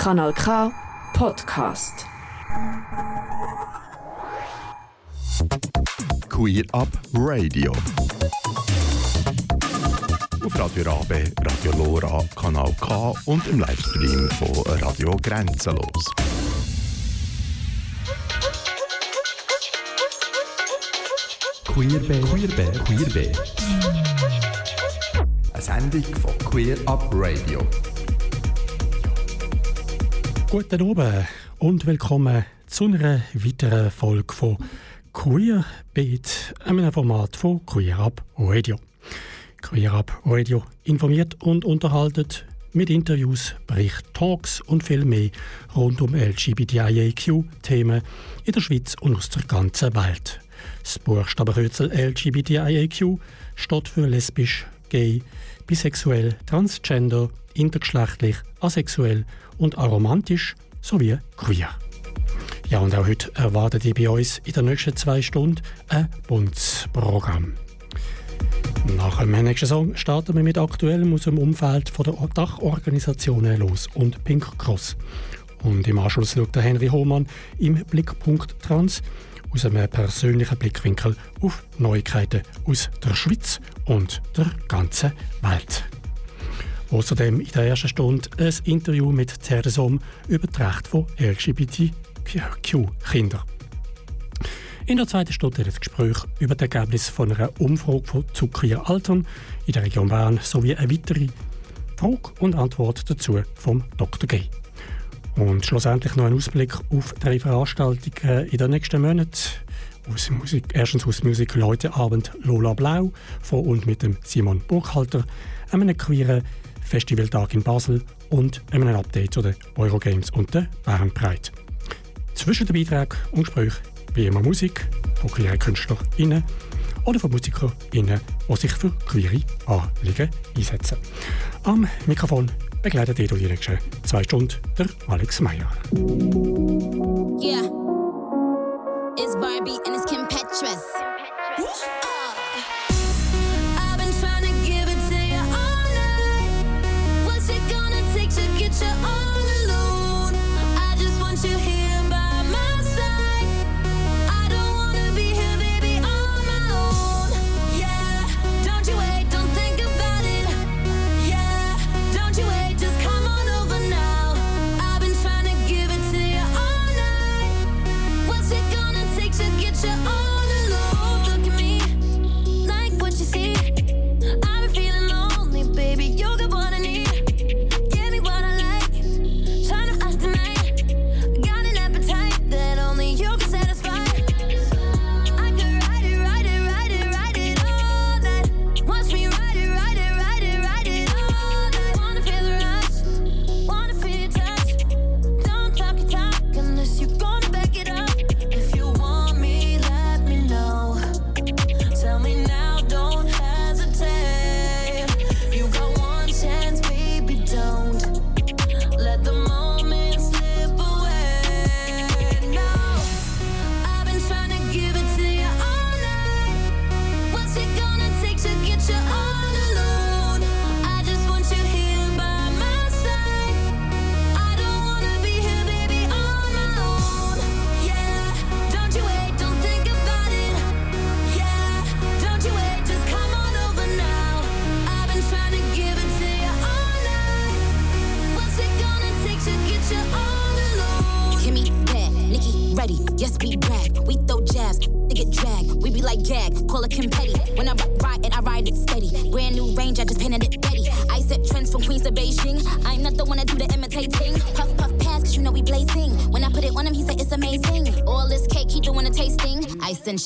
Kanal K Podcast. Queer Up Radio. Auf Radio Rabe, Radio Lora, Kanal K und im Livestream von Radio Grenzenlos. Queerbe, Queerbe, Queerbe. Eine Sendung von Queer Up Radio. Guten Abend und willkommen zu einer weiteren Folge von Queer Beat, einem Format von Queer Up Radio. Queer Up Radio informiert und unterhaltet mit Interviews, Bericht, Talks und viel mehr rund um LGBTIAQ-Themen in der Schweiz und aus der ganzen Welt. Das Buchstabenkürzel LGBTIAQ steht für lesbisch, gay, bisexuell, transgender, intergeschlechtlich, asexuell und aromantisch sowie queer. Ja, und auch heute erwartet ihr bei uns in den nächsten zwei Stunden ein buntes Programm. Nach dem nächsten Song starten wir mit Aktuellem aus dem Umfeld von der Dachorganisationen Los und Pink Cross. Und im Anschluss schaut der Henry Hohmann im Blickpunkt Trans aus einem persönlichen Blickwinkel auf Neuigkeiten aus der Schweiz und der ganzen Welt. Außerdem in der ersten Stunde ein Interview mit Tersom über die Rechte von LGBTQ-Kindern. In der zweiten Stunde ein Gespräch über das Ergebnis von einer Umfrage von zu queer Altern in der Region Bern sowie eine weitere Frage und Antwort dazu vom Dr. Gay. Und schlussendlich noch ein Ausblick auf drei Veranstaltungen in den nächsten Monaten. Aus Musik, erstens aus Musik Leuteabend Lola Blau von und mit dem Simon Burkhalter, einem queeren Festivaltag in Basel und einem Update zu den Eurogames und der Bärenbreit. Zwischen den Beiträgen und Gesprächen wie immer Musik von queeren KünstlerInnen oder von MusikerInnen, die sich für queere Anliegen einsetzen. Am Mikrofon begleitet ihr die nächsten zwei Stunden der Alex Meyer. Yeah. It's Barbie and it's Kim Petras.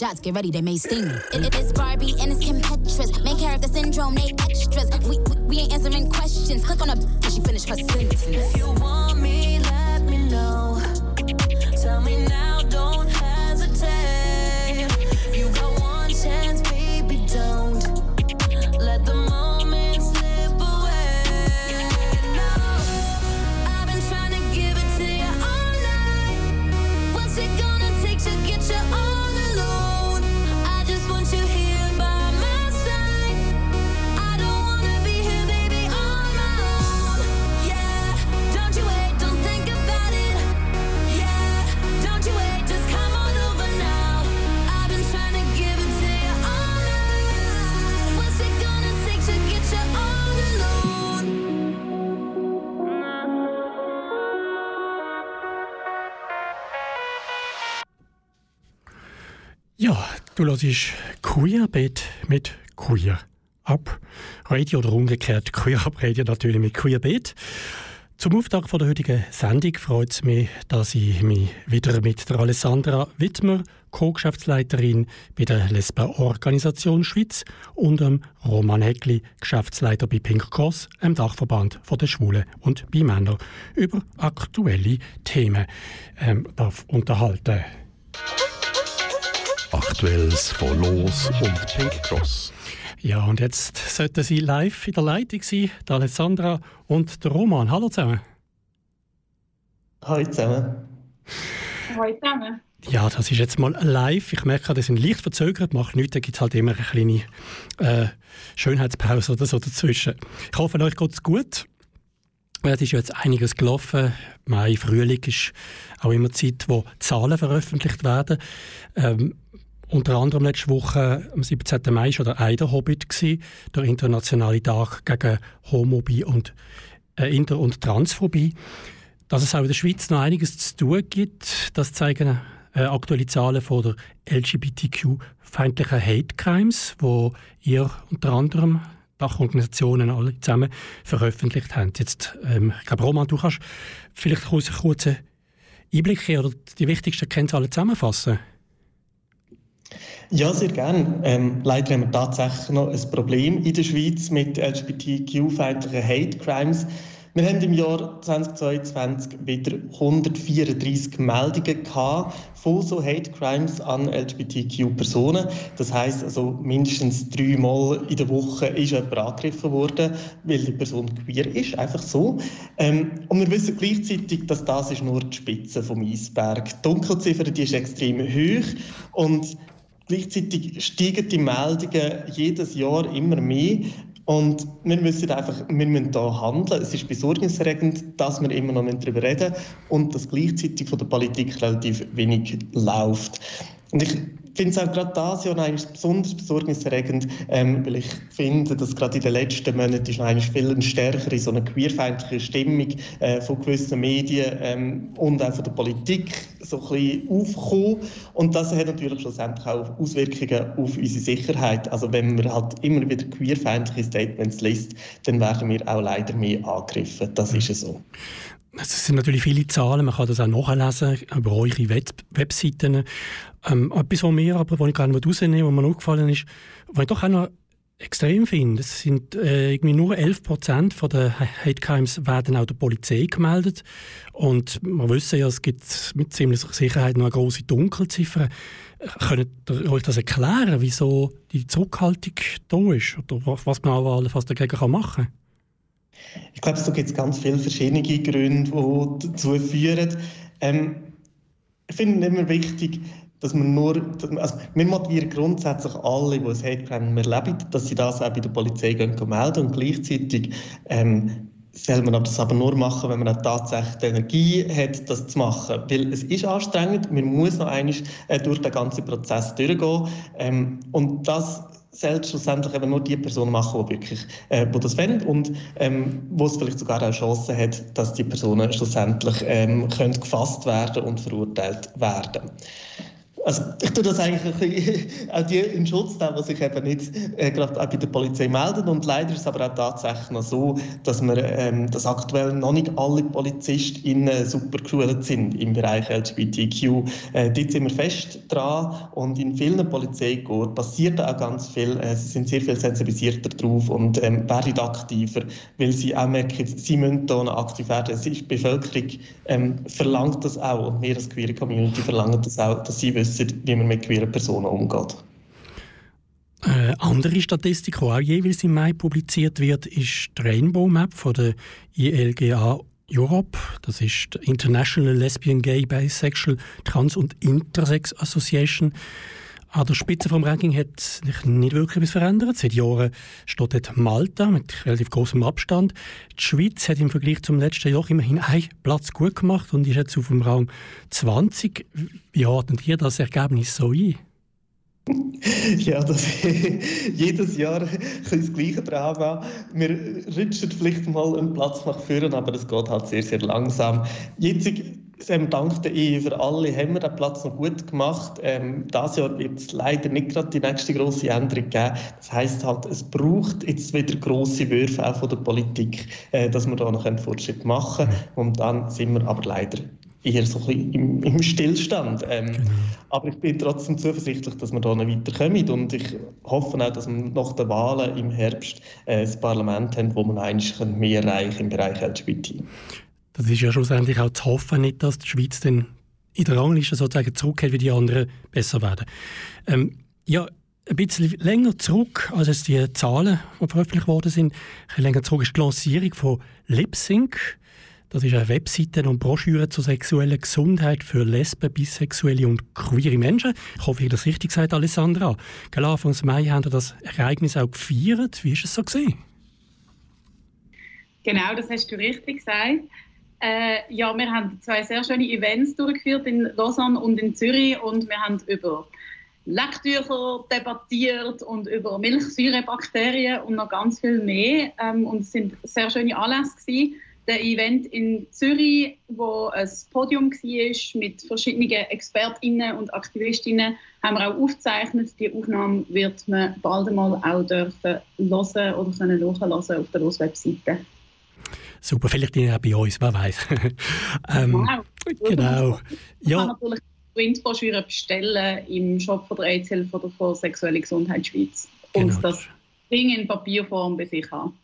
Shots, get ready, they may sting. It, it is Barbie and it's Kim Petras. Main character syndrome, they extras. We, we, we ain't answering questions. Click on a she finish her. Hörst Queerbett mit Queer Up Radio oder umgekehrt Queer Up Radio natürlich mit Queerbett. Zum Auftakt von der heutigen Sendung freut es mich, dass ich mich wieder mit der Alessandra Wittmer, Co-Geschäftsleiterin bei der Lesben-Organisation Schweiz und dem Roman Heckli, Geschäftsleiter bei Pink Cross, einem Dachverband von der Schwulen und Bimänner, über aktuelle Themen ähm, darf unterhalten Aktuelles von Los und Pink Cross. Ja, und jetzt sollten Sie live in der Leitung sein, die Alessandra und der Roman. Hallo zusammen. Hallo zusammen. Hallo zusammen. Ja, das ist jetzt mal live. Ich merke, das sind leicht verzögert, macht nichts, da gibt es halt immer eine kleine äh, Schönheitspause oder so dazwischen. Ich hoffe, euch geht es gut. Es ist jetzt einiges gelaufen. Mai, Frühling ist auch immer Zeit, wo Zahlen veröffentlicht werden. Ähm, unter anderem letzte Woche, am 17. Mai, war der Eider Hobbit, der internationale Tag gegen Homophobie und äh, Inter- und Transphobie. Dass es auch in der Schweiz noch einiges zu tun gibt, das zeigen äh, aktuelle Zahlen von der LGBTQ-feindlichen Hate Crimes, wo ihr unter anderem Dachorganisationen alle zusammen veröffentlicht haben. Jetzt, ähm, ich glaube, Roman, du kannst vielleicht kurz einen kurzen Einblick oder die wichtigsten Kennzahlen zusammenfassen. Ja, sehr gern. Ähm, leider haben wir tatsächlich noch ein Problem in der Schweiz mit LGBTQ-feindlichen Hate Crimes. Wir haben im Jahr 2022 wieder 134 Meldungen gehabt von so Hate Crimes an LGBTQ-Personen. Das heißt also mindestens dreimal in der Woche ist jemand angegriffen worden, weil die Person queer ist, einfach so. Ähm, und wir wissen gleichzeitig, dass das ist nur die Spitze vom Eisberg. Die Dunkelziffer die ist extrem hoch und Gleichzeitig steigen die Meldungen jedes Jahr immer mehr. Und wir müssen einfach, wir müssen da handeln. Es ist besorgniserregend, dass wir immer noch nicht darüber reden und dass gleichzeitig von der Politik relativ wenig läuft. Und ich finde es auch gerade das Jahr eigentlich besonders besorgniserregend, ähm, weil ich finde, dass gerade in den letzten Monaten ist eigentlich viel stärkere so eine queerfeindliche Stimmung äh, von gewissen Medien ähm, und auch von der Politik so ein bisschen aufgekommen. Und das hat natürlich schlussendlich auch Auswirkungen auf unsere Sicherheit. Also wenn man halt immer wieder queerfeindliche Statements liest, dann werden wir auch leider mehr angegriffen. Das ist so. Es sind natürlich viele Zahlen, man kann das auch nachlesen über eure Web Webseiten. Ähm, etwas, was mir aber, was ich gerne rausnehme, was mir aufgefallen ist, was ich doch auch noch extrem finde, es sind äh, irgendwie nur 11 Prozent der Hate Crimes werden auch der Polizei gemeldet. Und wir wissen ja, es gibt mit ziemlicher Sicherheit noch eine große Dunkelziffer. Könnt ihr euch das erklären, wieso die Zurückhaltung da ist? Oder was man auch allenfalls dagegen machen kann? Ich glaube, da gibt es ganz viele verschiedene Gründe, die dazu führen. Ähm, ich finde es immer wichtig, dass man nur, also wir motivieren grundsätzlich alle, die ein Hate Crime erleben, dass sie das auch bei der Polizei gehen melden und gleichzeitig ähm, soll man das aber nur machen, wenn man auch tatsächlich die Energie hat, das zu machen. Weil es ist anstrengend, man muss noch einmal äh, durch den ganzen Prozess durchgehen. Ähm, und das soll schlussendlich eben nur die Person machen, die wirklich äh, wo das wollen und ähm, wo es vielleicht sogar auch Chancen hat, dass die Personen schlussendlich ähm, können gefasst werden und verurteilt werden. Also ich tue das eigentlich bisschen, auch die in Schutz nehmen, die sich eben nicht äh, gerade auch bei der Polizei melden. Und leider ist es aber auch tatsächlich noch so, dass wir ähm, dass aktuell noch nicht alle PolizistInnen super geschult sind im Bereich LGBTQ. Äh, dort sind wir fest dran und in vielen Polizeikorps passiert auch ganz viel. Äh, sie sind sehr viel sensibilisierter drauf und ähm, werden aktiver, weil sie auch merken, sie müssen noch aktiv werden. Die Bevölkerung ähm, verlangt das auch und wir als queere Community verlangen das auch, dass sie wissen, wie man mit queeren Personen umgeht. Eine andere Statistik, die auch jeweils im Mai publiziert wird, ist die Rainbow Map von der ILGA Europe. Das ist die International Lesbian, Gay, Bisexual, Trans und Intersex Association. An der Spitze vom Ranking hat sich nicht wirklich etwas verändert. Seit Jahren steht dort Malta mit relativ großem Abstand. Die Schweiz hat im Vergleich zum letzten Jahr immerhin einen Platz gut gemacht und ist jetzt auf dem Raum 20. Wie ordnet ihr das Ergebnis so ein? Ja, das jedes Jahr das gleiche Drama. Wir rutschen vielleicht mal einen Platz nach vorne, aber es geht halt sehr, sehr langsam. Jetzt ähm, dank der für alle haben wir den Platz noch gut gemacht. Ähm, das Jahr wird es leider nicht gerade die nächste große Änderung geben. Das heißt halt, es braucht jetzt wieder große Würfe auch von der Politik, äh, dass wir da noch einen Fortschritt machen dann sind wir aber leider eher so ein bisschen im, im Stillstand. Ähm, genau. Aber ich bin trotzdem zuversichtlich, dass wir da noch weiterkommen und ich hoffe auch, dass wir nach den Wahlen im Herbst äh, ein Parlament haben, wo man eigentlich mehr erreichen im Bereich LGBT. Das ist ja schlussendlich auch zu hoffen, nicht, dass die Schweiz dann in der Rangliste sozusagen zurückgeht, wie die anderen besser werden. Ähm, ja, ein bisschen länger zurück, als es die Zahlen, die veröffentlicht worden sind, ein bisschen länger zurück ist die Lancierung von LipSync. Das ist eine Webseite und Broschüre zur sexuellen Gesundheit für Lesben, Bisexuelle und queere Menschen. Ich hoffe, ich habe das richtig gesagt, Alessandra. Gell, Anfangs Mai haben wir das Ereignis auch gefeiert. Wie war es so? Gewesen? Genau, das hast du richtig gesagt. Äh, ja, wir haben zwei sehr schöne Events durchgeführt in Lausanne und in Zürich und wir haben über Lecktücher debattiert und über Milchsäurebakterien und noch ganz viel mehr. Ähm, und es sind sehr schöne Anlässe gewesen der Event in Zürich, wo ein Podium war mit verschiedenen ExpertInnen und AktivistInnen, haben wir auch aufgezeichnet. Die Aufnahme wird man bald einmal auch dürfen hören oder können hören auf der Los-Webseite. Super, vielleicht auch bei uns, wer weiß. ähm, wow. Genau. Ja. Man kann natürlich Printbroschüre bestellen im Shop von der AIDS-Hilfe oder von Sexuelle Gesundheit Schweiz und genau. das Ding in Papierform bei sich haben.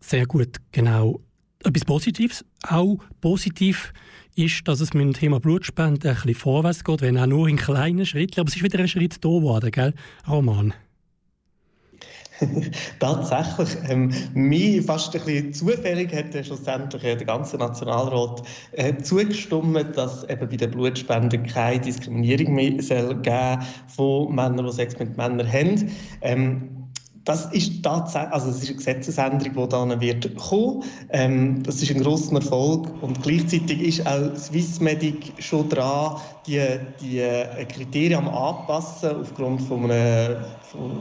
Sehr gut, genau etwas Positives. Auch positiv ist, dass es mit dem Thema Blutspende ein bisschen vorwärts geht, wenn auch nur in kleinen Schritten. Aber es ist wieder ein Schritt da geworden, gell, Roman? Tatsächlich. Ähm, mir fast ein bisschen zufällig hat schlussendlich der ganze Nationalrat äh, zugestimmt, dass eben bei der Blutspende keine Diskriminierung mehr soll geben von Männern, die Sex mit Männern haben. Ähm, das ist tatsächlich, also es ist eine Gesetzesänderung, die dann wird kommen. Ähm, das ist ein grosser Erfolg und gleichzeitig ist auch Swissmedic schon dran, die, die äh, Kriterien anpassen aufgrund von einem,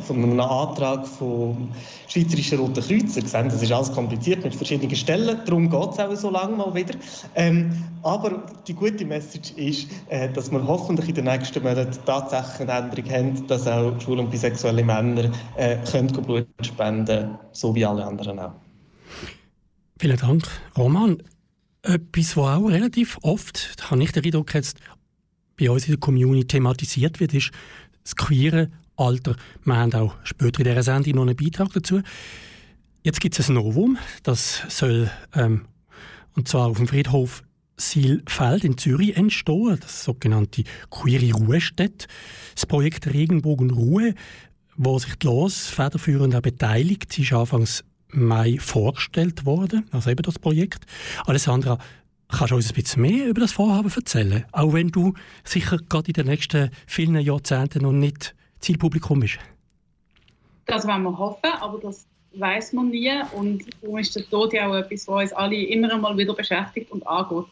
von einem Antrag vom Schweizerischen Roten Kreuz. Sie sehen, das ist alles kompliziert mit verschiedenen Stellen, darum geht es auch so lange mal wieder. Ähm, aber die gute Message ist, äh, dass wir hoffentlich in den nächsten Monaten tatsächlich eine Änderung haben, dass auch schwul- und bisexuelle Männer äh, können Blut spenden so wie alle anderen auch. Vielen Dank, Roman. Etwas, was auch relativ oft, habe ich den Eindruck, jetzt bei uns in der Community thematisiert wird, ist das queere Alter. Wir haben auch später in dieser Sendung noch einen Beitrag dazu. Jetzt gibt es ein Novum, das soll, ähm, und zwar auf dem Friedhof Silfeld in Zürich entstehen, das sogenannte Queere Ruhestätte. Das Projekt Regenbogen Ruhe, wo sich die LOS federführend auch beteiligt, ist anfangs Mai vorgestellt worden, also eben das Projekt. Alessandra, kannst du uns ein bisschen mehr über das Vorhaben erzählen? Auch wenn du sicher gerade in den nächsten vielen Jahrzehnten noch nicht Zielpublikum bist. Das wollen wir hoffen, aber das weiß man nie. Und darum ist der Tod ja auch etwas, was uns alle immer einmal wieder beschäftigt und angeht.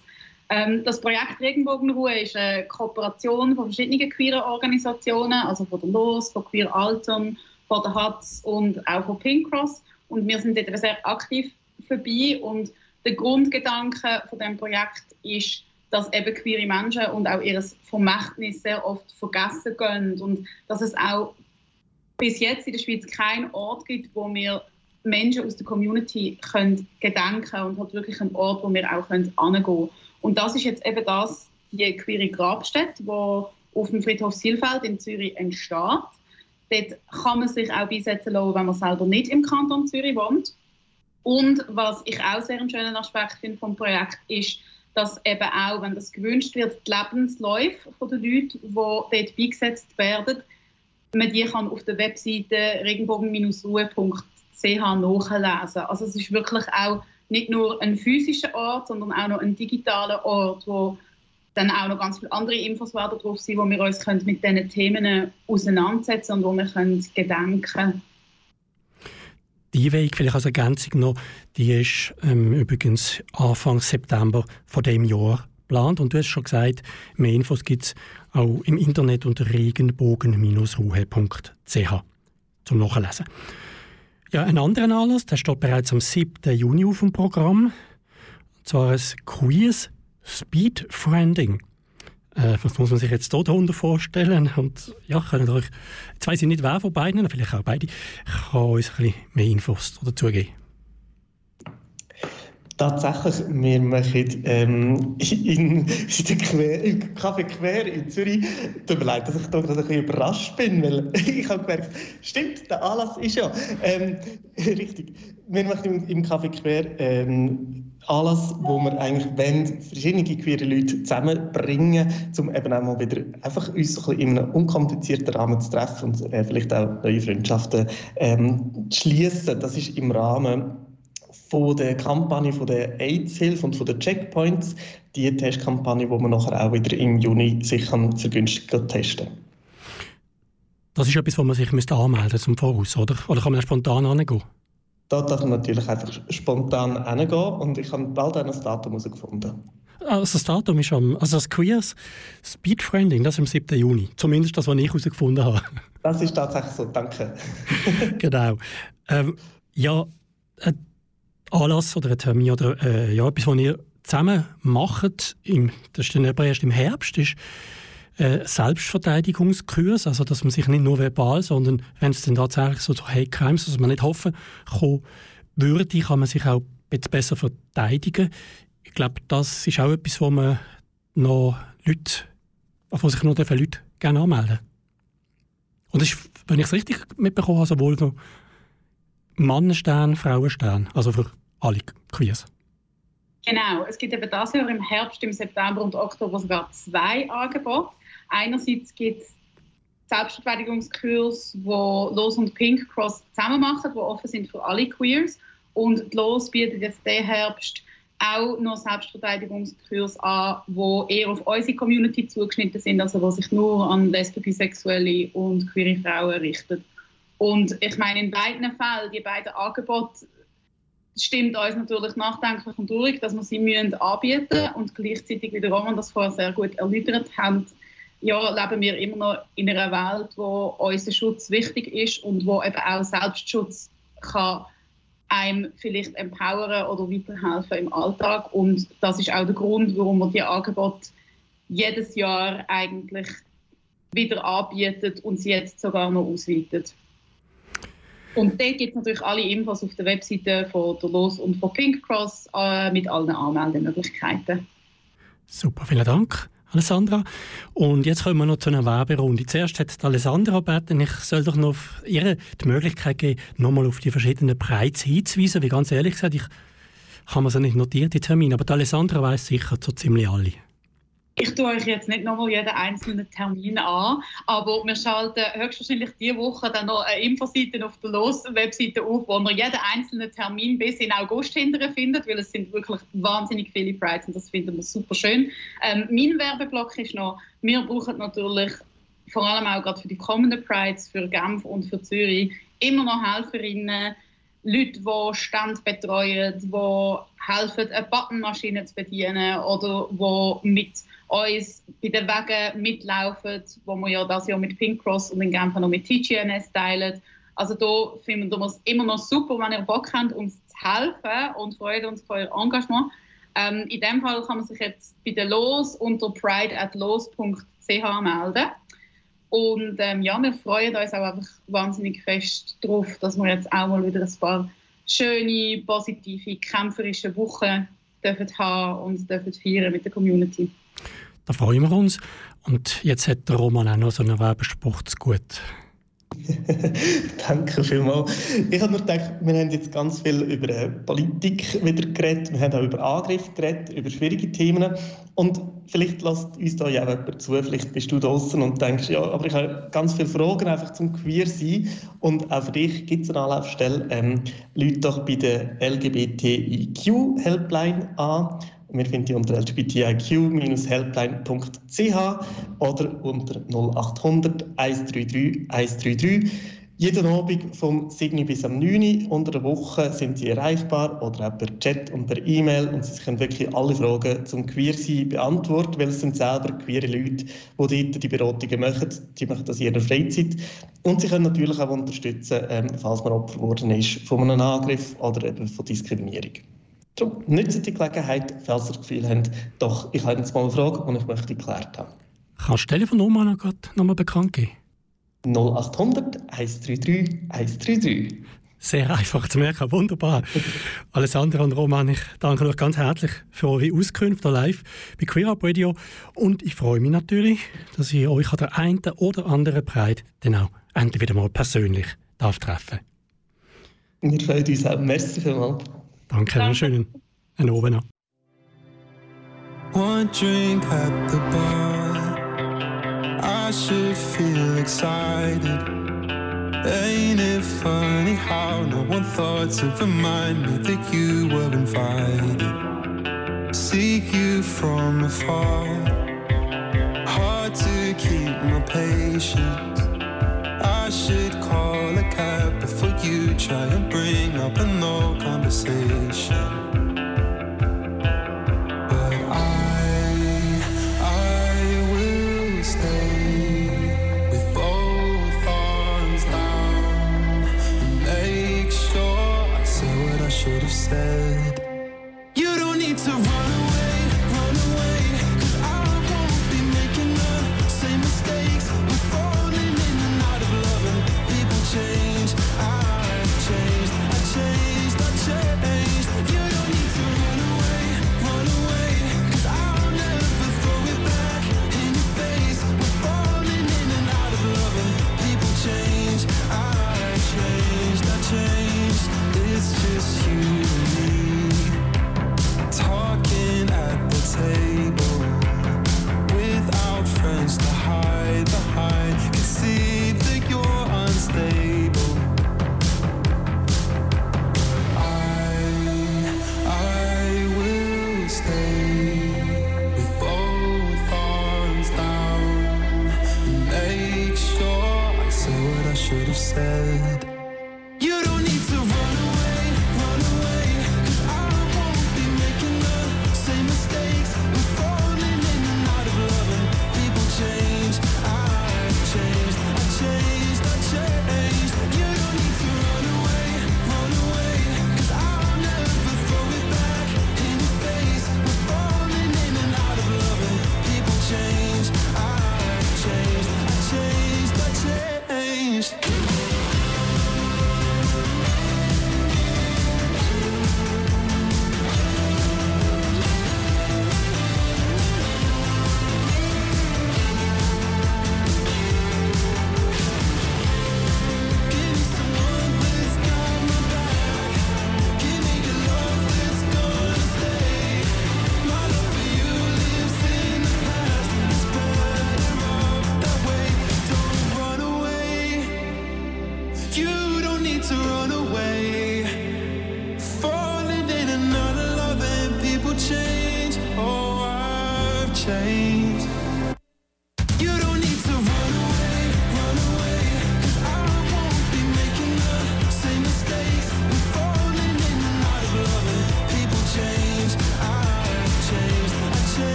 Ähm, das Projekt Regenbogenruhe ist eine Kooperation von verschiedenen queeren Organisationen, also von der LOS, von Queer Altern, von der HATS und auch von Pink Cross. Und wir sind dort sehr aktiv vorbei. Und der Grundgedanke von dem Projekt ist, dass eben queere Menschen und auch ihr Vermächtnis sehr oft vergessen gehen und dass es auch bis jetzt in der Schweiz keinen Ort gibt, wo wir Menschen aus der Community können gedenken und hat wirklich einen Ort, wo wir auch können können. Und das ist jetzt eben das, die queere Grabstätte, die auf dem Friedhof Silfeld in Zürich entsteht. Dort kann man sich auch beisetzen lassen, wenn man selber nicht im Kanton Zürich wohnt. Und was ich auch sehr einen schönen Aspekt finde vom Projekt ist, dass eben auch, wenn das gewünscht wird, die Lebensläufe der Leute, die dort beigesetzt werden, man die kann auf der Webseite regenbogen-ruhe.ch nachlesen. Also es ist wirklich auch nicht nur ein physischer Ort, sondern auch noch ein digitaler Ort, wo dann auch noch ganz viele andere Infos drauf sein, wo wir uns können mit diesen Themen auseinandersetzen und wo wir können gedenken die Weg, vielleicht als Ergänzung noch, die ist ähm, übrigens Anfang September von dem Jahr geplant. Und du hast schon gesagt, mehr Infos gibt es auch im Internet unter regenbogen-ruhe.ch zum Nachlesen. Ja, ein anderer Anlass, der steht bereits am 7. Juni auf dem Programm. Und zwar ein Quiz Speedfriending. Äh, was muss man sich jetzt hier darunter vorstellen? Und ja, können euch, jetzt weiss ich nicht, wer von beiden, vielleicht auch beide, kann uns ein bisschen mehr Infos dazu geben. Tatsächlich, wir machen ähm, in, in, Quer, im Café Quer in Zürich, tut mir leid, dass ich da ein bisschen überrascht bin, weil ich habe gemerkt, stimmt, der Anlass ist ja, ähm, richtig, wir machen im, im Café Quer ähm, Anlass, wo wir eigentlich wollen, verschiedene queere Leute zusammenbringen, um eben auch mal wieder einfach uns ein in einem unkomplizierten Rahmen zu treffen und äh, vielleicht auch neue Freundschaften ähm, zu schließen. Das ist im Rahmen von der Kampagne von der AIDS-Hilfe und von den Checkpoints, die Testkampagne, wo man nachher auch wieder im Juni sich kann vergünstigen testen Das ist etwas, wo man sich müsste anmelden zum Voraus, oder? Oder kann man spontan hingehen? Da darf man natürlich einfach spontan hingehen und ich habe bald das Datum herausgefunden. Also das Datum ist am, also das Queers Speedfriending, das ist am 7. Juni. Zumindest das, was ich herausgefunden habe. Das ist tatsächlich so, danke. genau. Ähm, ja, äh, Anlass oder ein Termin oder äh, ja, etwas, was ihr zusammen macht, im, das ist dann aber erst im Herbst, ist äh, Selbstverteidigungskurs, also dass man sich nicht nur verbal, sondern wenn es dann tatsächlich so zu Hate Crimes, also man nicht hoffen kommen würde, kann man sich auch jetzt besser verteidigen. Ich glaube, das ist auch etwas, wo man noch Leute, auf was sich noch Leute gerne anmelden Und ist, wenn ich es richtig mitbekomme, also wohl noch Mannenstern, Frauenstern, also für alle Queers. Genau, es gibt eben das Jahr im Herbst, im September und Oktober sogar zwei Angebote. Einerseits gibt es Selbstverteidigungskurs, wo Los und Pink Cross zusammen machen, die offen sind für alle Queers. Und Los bietet jetzt den Herbst auch noch Selbstverteidigungskurs an, wo eher auf unsere Community zugeschnitten sind, also wo sich nur an lesbische, bisexuelle und queere Frauen richtet. Und ich meine, in beiden Fällen, die beiden Angebote stimmt uns natürlich nachdenklich und durch, dass wir sie müssen anbieten und gleichzeitig, wie der Roman das vorher sehr gut erläutert hat, ja, leben wir immer noch in einer Welt, wo unser Schutz wichtig ist und wo eben auch Selbstschutz kann einem vielleicht empowern oder weiterhelfen im Alltag. Und das ist auch der Grund, warum wir die Angebote jedes Jahr eigentlich wieder anbietet und sie jetzt sogar noch ausweitet. Und dort gibt es natürlich alle Infos auf der Webseite von der Los und von Pink Cross äh, mit allen Anmeldemöglichkeiten. Super, vielen Dank. Alessandra. Und jetzt kommen wir noch zu einer Werberunde. Zuerst hat Alessandra gebeten, ich soll doch noch ihr die Möglichkeit geben, nochmal auf die verschiedenen Preise hinzuweisen. Wie ganz ehrlich gesagt, ich habe mir so nicht notiert, die Termine, aber Alessandra weiß sicher so ziemlich alle. Ich tue euch jetzt nicht nochmal jeden einzelnen Termin an, aber wir schalten höchstwahrscheinlich diese Woche dann noch eine Infoseite auf der Los-Webseite auf, wo man jeden einzelnen Termin bis in August hinterher findet, weil es sind wirklich wahnsinnig viele Prides und das finden wir super schön. Ähm, mein Werbeblock ist noch, wir brauchen natürlich vor allem auch gerade für die kommenden Prides, für Genf und für Zürich, immer noch Helferinnen, Leute, die Stand betreuen, die helfen, eine Buttonmaschine zu bedienen oder die mit uns bei den Wegen mitlaufen, wo wir ja das Jahr mit Pink Cross und in Genf noch mit TGNS teilen. Also da finden wir es immer noch super, wenn ihr Bock habt, uns zu helfen und freuen uns für euer Engagement. Ähm, in dem Fall kann man sich jetzt bei der Los unter pride.los.ch melden. Und ähm, ja, wir freuen uns auch einfach wahnsinnig fest darauf, dass wir jetzt auch mal wieder ein paar schöne, positive, kämpferische Wochen dürfen haben und dürfen feiern mit der Community. Da freuen wir uns. Und jetzt hat der Roman auch noch so einen Werbespruch zu gut. Danke vielmals. Ich habe nur gedacht, wir haben jetzt ganz viel über äh, Politik wieder geredet, wir haben auch über Angriffe geredet, über schwierige Themen. Und vielleicht lässt uns da ja auch jemand zu, vielleicht bist du draußen und denkst, ja, aber ich habe ganz viele Fragen einfach zum Queer sein. Und auch für dich gibt es eine Anlaufstelle. Ähm, Leute doch bei der LGBTIQ-Helpline an. Wir finden die unter lgbtiq-helpline.ch oder unter 0800 133 133. Jeden Abend vom 7. bis am 9. unter der Woche sind sie erreichbar oder auch per Chat und per E-Mail und sie können wirklich alle Fragen zum Queersein beantworten, weil es sind selber queere Leute, die dort die Beratungen machen. Die machen das in ihrer Freizeit. Und sie können natürlich auch unterstützen, ähm, falls man Opfer geworden ist von einem Angriff oder eben von Diskriminierung. Darum nützen die Gelegenheit, falls ihr das Gefühl habt, doch, ich habe jetzt mal eine Frage, die ich möchte geklärt haben. Kannst du die Telefonnummer noch, grad noch mal bekannt geben? 0800 133 133. Sehr einfach zu merken, wunderbar. Alessandra und Roman, ich danke euch ganz herzlich für eure Auskünfte live bei Queer Up Radio. Und ich freue mich natürlich, dass ich euch an der einen oder anderen Pride dann auch endlich wieder mal persönlich darf treffen Wir freuen uns auch. Merci vielmals. Danke, einen schönen einen Abend noch. One drink at the bar. I should feel excited. Ain't it funny how no one thought to remind me that you were invited? Seek you from afar. Hard to keep my patience. I should call a cab before you try and bring up a no conversation.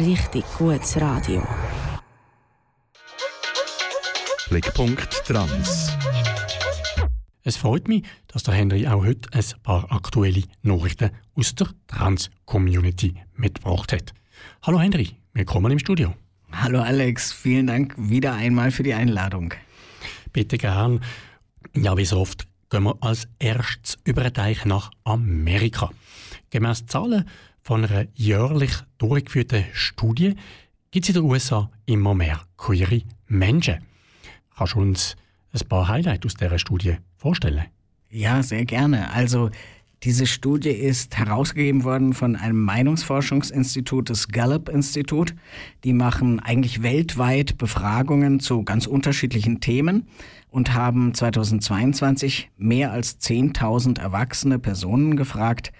Richtig gutes Radio. Blickpunkt Trans. Es freut mich, dass der Henry auch heute ein paar aktuelle Nachrichten aus der Trans-Community mitgebracht hat. Hallo Henry, willkommen im Studio. Hallo Alex, vielen Dank wieder einmal für die Einladung. Bitte gern. Ja, wie so oft gehen wir als erstes über den Teich nach Amerika. Gemäss Zahlen von einer jährlich durchgeführten Studie gibt es in den USA immer mehr queere Menschen. Kannst du uns ein paar Highlights aus dieser Studie vorstellen? Ja, sehr gerne. Also diese Studie ist herausgegeben worden von einem Meinungsforschungsinstitut, das Gallup-Institut. Die machen eigentlich weltweit Befragungen zu ganz unterschiedlichen Themen und haben 2022 mehr als 10.000 erwachsene Personen gefragt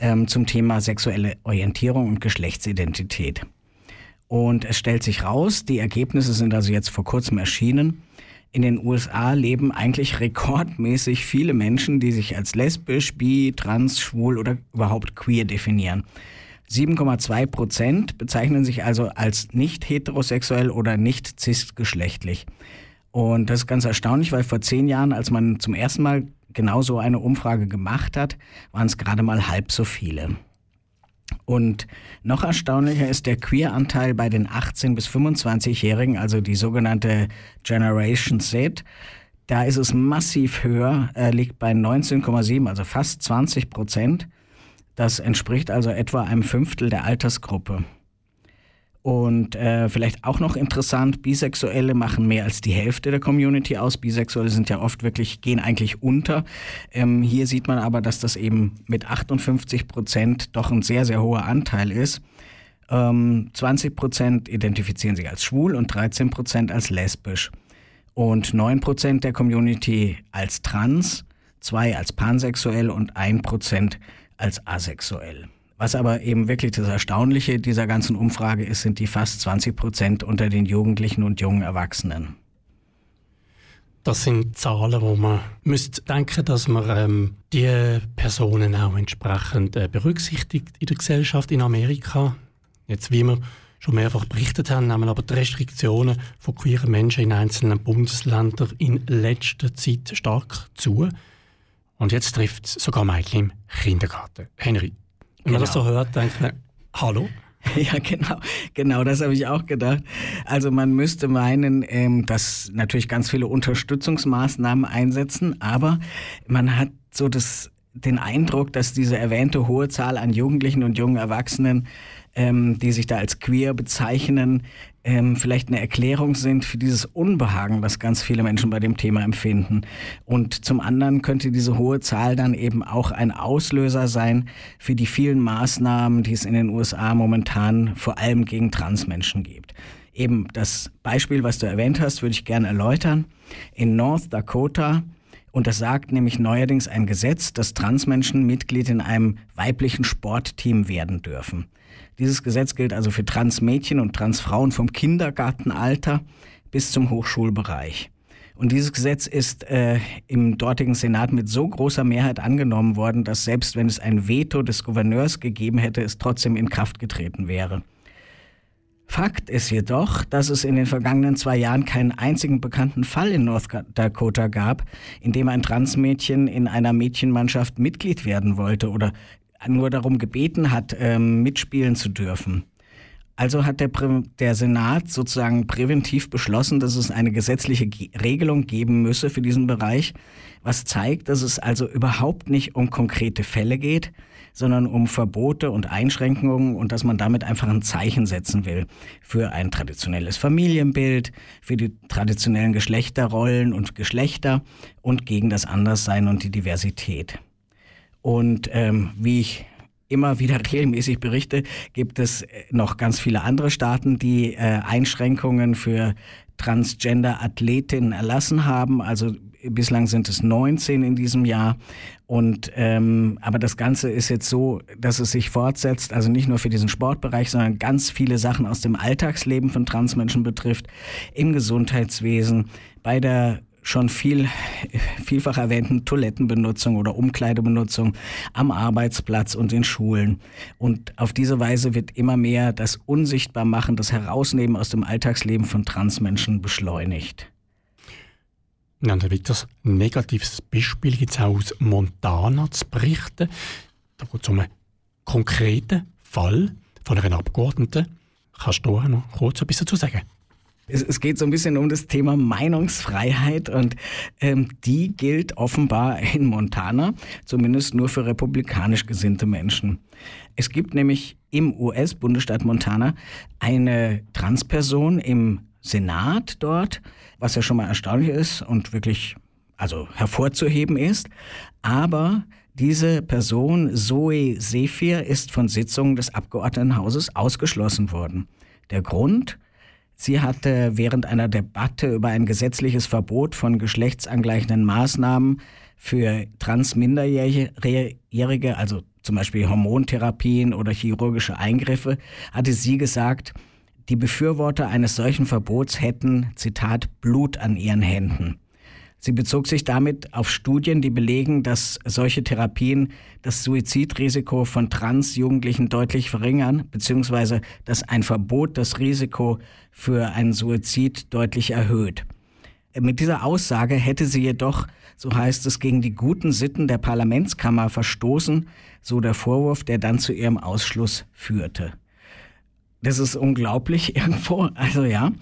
ähm, zum Thema sexuelle Orientierung und Geschlechtsidentität. Und es stellt sich raus, die Ergebnisse sind also jetzt vor kurzem erschienen. in den USA leben eigentlich rekordmäßig viele Menschen, die sich als lesbisch, bi, trans, schwul oder überhaupt queer definieren. 7,2 Prozent bezeichnen sich also als nicht heterosexuell oder nicht cisgeschlechtlich. Und das ist ganz erstaunlich, weil vor zehn Jahren, als man zum ersten Mal genau so eine Umfrage gemacht hat, waren es gerade mal halb so viele. Und noch erstaunlicher ist der Queer-Anteil bei den 18- bis 25-Jährigen, also die sogenannte Generation Z. Da ist es massiv höher, äh, liegt bei 19,7, also fast 20 Prozent. Das entspricht also etwa einem Fünftel der Altersgruppe. Und äh, vielleicht auch noch interessant, Bisexuelle machen mehr als die Hälfte der Community aus. Bisexuelle sind ja oft wirklich, gehen eigentlich unter. Ähm, hier sieht man aber, dass das eben mit 58 Prozent doch ein sehr, sehr hoher Anteil ist. Ähm, 20 Prozent identifizieren sich als schwul und 13 Prozent als lesbisch. Und 9 Prozent der Community als trans, 2 als pansexuell und 1 Prozent als asexuell. Was aber eben wirklich das Erstaunliche dieser ganzen Umfrage ist, sind die fast 20 Prozent unter den Jugendlichen und jungen Erwachsenen. Das sind Zahlen, wo man müsste denken, dass man ähm, die Personen auch entsprechend äh, berücksichtigt in der Gesellschaft in Amerika. Jetzt, wie wir schon mehrfach berichtet haben, nehmen aber die Restriktionen von queeren Menschen in einzelnen Bundesländern in letzter Zeit stark zu. Und jetzt trifft es sogar Mädchen im Kindergarten. Henry, wenn man das so Genau. hört, denkt man, hallo? Ja, genau, genau, das habe ich auch gedacht. Also man müsste meinen, ähm, dass natürlich ganz viele Unterstützungsmaßnahmen einsetzen, aber man hat so das, den Eindruck, dass diese erwähnte hohe Zahl an Jugendlichen und jungen Erwachsenen, ähm, die sich da als queer bezeichnen, ähm, vielleicht eine Erklärung sind für dieses Unbehagen, das ganz viele Menschen bei dem Thema empfinden. Und zum anderen könnte diese hohe Zahl dann eben auch ein Auslöser sein für die vielen Maßnahmen, die es in den USA momentan vor allem gegen Transmenschen gibt. Eben das Beispiel, was du erwähnt hast, würde ich gerne erläutern. In North Dakota und das sagt nämlich neuerdings ein Gesetz, dass Transmenschen Mitglied in einem weiblichen Sportteam werden dürfen. Dieses Gesetz gilt also für Transmädchen und Transfrauen vom Kindergartenalter bis zum Hochschulbereich. Und dieses Gesetz ist äh, im dortigen Senat mit so großer Mehrheit angenommen worden, dass selbst wenn es ein Veto des Gouverneurs gegeben hätte, es trotzdem in Kraft getreten wäre. Fakt ist jedoch, dass es in den vergangenen zwei Jahren keinen einzigen bekannten Fall in North Dakota gab, in dem ein Transmädchen in einer Mädchenmannschaft Mitglied werden wollte oder nur darum gebeten hat, ähm, mitspielen zu dürfen. Also hat der, Prä- der Senat sozusagen präventiv beschlossen, dass es eine gesetzliche Ge Regelung geben müsse für diesen Bereich, was zeigt, dass es also überhaupt nicht um konkrete Fälle geht, sondern um Verbote und Einschränkungen und dass man damit einfach ein Zeichen setzen will für ein traditionelles Familienbild, für die traditionellen Geschlechterrollen und Geschlechter und gegen das Anderssein und die Diversität. Und ähm, wie ich immer wieder regelmäßig berichte, gibt es äh, noch ganz viele andere Staaten, die äh, Einschränkungen für Transgender-Athletinnen erlassen haben. Also bislang sind es 19 in diesem Jahr. Und ähm, aber das Ganze ist jetzt so, dass es sich fortsetzt, also nicht nur für diesen Sportbereich, sondern ganz viele Sachen aus dem Alltagsleben von Transmenschen betrifft, im Gesundheitswesen, bei der schon viel, vielfach erwähnten Toilettenbenutzung oder Umkleidebenutzung am Arbeitsplatz und in Schulen. Und auf diese Weise wird immer mehr das Unsichtbarmachen, das Herausnehmen aus dem Alltagsleben von Transmenschen beschleunigt. Ja, und ein weiteres negatives Beispiel es auch aus Montana zu berichten. Da geht es um einen konkreten Fall von einer Abgeordneten. Kannst du da noch kurz etwas dazu sagen? Es, es geht so ein bisschen um das Thema Meinungsfreiheit und ähm, die gilt offenbar in Montana, zumindest nur für republikanisch gesinnte Menschen. Es gibt nämlich im US-Bundesstaat Montana eine Transperson im Senat dort, was ja schon mal erstaunlich ist und wirklich also hervorzuheben ist. Aber diese Person, Zoe Sephir, ist von Sitzungen des Abgeordnetenhauses ausgeschlossen worden. Der Grund? Sie hatte während einer Debatte über ein gesetzliches Verbot von geschlechtsangleichenden Maßnahmen für Transminderjährige, also zum Beispiel Hormontherapien oder chirurgische Eingriffe, hatte sie gesagt, Die Befürworter eines solchen Verbots hätten, Zitat, Blut an ihren Händen. Sie bezog sich damit auf Studien, die belegen, dass solche Therapien das Suizidrisiko von Trans-Jugendlichen deutlich verringern, beziehungsweise dass ein Verbot das Risiko für einen Suizid deutlich erhöht. Mit dieser Aussage hätte sie jedoch, so heißt es, gegen die guten Sitten der Parlamentskammer verstoßen, so der Vorwurf, der dann zu ihrem Ausschluss führte. Das ist unglaublich irgendwo. Also ja.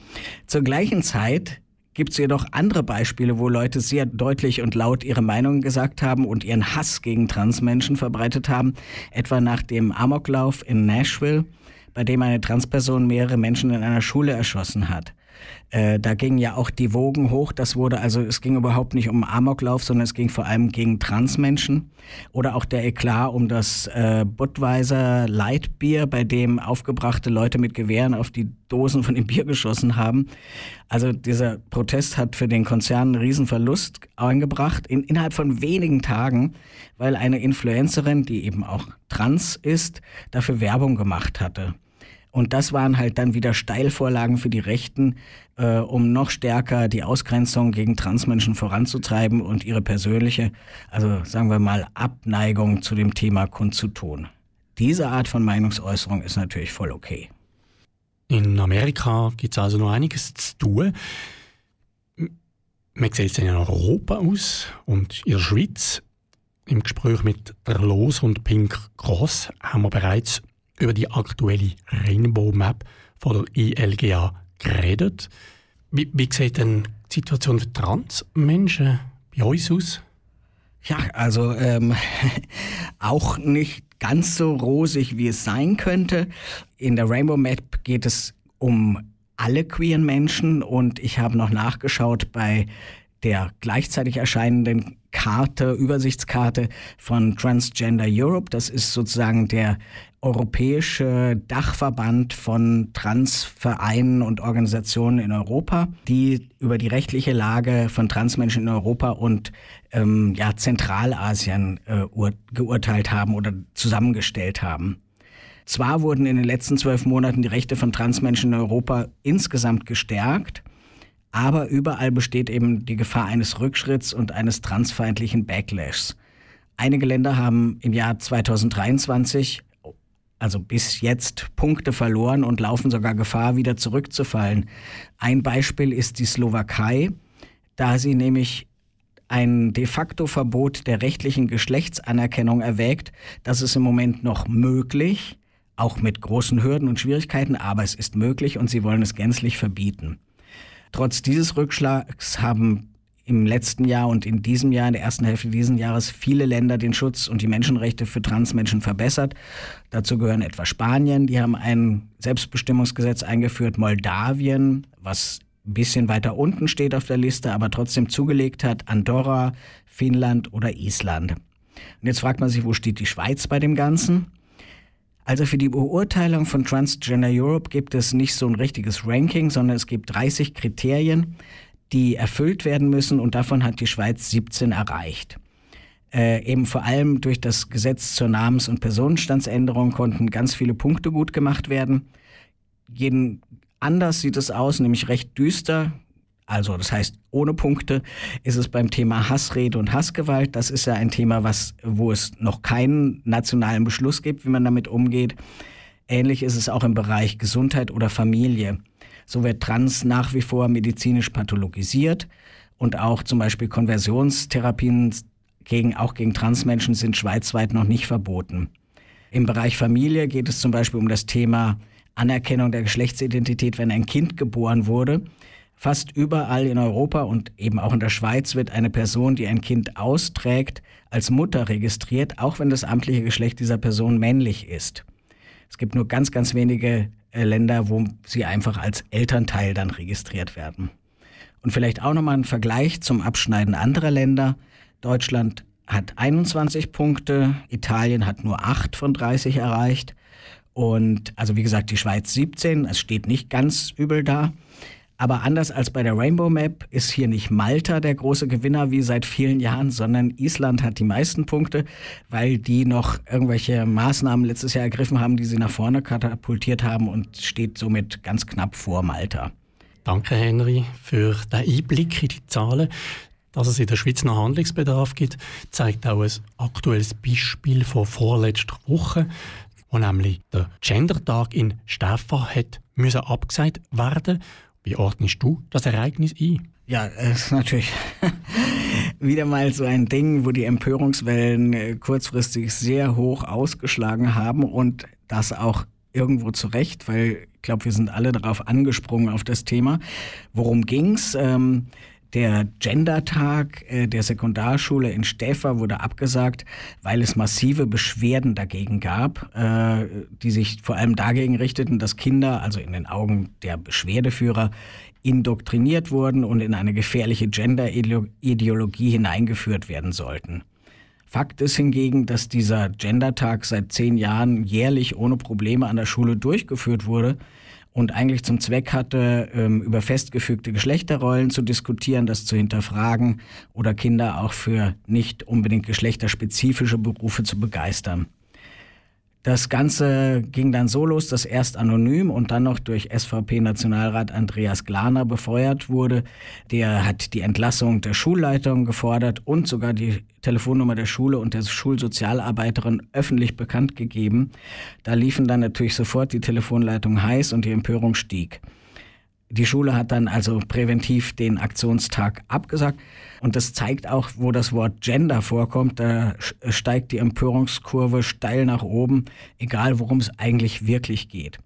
Zur gleichen Zeit gibt es jedoch andere Beispiele, wo Leute sehr deutlich und laut ihre Meinung gesagt haben und ihren Hass gegen Transmenschen verbreitet haben. Etwa nach dem Amoklauf in Nashville, bei dem eine Transperson mehrere Menschen in einer Schule erschossen hat. Äh, da gingen ja auch die Wogen hoch. Das wurde also, es ging überhaupt nicht um Amoklauf, sondern es ging vor allem gegen Transmenschen. Oder auch der Eklat um das äh, Budweiser Lightbier, bei dem aufgebrachte Leute mit Gewehren auf die Dosen von dem Bier geschossen haben. Also dieser Protest hat für den Konzern einen Riesenverlust eingebracht, in, innerhalb von wenigen Tagen, weil eine Influencerin, die eben auch trans ist, dafür Werbung gemacht hatte. Und das waren halt dann wieder Steilvorlagen für die Rechten, äh, um noch stärker die Ausgrenzung gegen Transmenschen voranzutreiben und ihre persönliche, also sagen wir mal, Abneigung zu dem Thema kundzutun. Diese Art von Meinungsäußerung ist natürlich voll okay. In Amerika gibt es also noch einiges zu tun. Man sieht es in Europa aus und in der Schweiz. Im Gespräch mit der Los und Pink Cross haben wir bereits über die aktuelle Rainbow Map von der ILGA geredet. Wie, wie sieht denn die Situation für Transmenschen bei uns aus? Ja, also ähm, auch nicht ganz so rosig, wie es sein könnte. In der Rainbow Map geht es um alle queeren Menschen und ich habe noch nachgeschaut bei der gleichzeitig erscheinenden Karte, Übersichtskarte von Transgender Europe. Das ist sozusagen der europäische Dachverband von Transvereinen und Organisationen in Europa, die über die rechtliche Lage von Transmenschen in Europa und ähm, ja, Zentralasien äh, ur geurteilt haben oder zusammengestellt haben. Zwar wurden in den letzten zwölf Monaten die Rechte von Transmenschen in Europa insgesamt gestärkt, aber überall besteht eben die Gefahr eines Rückschritts und eines transfeindlichen Backlashs. Einige Länder haben im Jahr 2023, also bis jetzt, Punkte verloren und laufen sogar Gefahr, wieder zurückzufallen. Ein Beispiel ist die Slowakei, da sie nämlich ein de facto Verbot der rechtlichen Geschlechtsanerkennung erwägt. Das ist im Moment noch möglich, auch mit großen Hürden und Schwierigkeiten, aber es ist möglich und sie wollen es gänzlich verbieten. Trotz dieses Rückschlags haben im letzten Jahr und in diesem Jahr, in der ersten Hälfte dieses Jahres, viele Länder den Schutz und die Menschenrechte für Transmenschen verbessert. Dazu gehören etwa Spanien, die haben ein Selbstbestimmungsgesetz eingeführt, Moldawien, was ein bisschen weiter unten steht auf der Liste, aber trotzdem zugelegt hat, Andorra, Finnland oder Island. Und jetzt fragt man sich, wo steht die Schweiz bei dem Ganzen? Also für die Beurteilung von Transgender Europe gibt es nicht so ein richtiges Ranking, sondern es gibt 30 Kriterien, die erfüllt werden müssen und davon hat die Schweiz 17 erreicht. Äh, eben vor allem durch das Gesetz zur Namens- und Personenstandsänderung konnten ganz viele Punkte gut gemacht werden. Jeden anders sieht es aus, nämlich recht düster. Also das heißt, ohne Punkte ist es beim Thema Hassrede und Hassgewalt. Das ist ja ein Thema, was, wo es noch keinen nationalen Beschluss gibt, wie man damit umgeht. Ähnlich ist es auch im Bereich Gesundheit oder Familie. So wird Trans nach wie vor medizinisch pathologisiert und auch zum Beispiel Konversionstherapien gegen, auch gegen Transmenschen sind schweizweit noch nicht verboten. Im Bereich Familie geht es zum Beispiel um das Thema Anerkennung der Geschlechtsidentität, wenn ein Kind geboren wurde. Fast überall in Europa und eben auch in der Schweiz wird eine Person, die ein Kind austrägt, als Mutter registriert, auch wenn das amtliche Geschlecht dieser Person männlich ist. Es gibt nur ganz, ganz wenige Länder, wo sie einfach als Elternteil dann registriert werden. Und vielleicht auch nochmal ein Vergleich zum Abschneiden anderer Länder. Deutschland hat 21 Punkte, Italien hat nur 8 von 30 erreicht. Und also wie gesagt, die Schweiz 17, es steht nicht ganz übel da. Aber anders als bei der Rainbow Map ist hier nicht Malta der große Gewinner wie seit vielen Jahren, sondern Island hat die meisten Punkte, weil die noch irgendwelche Maßnahmen letztes Jahr ergriffen haben, die sie nach vorne katapultiert haben und steht somit ganz knapp vor Malta. Danke, Henry, für den Einblick in die Zahlen. Dass es in der Schweiz noch Handlungsbedarf gibt, zeigt auch ein aktuelles Beispiel von vorletzter Woche, wo nämlich der Gendertag in Stefan hat müssen abgesagt werden. Wie ordnest du das Ereignis ein? Ja, es ist natürlich wieder mal so ein Ding, wo die Empörungswellen äh, kurzfristig sehr hoch ausgeschlagen haben und das auch irgendwo zurecht, weil ich glaube, wir sind alle darauf angesprungen auf das Thema. Worum ging's? Ähm, der Gendertag äh, der Sekundarschule in Stäfa wurde abgesagt, weil es massive Beschwerden dagegen gab, äh, die sich vor allem dagegen richteten, dass Kinder, also in den Augen der Beschwerdeführer, indoktriniert wurden und in eine gefährliche Gender-Ideologie hineingeführt werden sollten. Fakt ist hingegen, dass dieser Gendertag seit zehn Jahren jährlich ohne Probleme an der Schule durchgeführt wurde und eigentlich zum Zweck hatte, ähm, über festgefügte Geschlechterrollen zu diskutieren, das zu hinterfragen oder Kinder auch für nicht unbedingt geschlechterspezifische Berufe zu begeistern. Das Ganze ging dann so los, dass erst anonym und dann noch durch SVP-Nationalrat Andreas Glaner befeuert wurde. Der hat die Entlassung der Schulleitung gefordert und sogar die Telefonnummer der Schule und der Schulsozialarbeiterin öffentlich bekannt gegeben. Da liefen dann natürlich sofort die Telefonleitungen heiß und die Empörung stieg. Die Schule hat dann also präventiv den Aktionstag abgesagt. Und das zeigt auch, wo das Wort Gender vorkommt. Da steigt die Empörungskurve steil nach oben, egal worum es eigentlich wirklich geht.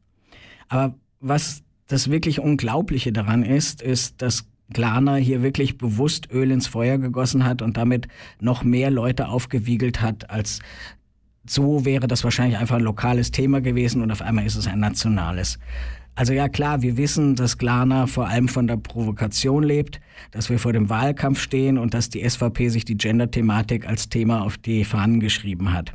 Aber was das wirklich Unglaubliche daran ist, ist, dass Glaner hier wirklich bewusst Öl ins Feuer gegossen hat und damit noch mehr Leute aufgewiegelt hat, als so wäre das wahrscheinlich einfach ein lokales Thema gewesen und auf einmal ist es ein nationales. Also ja klar, wir wissen, dass Glana vor allem von der Provokation lebt, dass wir vor dem Wahlkampf stehen und dass die SVP sich die Gender-Thematik als Thema auf die Fahnen geschrieben hat.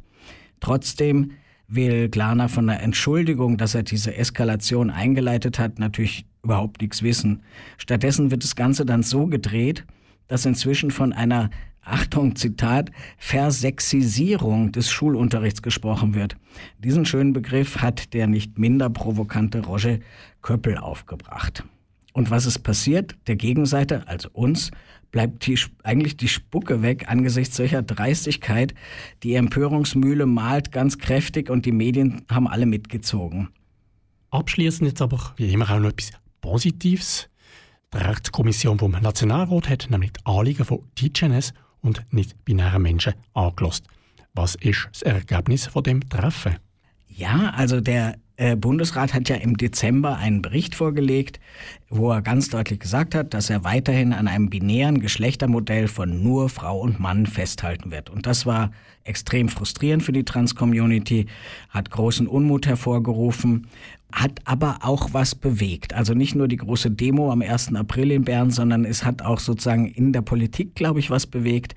Trotzdem will Glana von der Entschuldigung, dass er diese Eskalation eingeleitet hat, natürlich überhaupt nichts wissen. Stattdessen wird das Ganze dann so gedreht, dass inzwischen von einer Achtung, Zitat, Versexisierung des Schulunterrichts gesprochen wird. Diesen schönen Begriff hat der nicht minder provokante Roger Köppel aufgebracht. Und was ist passiert? Der Gegenseite, also uns, bleibt die, eigentlich die Spucke weg angesichts solcher Dreistigkeit. Die Empörungsmühle malt ganz kräftig und die Medien haben alle mitgezogen. Abschließend jetzt aber wie immer auch noch etwas Positives. Die Rechtskommission vom Nationalrat hat nämlich die Anliegen von TGNS und nicht-binären Menschen angelost. Was ist das Ergebnis von dem Treffen? Ja, also der äh, Bundesrat hat ja im Dezember einen Bericht vorgelegt, wo er ganz deutlich gesagt hat, dass er weiterhin an einem binären Geschlechtermodell von nur Frau und Mann festhalten wird. Und das war extrem frustrierend für die Trans-Community, hat großen Unmut hervorgerufen, hat aber auch was bewegt. Also nicht nur die große Demo am 1. April in Bern, sondern es hat auch sozusagen in der Politik, glaube ich, was bewegt.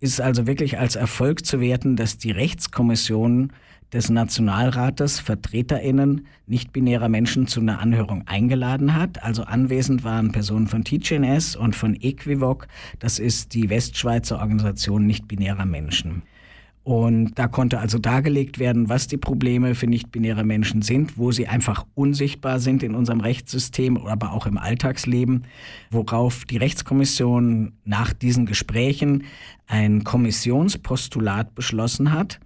Es ist also wirklich als Erfolg zu werten, dass die Rechtskommission des Nationalrates VertreterInnen nicht-binärer Menschen zu einer Anhörung eingeladen hat. Also anwesend waren Personen von TGNS und von Equivoc. Das ist die Westschweizer Organisation nicht-binärer Menschen. Und da konnte also dargelegt werden, was die Probleme für nicht-binäre Menschen sind, wo sie einfach unsichtbar sind in unserem Rechtssystem, aber auch im Alltagsleben, worauf die Rechtskommission nach diesen Gesprächen ein Kommissionspostulat beschlossen hat,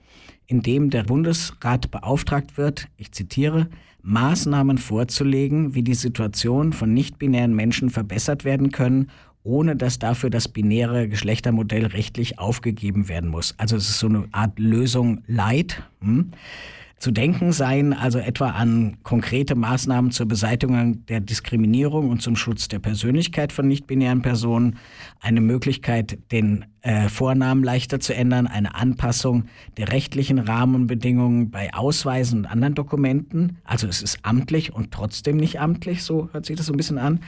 in dem der Bundesrat beauftragt wird, ich zitiere, Maßnahmen vorzulegen, wie die Situation von nicht-binären Menschen verbessert werden können, ohne dass dafür das binäre Geschlechtermodell rechtlich aufgegeben werden muss. Also es ist so eine Art Lösung Light. Hm? Zu denken seien also etwa an konkrete Maßnahmen zur Beseitigung der Diskriminierung und zum Schutz der Persönlichkeit von nicht-binären Personen, eine Möglichkeit, den äh, Vornamen leichter zu ändern, eine Anpassung der rechtlichen Rahmenbedingungen bei Ausweisen und anderen Dokumenten, also es ist amtlich und trotzdem nicht amtlich, so hört sich das so ein bisschen an,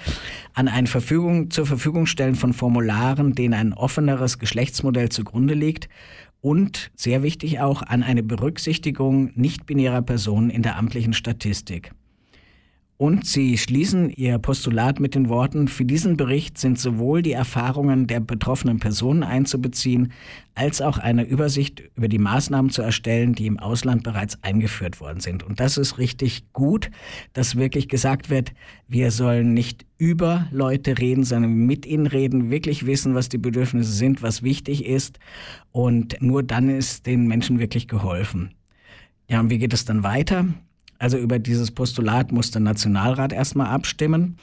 an eine Verfügung, zur Verfügung stellen von Formularen, denen ein offeneres Geschlechtsmodell zugrunde liegt und sehr wichtig auch an eine Berücksichtigung nicht-binärer Personen in der amtlichen Statistik. Und sie schließen ihr Postulat mit den Worten, für diesen Bericht sind sowohl die Erfahrungen der betroffenen Personen einzubeziehen, als auch eine Übersicht über die Maßnahmen zu erstellen, die im Ausland bereits eingeführt worden sind. Und das ist richtig gut, dass wirklich gesagt wird, wir sollen nicht über Leute reden, sondern mit ihnen reden, wirklich wissen, was die Bedürfnisse sind, was wichtig ist. Und nur dann ist den Menschen wirklich geholfen. Ja, und wie geht es dann weiter? Also über dieses Postulat muss der Nationalrat erstmal abstimmen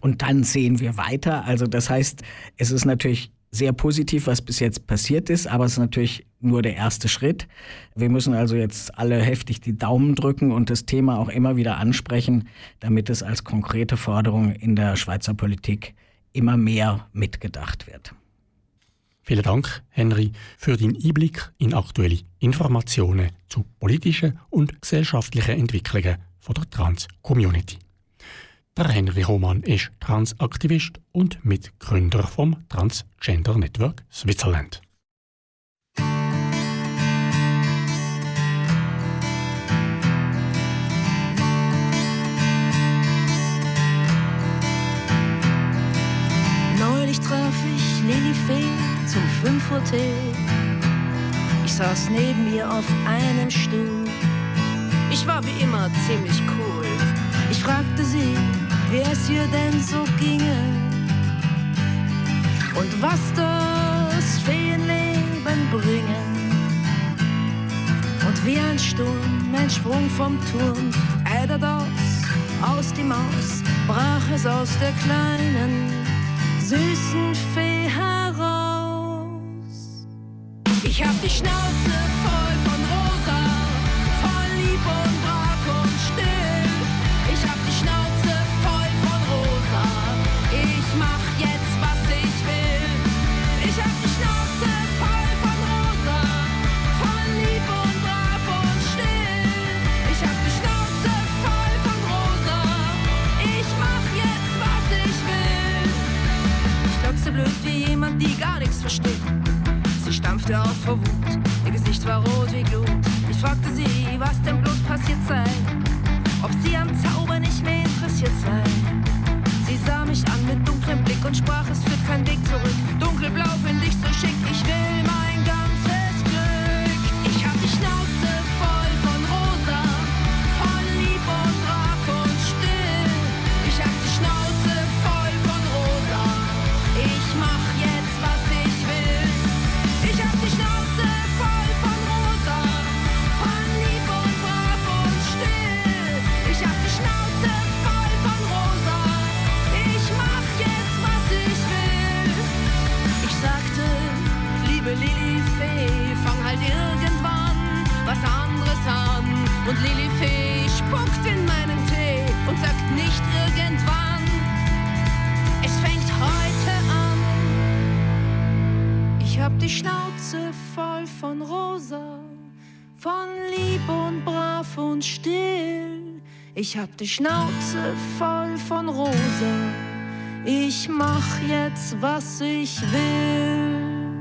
und dann sehen wir weiter. Also das heißt, es ist natürlich sehr positiv, was bis jetzt passiert ist, aber es ist natürlich nur der erste Schritt. Wir müssen also jetzt alle heftig die Daumen drücken und das Thema auch immer wieder ansprechen, damit es als konkrete Forderung in der Schweizer Politik immer mehr mitgedacht wird. Vielen Dank, Henry, für den Einblick in aktuelle Informationen zu politischen und gesellschaftlichen Entwicklungen von der Trans-Community. Der Henry Hohmann ist Transaktivist und Mitgründer vom Transgender Network Switzerland. Neulich traf ich Lili Fee zum 5 Uhr Tee. Ich saß neben ihr auf einem Stuhl. Ich war wie immer ziemlich cool. Ich fragte sie, wie es ihr denn so ginge und was das Feenleben bringe. Und wie ein Sturm, ein Sprung vom Turm, eider das aus die Maus, brach es aus der kleinen, süßen Fee Ich hab die Schnauze voll Stampfte auf vor Wut, ihr Gesicht war rot wie Glut. Ich fragte sie, was denn bloß passiert sei, ob sie am Zauber nicht mehr interessiert sei. Sie sah mich an mit dunklem Blick und sprach, es führt kein Weg zurück. Dunkelblau find ich so schick, ich will mein die Schnauze voll von Rosa, von lieb und brav und still. Ich hab die Schnauze voll von Rosa. Ich mach jetzt, was ich will.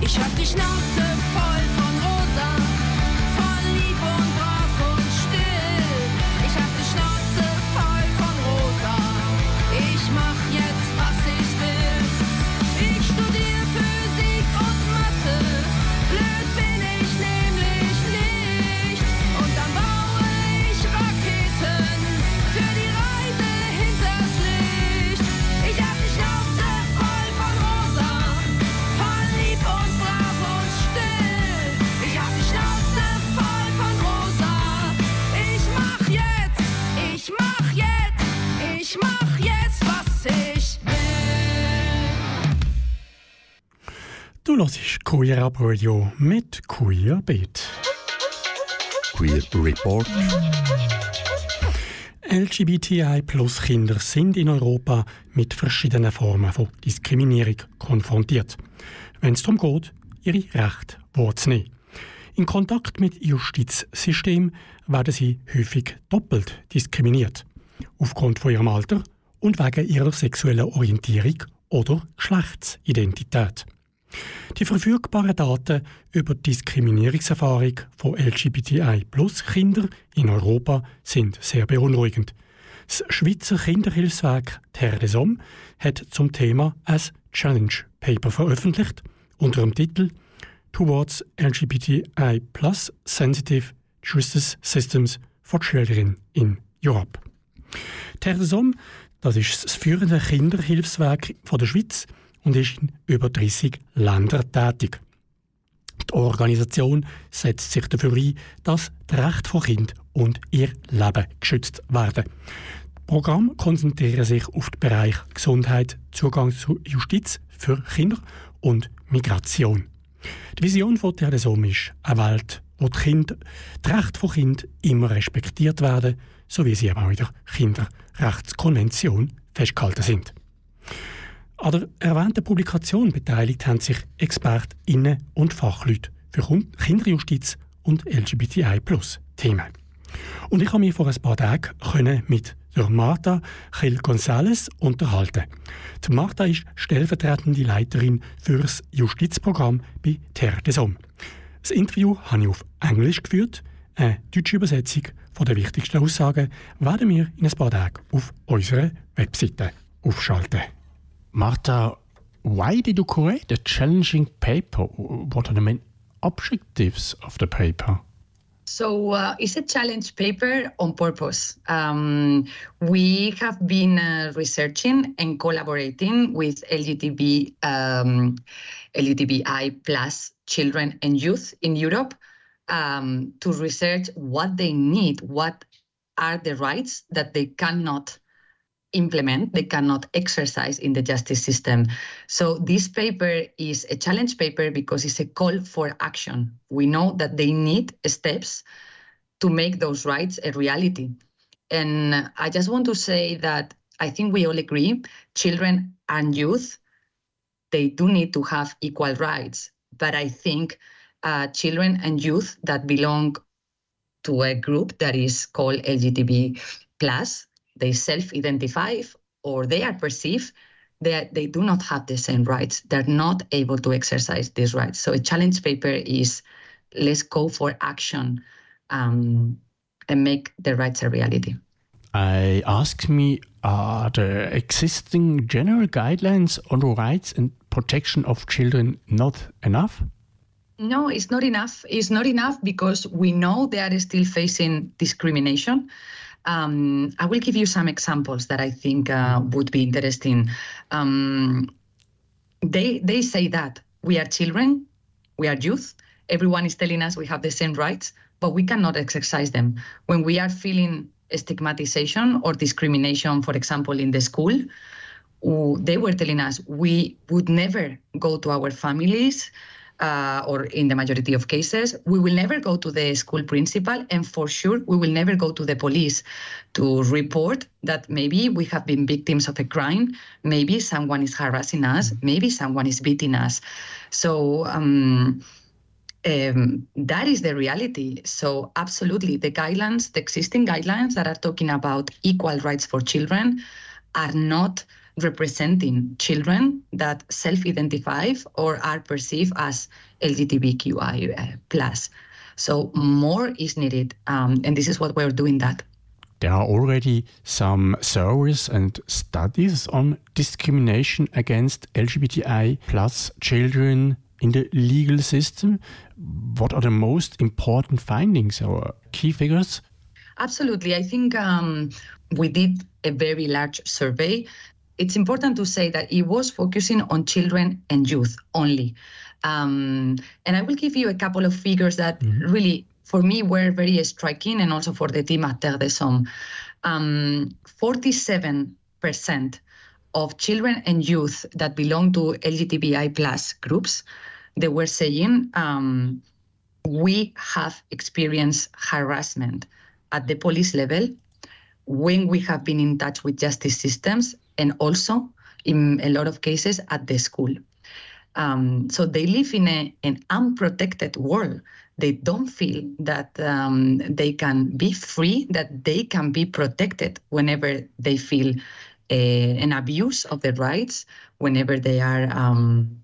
Ich hab die Schnauze Du hörst Queer Up Radio mit Queer Beat. Queer Report. LGBTI-Plus-Kinder sind in Europa mit verschiedenen Formen von Diskriminierung konfrontiert, wenn es darum geht, ihre Rechte wahrzunehmen. In Kontakt mit Justizsystem werden sie häufig doppelt diskriminiert. Aufgrund von ihrem Alter und wegen ihrer sexuellen Orientierung oder Geschlechtsidentität. Die verfügbaren Daten über die Diskriminierungserfahrung von LGBTI-Plus-Kindern in Europa sind sehr beunruhigend. Das Schweizer Kinderhilfswerk Terre des Hommes hat zum Thema ein Challenge Paper veröffentlicht unter dem Titel Towards LGBTI Plus Sensitive Justice Systems for Children in Europe. Terre des Hommes, das ist das führende Kinderhilfswerk der Schweiz und ist in über 30 Ländern tätig. Die Organisation setzt sich dafür ein, dass die Rechte von Kind und ihr Leben geschützt werden. Das Programm konzentriert sich auf den Bereich Gesundheit, Zugang zu Justiz für Kinder und Migration. Die Vision von Hommes ist eine Welt, wo die, Kinder, die Rechte von Kindern immer respektiert werden, so wie sie auch in der Kinderrechtskonvention festgehalten sind. An der erwähnten Publikation beteiligt haben sich ExpertInnen und Fachleute für Kinderjustiz und LGBTI-Plus-Themen. Und ich habe mich vor ein paar Tagen mit der Marta Gil González unterhalten. Die Marta ist stellvertretende Leiterin für das Justizprogramm bei Terre des Hommes. Das Interview habe ich auf Englisch geführt. Eine deutsche Übersetzung von den wichtigsten Aussagen werden wir in ein paar Tagen auf unserer Webseite aufschalten. Martha, why did you create a challenging paper? What are the main objectives of the paper? So uh, it's a challenge paper on purpose. Um, we have been uh, researching and collaborating with LGTB, um, LGTBI plus children and youth in Europe um, to research what they need, what are the rights that they cannot implement, they cannot exercise in the justice system. So this paper is a challenge paper because it's a call for action. We know that they need steps to make those rights a reality. And I just want to say that I think we all agree children and youth, they do need to have equal rights. But I think uh, children and youth that belong to a group that is called LGTB plus, they self-identify or they are perceived that they do not have the same rights. They're not able to exercise these rights. So a challenge paper is let's go for action um, and make the rights a reality. I asked me, are the existing general guidelines on the rights and protection of children not enough? No, it's not enough. It's not enough because we know they are still facing discrimination. Um, I will give you some examples that I think uh, would be interesting. Um, they they say that we are children, we are youth. Everyone is telling us we have the same rights, but we cannot exercise them when we are feeling stigmatization or discrimination. For example, in the school, they were telling us we would never go to our families uh, or in the majority of cases, we will never go to the school principal, and for sure, we will never go to the police to report that maybe we have been victims of a crime, maybe someone is harassing us, maybe someone is beating us. So, um, um, that is the reality. So, absolutely, the guidelines, the existing guidelines that are talking about equal rights for children, are not representing children that self-identify or are perceived as LGBTQI plus. So more is needed, um, and this is what we're doing. That There are already some surveys and studies on discrimination against LGBTI plus children in the legal system. What are the most important findings or key figures? absolutely, I think um, we did a very large survey. It's important to say that it was focusing on children and youth only. Um, and I will give you a couple of figures that really, for me, were very striking and also for the team at Terre des Hommes. Um, 47% of children and youth that belong to LGBTI plus groups, they were saying um, we have experienced harassment at the police level when we have been in touch with justice systems and also in a lot of cases at the school. Um, so they live in a, an unprotected world. They don't feel that um, they can be free, that they can be protected whenever they feel uh, an abuse of their rights, whenever they are um,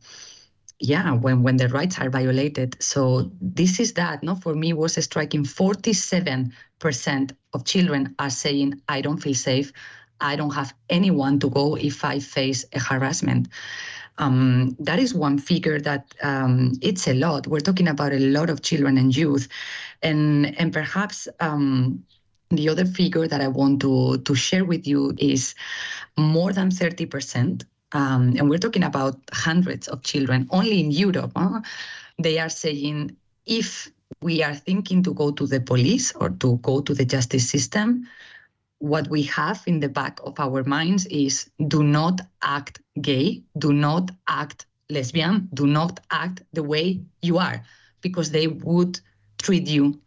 yeah, when when the rights are violated. So this is that. No, for me was striking. Forty seven percent of children are saying, "I don't feel safe. I don't have anyone to go if I face a harassment." Um, that is one figure that um, it's a lot. We're talking about a lot of children and youth, and and perhaps um, the other figure that I want to to share with you is more than thirty percent, um, and we're talking about hundreds of children only in Europe. huh? They are saying if we are thinking to go to the police or to go to the justice system, what we have in the back of our minds is do not act gay, do not act lesbian, do not act the way you are, because they would treat you.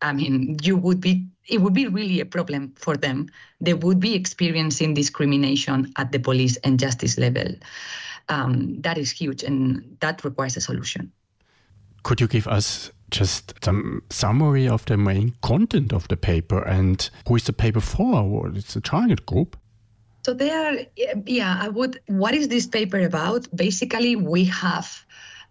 I mean, you would be, it would be really a problem for them. They would be experiencing discrimination at the police and justice level. Um, that is huge, and that requires a solution. Could you give us just some summary of the main content of the paper and who is the paper for? What is the target group? So there, yeah, I would. What is this paper about? Basically, we have.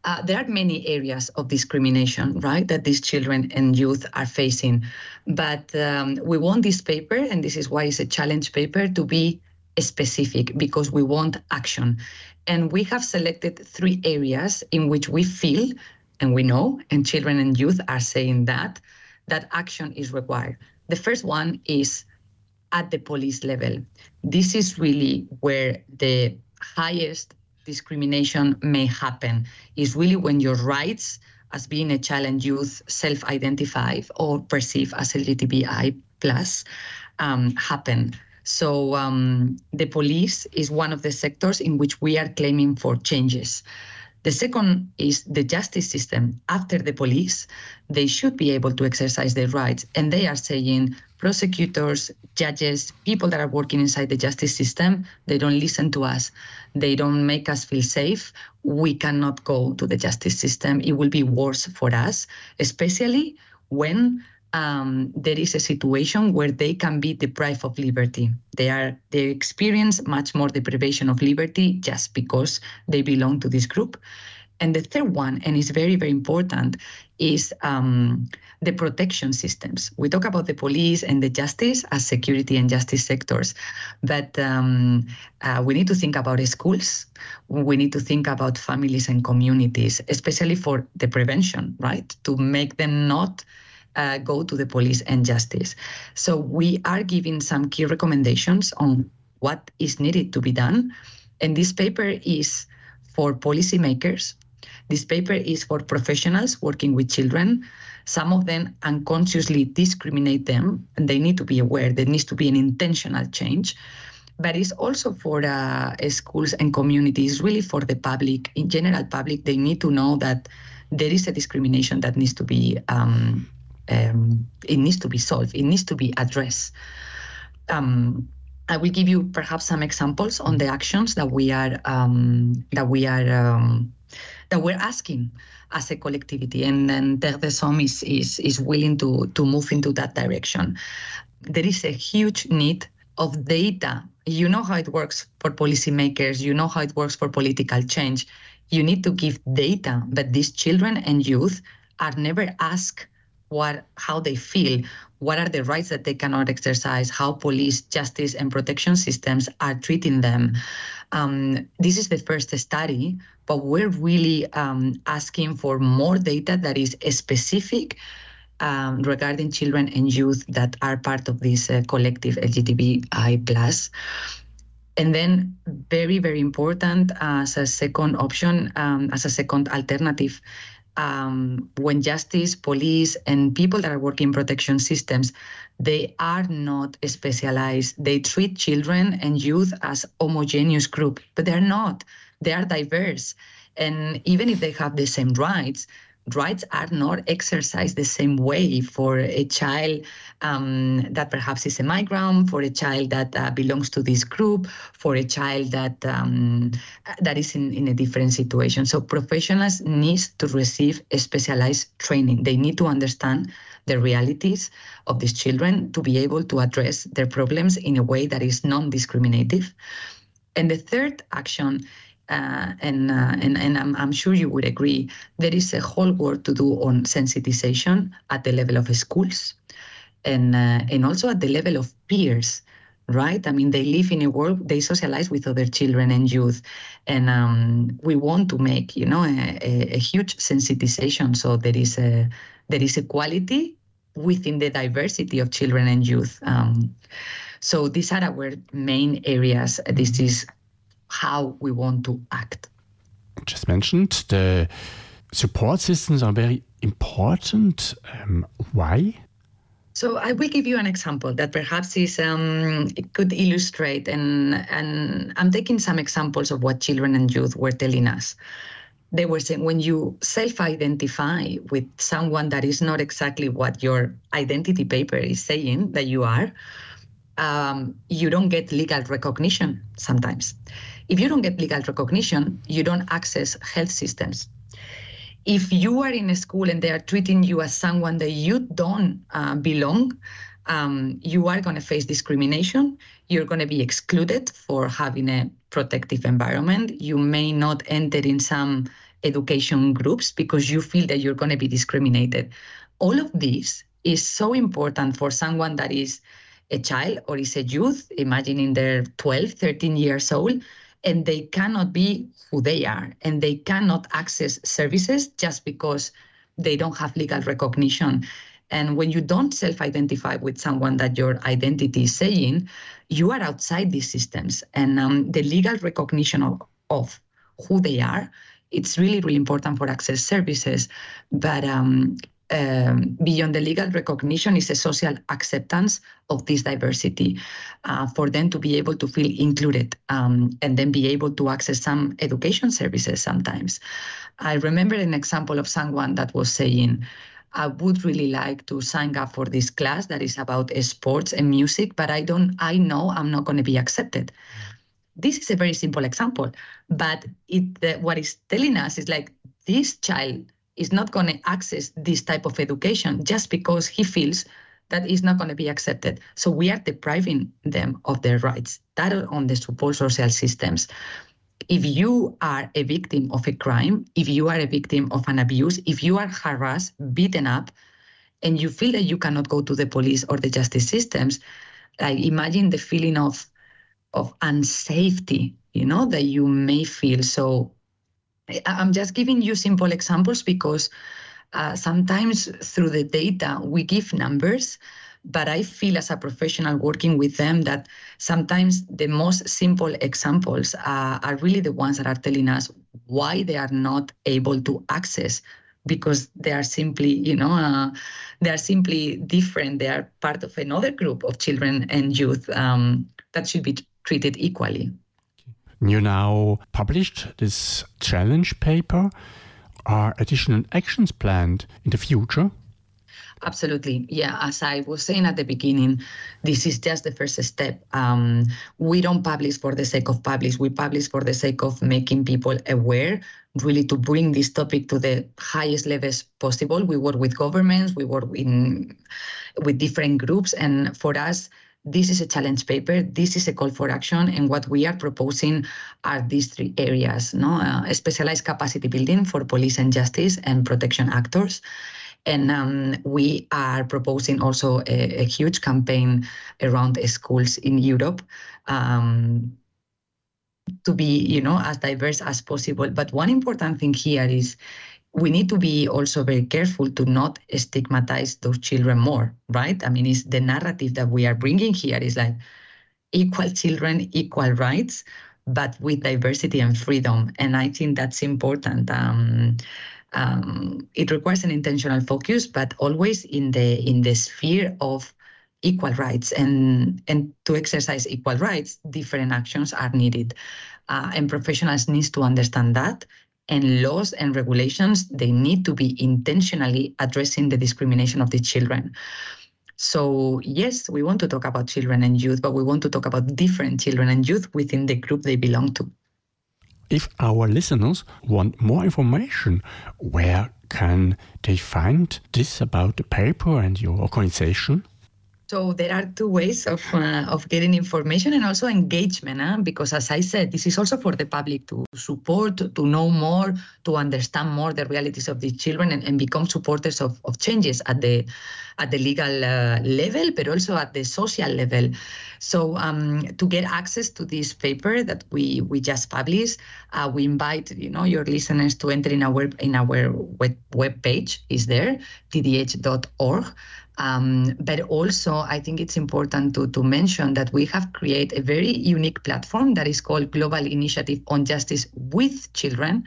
Uh, there are many areas of discrimination, right, that these children and youth are facing. But um, we want this paper, and this is why it's a challenge paper, to be specific because we want action. And we have selected three areas in which we feel and we know, and children and youth are saying that, that action is required. The first one is at the police level. This is really where the highest discrimination may happen, is really when your rights as being a child and youth self-identify or perceive as LGBTI plus um, happen. So um, the police is one of the sectors in which we are claiming for changes. The second is the justice system. After the police, they should be able to exercise their rights. And they are saying prosecutors, judges, people that are working inside the justice system, they don't listen to us. They don't make us feel safe. We cannot go to the justice system. It will be worse for us, especially when um, there is a situation where they can be deprived of liberty. They are they experience much more deprivation of liberty just because they belong to this group. And the third one, and it's very very important, is um, the protection systems. We talk about the police and the justice as security and justice sectors, but um, uh, we need to think about schools. We need to think about families and communities, especially for the prevention, right? To make them not uh, go to the police and justice. So we are giving some key recommendations on what is needed to be done. And this paper is for policymakers. This paper is for professionals working with children. Some of them unconsciously discriminate them, and they need to be aware. There needs to be an intentional change. But it's also for uh, schools and communities, really for the public, in general public. They need to know that there is a discrimination that needs to be um, um, it needs to be solved. It needs to be addressed. Um, I will give you perhaps some examples on the actions that we are um, that we are um, that we're asking as a collectivity, and then des Hommes is, is is willing to to move into that direction. There is a huge need of data. You know how it works for policymakers. You know how it works for political change. You need to give data, but these children and youth are never asked what how they feel what are the rights that they cannot exercise how police justice and protection systems are treating them. Um, this is the first study but we're really um, asking for more data that is specific um, regarding children and youth that are part of this uh, collective lgbti plus. And then very very important as a second option um, as a second alternative um, when justice, police, and people that are working protection systems, they are not specialized. They treat children and youth as homogeneous group, but they're not. They are diverse, and even if they have the same rights, rights are not exercised the same way for a child um, that perhaps is a migrant, for a child that uh, belongs to this group, for a child that um, that is in, in a different situation. So professionals need to receive specialized training. They need to understand the realities of these children to be able to address their problems in a way that is non-discriminative. And the third action uh, and, uh, and, and I'm, I'm sure you would agree, there is a whole work to do on sensitization at the level of schools and, uh, and also at the level of peers right? I mean, they live in a world, they socialize with other children and youth. And um, we want to make, you know, a, a, a huge sensitization. So there is a, there is equality within the diversity of children and youth. Um, so these are our main areas. This is how we want to act. Just mentioned the support systems are very important. Um, why? So I will give you an example that perhaps is um, could illustrate, and and I'm taking some examples of what children and youth were telling us. They were saying when you self-identify with someone that is not exactly what your identity paper is saying that you are, um, you don't get legal recognition sometimes. If you don't get legal recognition, you don't access health systems if you are in a school and they are treating you as someone that you don't uh, belong, um, you are going to face discrimination. You're going to be excluded for having a protective environment. You may not enter in some education groups because you feel that you're going to be discriminated. All of this is so important for someone that is a child or is a youth, imagining they're 12, 13 years old, and they cannot be who they are and they cannot access services just because they don't have legal recognition. And when you don't self identify with someone that your identity is saying, you are outside these systems. And um, the legal recognition of, of who they are, it's really, really important for access services. But um, um, beyond the legal recognition is a social acceptance of this diversity uh, for them to be able to feel included um, and then be able to access some education services sometimes. I remember an example of someone that was saying, I would really like to sign up for this class that is about sports and music, but I don't, I know I'm not going to be accepted. This is a very simple example, but it, the, what it's telling us is like this child is not going to access this type of education just because he feels that is not going to be accepted. So we are depriving them of their rights. That are on the support social systems. If you are a victim of a crime, if you are a victim of an abuse, if you are harassed, beaten up, and you feel that you cannot go to the police or the justice systems, like imagine the feeling of of unsafety, you know, that you may feel. So I'm just giving you simple examples because uh, sometimes through the data we give numbers, but I feel as a professional working with them that sometimes the most simple examples uh, are really the ones that are telling us why they are not able to access because they are simply, you know, uh, they are simply different. They are part of another group of children and youth um, that should be treated equally. You now published this challenge paper. Are additional actions planned in the future? Absolutely. Yeah. As I was saying at the beginning, this is just the first step. Um, we don't publish for the sake of publish. We publish for the sake of making people aware, really to bring this topic to the highest levels possible. We work with governments, we work in, with different groups. And for us, this is a challenge paper. This is a call for action. And what we are proposing are these three areas, no? Uh, specialized capacity building for police and justice and protection actors. And um, we are proposing also a, a huge campaign around schools in Europe um, to be, you know, as diverse as possible. But one important thing here is we need to be also very careful to not stigmatize those children more, right? I mean, it's the narrative that we are bringing here is like equal children, equal rights, but with diversity and freedom. And I think that's important. Um, um, it requires an intentional focus, but always in the in the sphere of equal rights. And and to exercise equal rights, different actions are needed, uh, and professionals need to understand that. And laws and regulations they need to be intentionally addressing the discrimination of the children. So yes, we want to talk about children and youth, but we want to talk about different children and youth within the group they belong to. If our listeners want more information, where can they find this about the paper and your organization? So there are two ways of uh, of getting information and also engagement, huh? because as I said, this is also for the public to support, to know more, to understand more the realities of these children, and, and become supporters of, of changes at the at the legal uh, level, but also at the social level. So um, to get access to this paper that we we just published, uh, we invite you know your listeners to enter in our in our web web page is there tdh.org. Um, but also, I think it's important to, to mention that we have created a very unique platform that is called Global Initiative on Justice with Children.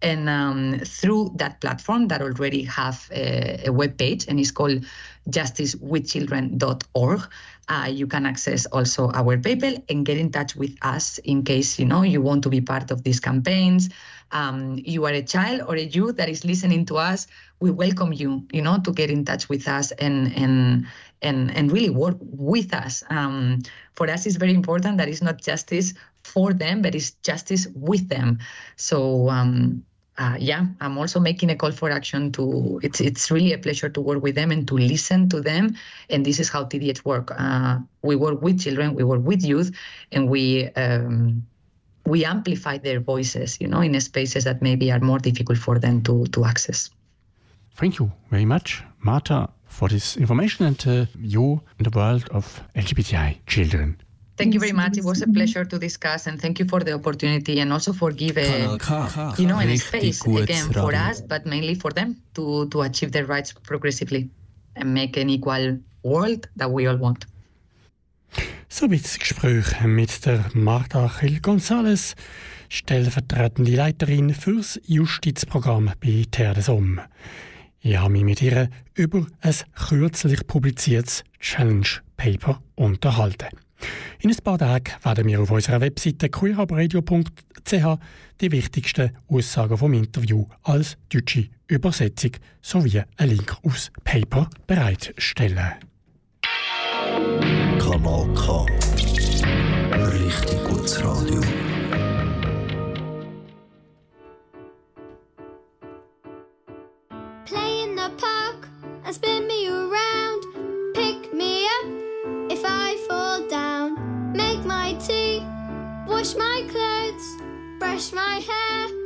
And um, through that platform that already have a, a web page and is called justicewithchildren.org, uh, you can access also our paper and get in touch with us in case you know you want to be part of these campaigns. Um, you are a child or a youth that is listening to us. We welcome you, you know, to get in touch with us and and and and really work with us. Um, for us, it's very important that it's not justice for them, but it's justice with them. So. Um, uh, yeah, I'm also making a call for action to. It's it's really a pleasure to work with them and to listen to them. And this is how TDH work. Uh, we work with children, we work with youth, and we um, we amplify their voices. You know, in spaces that maybe are more difficult for them to to access. Thank you very much, Marta, for this information and uh, you in the world of LGBTI children. Thank you very much. It was a pleasure to discuss, and thank you for the opportunity, and also for giving, you know, a space again for us, but mainly for them to to achieve their rights progressively and make an equal world that we all want. Soweit das Gespräch mit der Marta Achil González, stellvertretende Leiterin fürs Justizprogramm bei Terre des Hommes. Ich habe mich mit ihr über ein kürzlich publiziertes Challenge Paper unterhalten. In ein paar Tagen werden wir auf unserer Webseite queerabradio.ch die wichtigsten Aussagen vom Interview als deutsche Übersetzung sowie einen Link aufs Paper bereitstellen. Kanal K. Richtig gutes Radio. Play in the park and spin me around. Pick me up if I fall down. Make my tea, wash my clothes, brush my hair,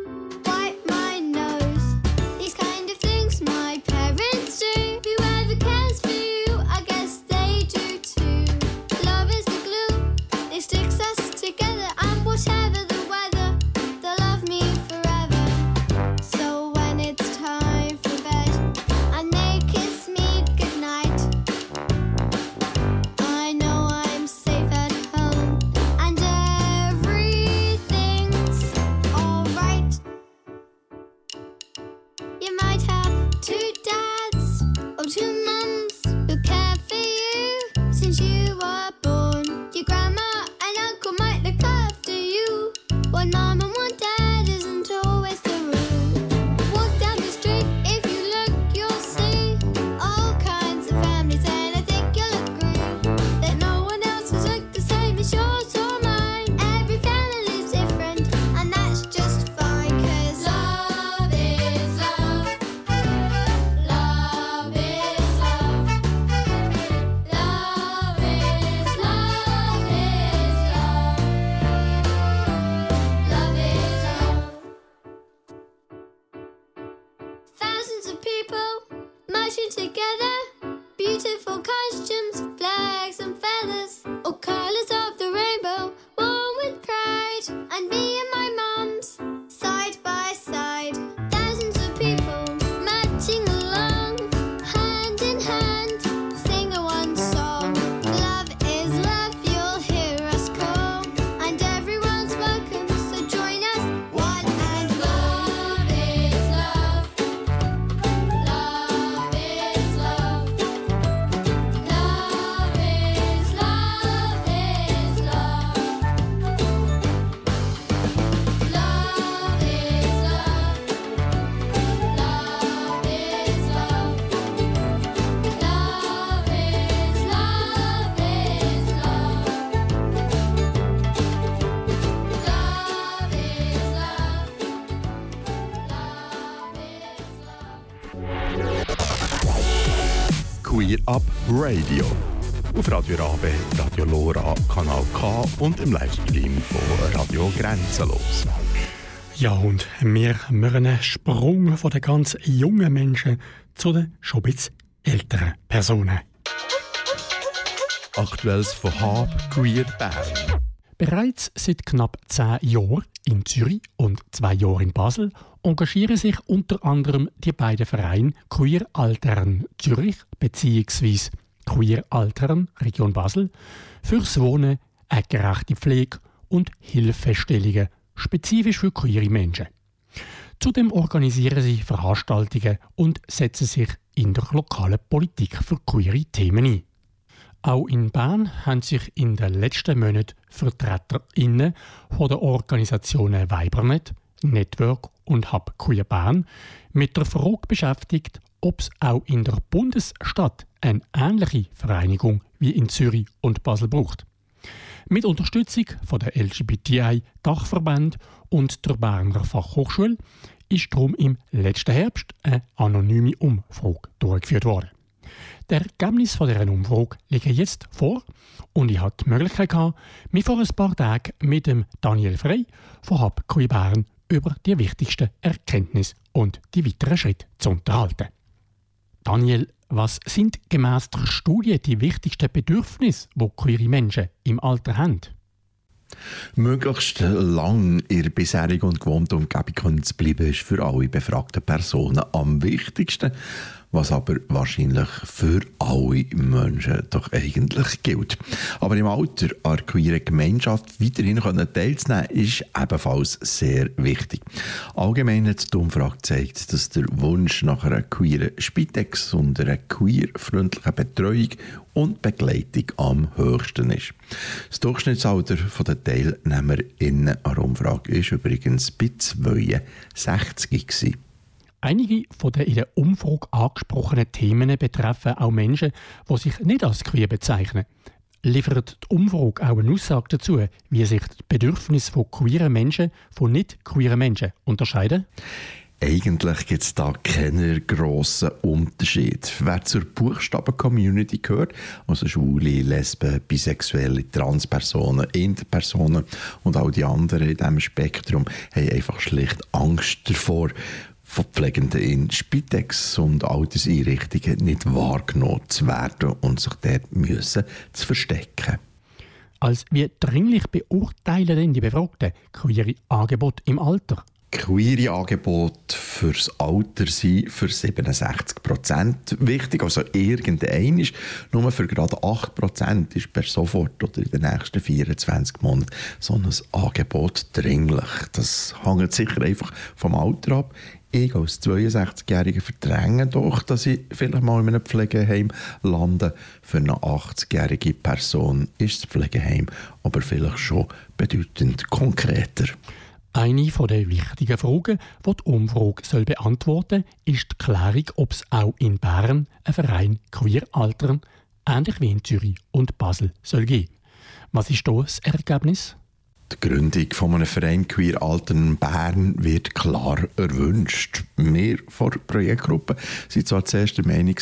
Radio. Auf Radio Rabe, Radio Lora, Kanal K und im Livestream von Radio Grenzenlos. Ja, und wir machen einen Sprung von den ganz jungen Menschen zu den schon ein bisschen älteren Personen. Aktuelles von Hab Queer Bern. Bereits seit knapp zehn Jahren in Zürich und zwei Jahren in Basel engagieren sich unter anderem die beiden Vereine Queer Altern Zürich bzw. Queer Altern Region Basel fürs Wohnen, eine gerechte Pflege und Hilfestellungen spezifisch für queere Menschen. Zudem organisieren sie Veranstaltungen und setzen sich in der lokalen Politik für queere Themen ein. Auch in Bern haben sich in den letzten Monaten VertreterInnen von der Organisationen Weibernet, Network und Hub Queer Bern mit der Frage beschäftigt, ob es auch in der Bundesstadt eine ähnliche Vereinigung wie in Zürich und Basel braucht. Mit Unterstützung von der LGBTI-Dachverband und der Berner Fachhochschule ist darum im letzten Herbst eine anonyme Umfrage durchgeführt worden. Die Ergebnisse dieser Umfrage liegen jetzt vor und ich hatte die Möglichkeit, gehabt, mich vor ein paar Tagen mit dem Daniel Frey von Hub Queer Bern über die wichtigsten Erkenntnisse und die weiteren Schritte zu unterhalten. Daniel, was sind gemäss der Studie die wichtigsten Bedürfnisse, die queere Menschen im Alter haben? Möglichst lang in der bisherigen und gewohnten Umgebung zu bleiben, ist für alle befragten Personen am wichtigsten, was aber wahrscheinlich für alle Menschen doch eigentlich gilt. Aber im Alter an queeren Gemeinschaft weiterhin können teilzunehmen, ist ebenfalls sehr wichtig. Allgemein hat die Umfrage gezeigt, dass der Wunsch nach einer queeren Spitex und einer queer-freundlichen Betreuung und Begleitung am höchsten ist. Das Durchschnittsalter der TeilnehmerInnen an der Umfrage war übrigens bei 62 gewesen. Einige von den in der Umfrage angesprochenen Themen betreffen auch Menschen, die sich nicht als queer bezeichnen. Liefert die Umfrage auch eine Aussage dazu, wie sich die Bedürfnisse von queeren Menschen von nicht queeren Menschen unterscheiden? Eigentlich gibt es da keinen grossen Unterschied. Wer zur Buchstaben-Community gehört, also Schwule, Lesben, Bisexuelle, Transpersonen, Interpersonen und all die anderen in diesem Spektrum, haben einfach schlicht Angst davor, von Pflegenden in Spitex und Alterseinrichtungen nicht wahrgenommen zu werden und sich dort müssen zu verstecken. Als wie dringlich beurteilen denn die Befragten queere Angebote im Alter? queere Angebote fürs Alter sind für 67 Prozent wichtig. Also irgendein ist nur für gerade 8 Prozent ist per sofort oder in den nächsten 24 Monaten so ein Angebot dringlich. Das hängt sicher einfach vom Alter ab. Ich als 62-Jähriger verdränge doch, dass ich vielleicht mal in einem Pflegeheim lande. Für eine 80-jährige Person ist das Pflegeheim aber vielleicht schon bedeutend konkreter. Eine der wichtigen Fragen, die die Umfrage beantworten soll, ist die Klärung, ob es auch in Bern einen Verein Queer Altern, ähnlich wie in Zürich und Basel, soll geben. Was ist da das Ergebnis? Die Gründung von einem Verein Queer Altern Bern wird klar erwünscht. Wir von der Projektgruppe waren zwar zuerst der Meinung,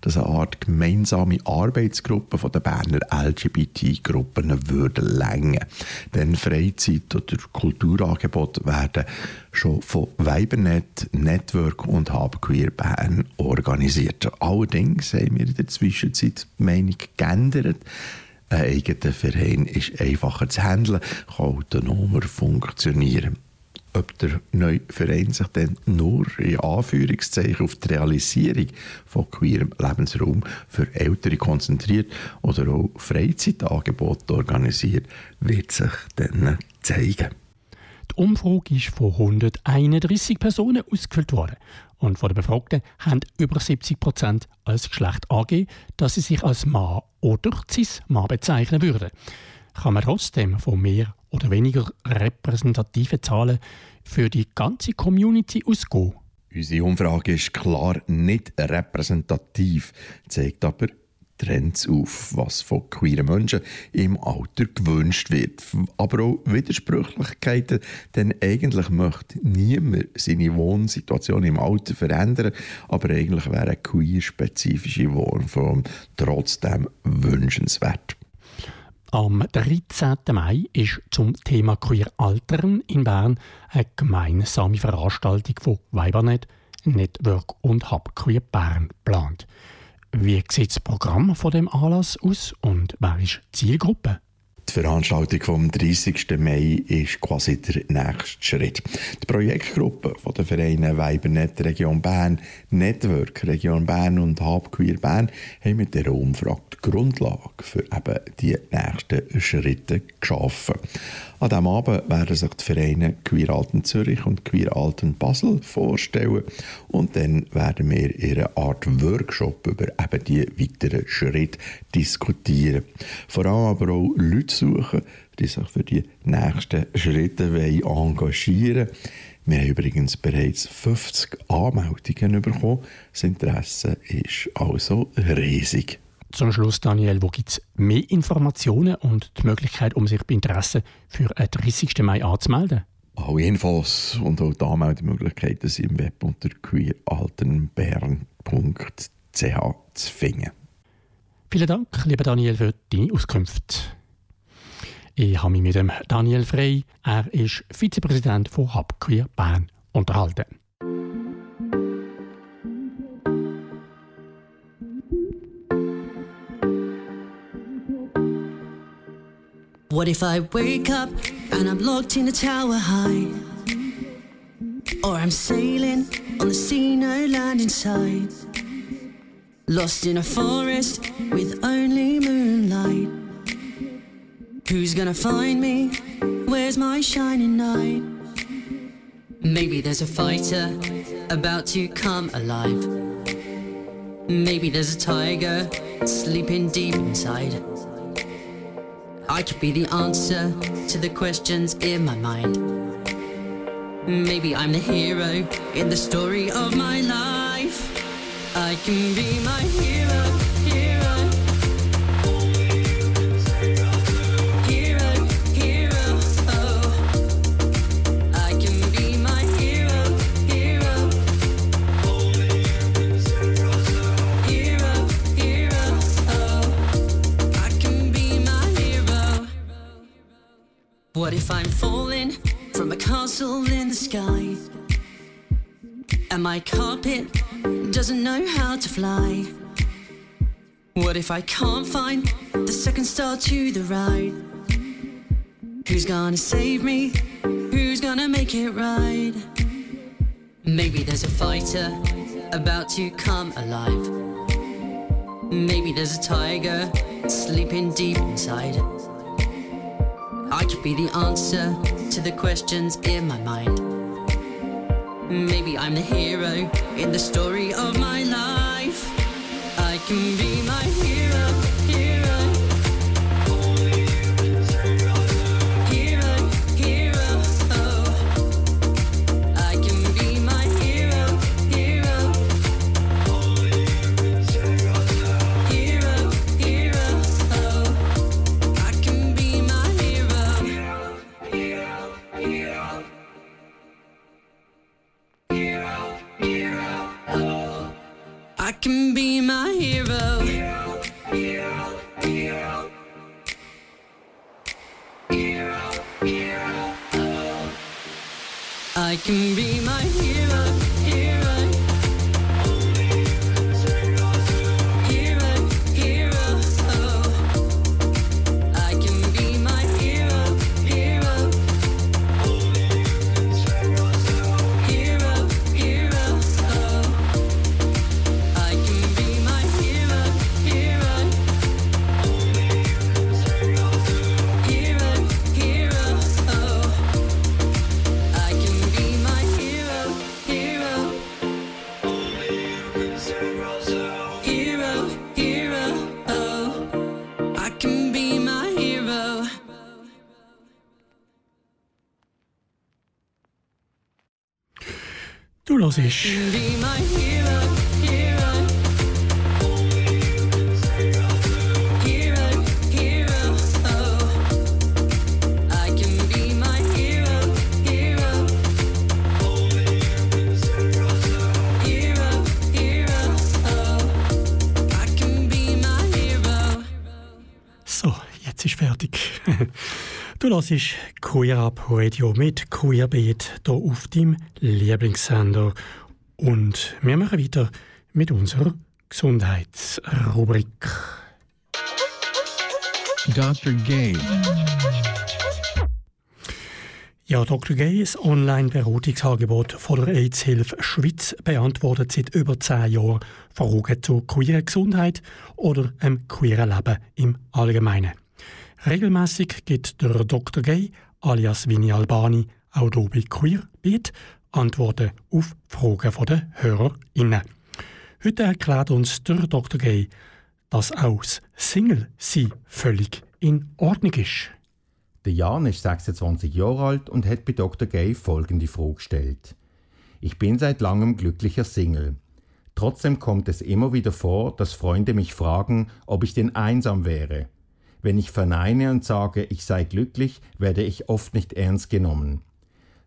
dass eine Art gemeinsame Arbeitsgruppe von den Berner LGBT-Gruppen würde länger. Denn Freizeit- oder Kulturangebote werden schon von Weibernet, Network und Hub Queer Bern organisiert. Allerdings haben wir in der Zwischenzeit die Meinung geändert. Ein eigener Verein ist einfacher zu handeln, kann autonomer funktionieren. Ob der neue Verein sich dann nur in Anführungszeichen auf die Realisierung von queerem Lebensraum für Ältere konzentriert oder auch Freizeitangebote organisiert, wird sich dann zeigen. Die Umfrage ist von 131 Personen ausgefüllt worden. Und von den Befragten haben über 70 Prozent als Geschlecht angegeben, dass sie sich als Mann oder Cis-Mann bezeichnen würden. Kann man trotzdem von mehr oder weniger repräsentativen Zahlen für die ganze Community ausgehen? Unsere Umfrage ist klar nicht repräsentativ, zeigt aber Trends auf, was von queeren Menschen im Alter gewünscht wird. Aber auch Widersprüchlichkeiten, denn eigentlich möchte niemand seine Wohnsituation im Alter verändern, aber eigentlich wäre eine queer-spezifische Wohnform trotzdem wünschenswert. Am 13. Mai ist zum Thema Queer Altern in Bern eine gemeinsame Veranstaltung von Weibernet, Network und Hub Queer Bern geplant. Wie sieht das Programm von dem Anlass aus und wer ist die Zielgruppe? Die Veranstaltung vom 30. Mai ist quasi der nächste Schritt. Die Projektgruppe von den Vereinen Weibernet Region Bern, Network Region Bern und Hub Queer Bern haben mit der Umfrage die Grundlage für eben die nächsten Schritte geschaffen. An diesem Abend werden sich die Vereine Queer Alten Zürich und Queer Alten Basel vorstellen und dann werden wir in einer Art Workshop über eben die weiteren Schritte diskutieren. Vor allem aber auch Leute suchen, die sich für die nächsten Schritte wollen engagieren Wir haben übrigens bereits 50 Anmeldungen bekommen. Das Interesse ist also riesig. Zum Schluss, Daniel, wo gibt es mehr Informationen und die Möglichkeit, um sich bei Interesse für den 30. Mai anzumelden? Alle Infos und auch die Anmeldemöglichkeiten sind im Web unter queeraltenbern.ch zu finden. Vielen Dank, lieber Daniel, für deine Auskunft. Ich habe mich mit dem Daniel Frey, er ist Vizepräsident von Hub Queer Bern, unterhalten. What if I wake up and I'm locked in a tower high? Or I'm sailing on the sea, no land in sight. Lost in a forest with only moonlight. Who's gonna find me? Where's my shining knight? Maybe there's a fighter about to come alive. Maybe there's a tiger sleeping deep inside. I could be the answer to the questions in my mind. Maybe I'm the hero in the story of my life. I can be my hero. What if I'm falling from a castle in the sky? And my carpet doesn't know how to fly. What if I can't find the second star to the right? Who's gonna save me? Who's gonna make it right? Maybe there's a fighter about to come alive. Maybe there's a tiger sleeping deep inside. I could be the answer to the questions in my mind. Maybe I'm the hero in the story of my life. I can be my can be my hero. Hero, hero, hero. Hero, hero. I can be Du Du hörst Queer Up Radio mit Queerbeat hier auf deinem Lieblingssender. Und wir machen weiter mit unserer Gesundheitsrubrik. Dr. Gay. Ja, Dr. Gay, das Online-Beratungsangebot von der AIDS-Hilfe Schweiz, beantwortet seit über zehn Jahren Fragen zur queeren Gesundheit oder einem queeren Leben im Allgemeinen. Regelmäßig gibt der Dr. Gay, alias Vini Albani, auch bei Queerbeat, Antworten auf Fragen der HörerInnen. Heute erklärt uns der Dr. Gay, dass auch das Single-Sein völlig in Ordnung ist. Der Jan ist 26 Jahre alt und hat bei Dr. Gay folgende Frage gestellt. Ich bin seit langem glücklicher Single. Trotzdem kommt es immer wieder vor, dass Freunde mich fragen, ob ich denn einsam wäre. Wenn ich verneine und sage, ich sei glücklich, werde ich oft nicht ernst genommen.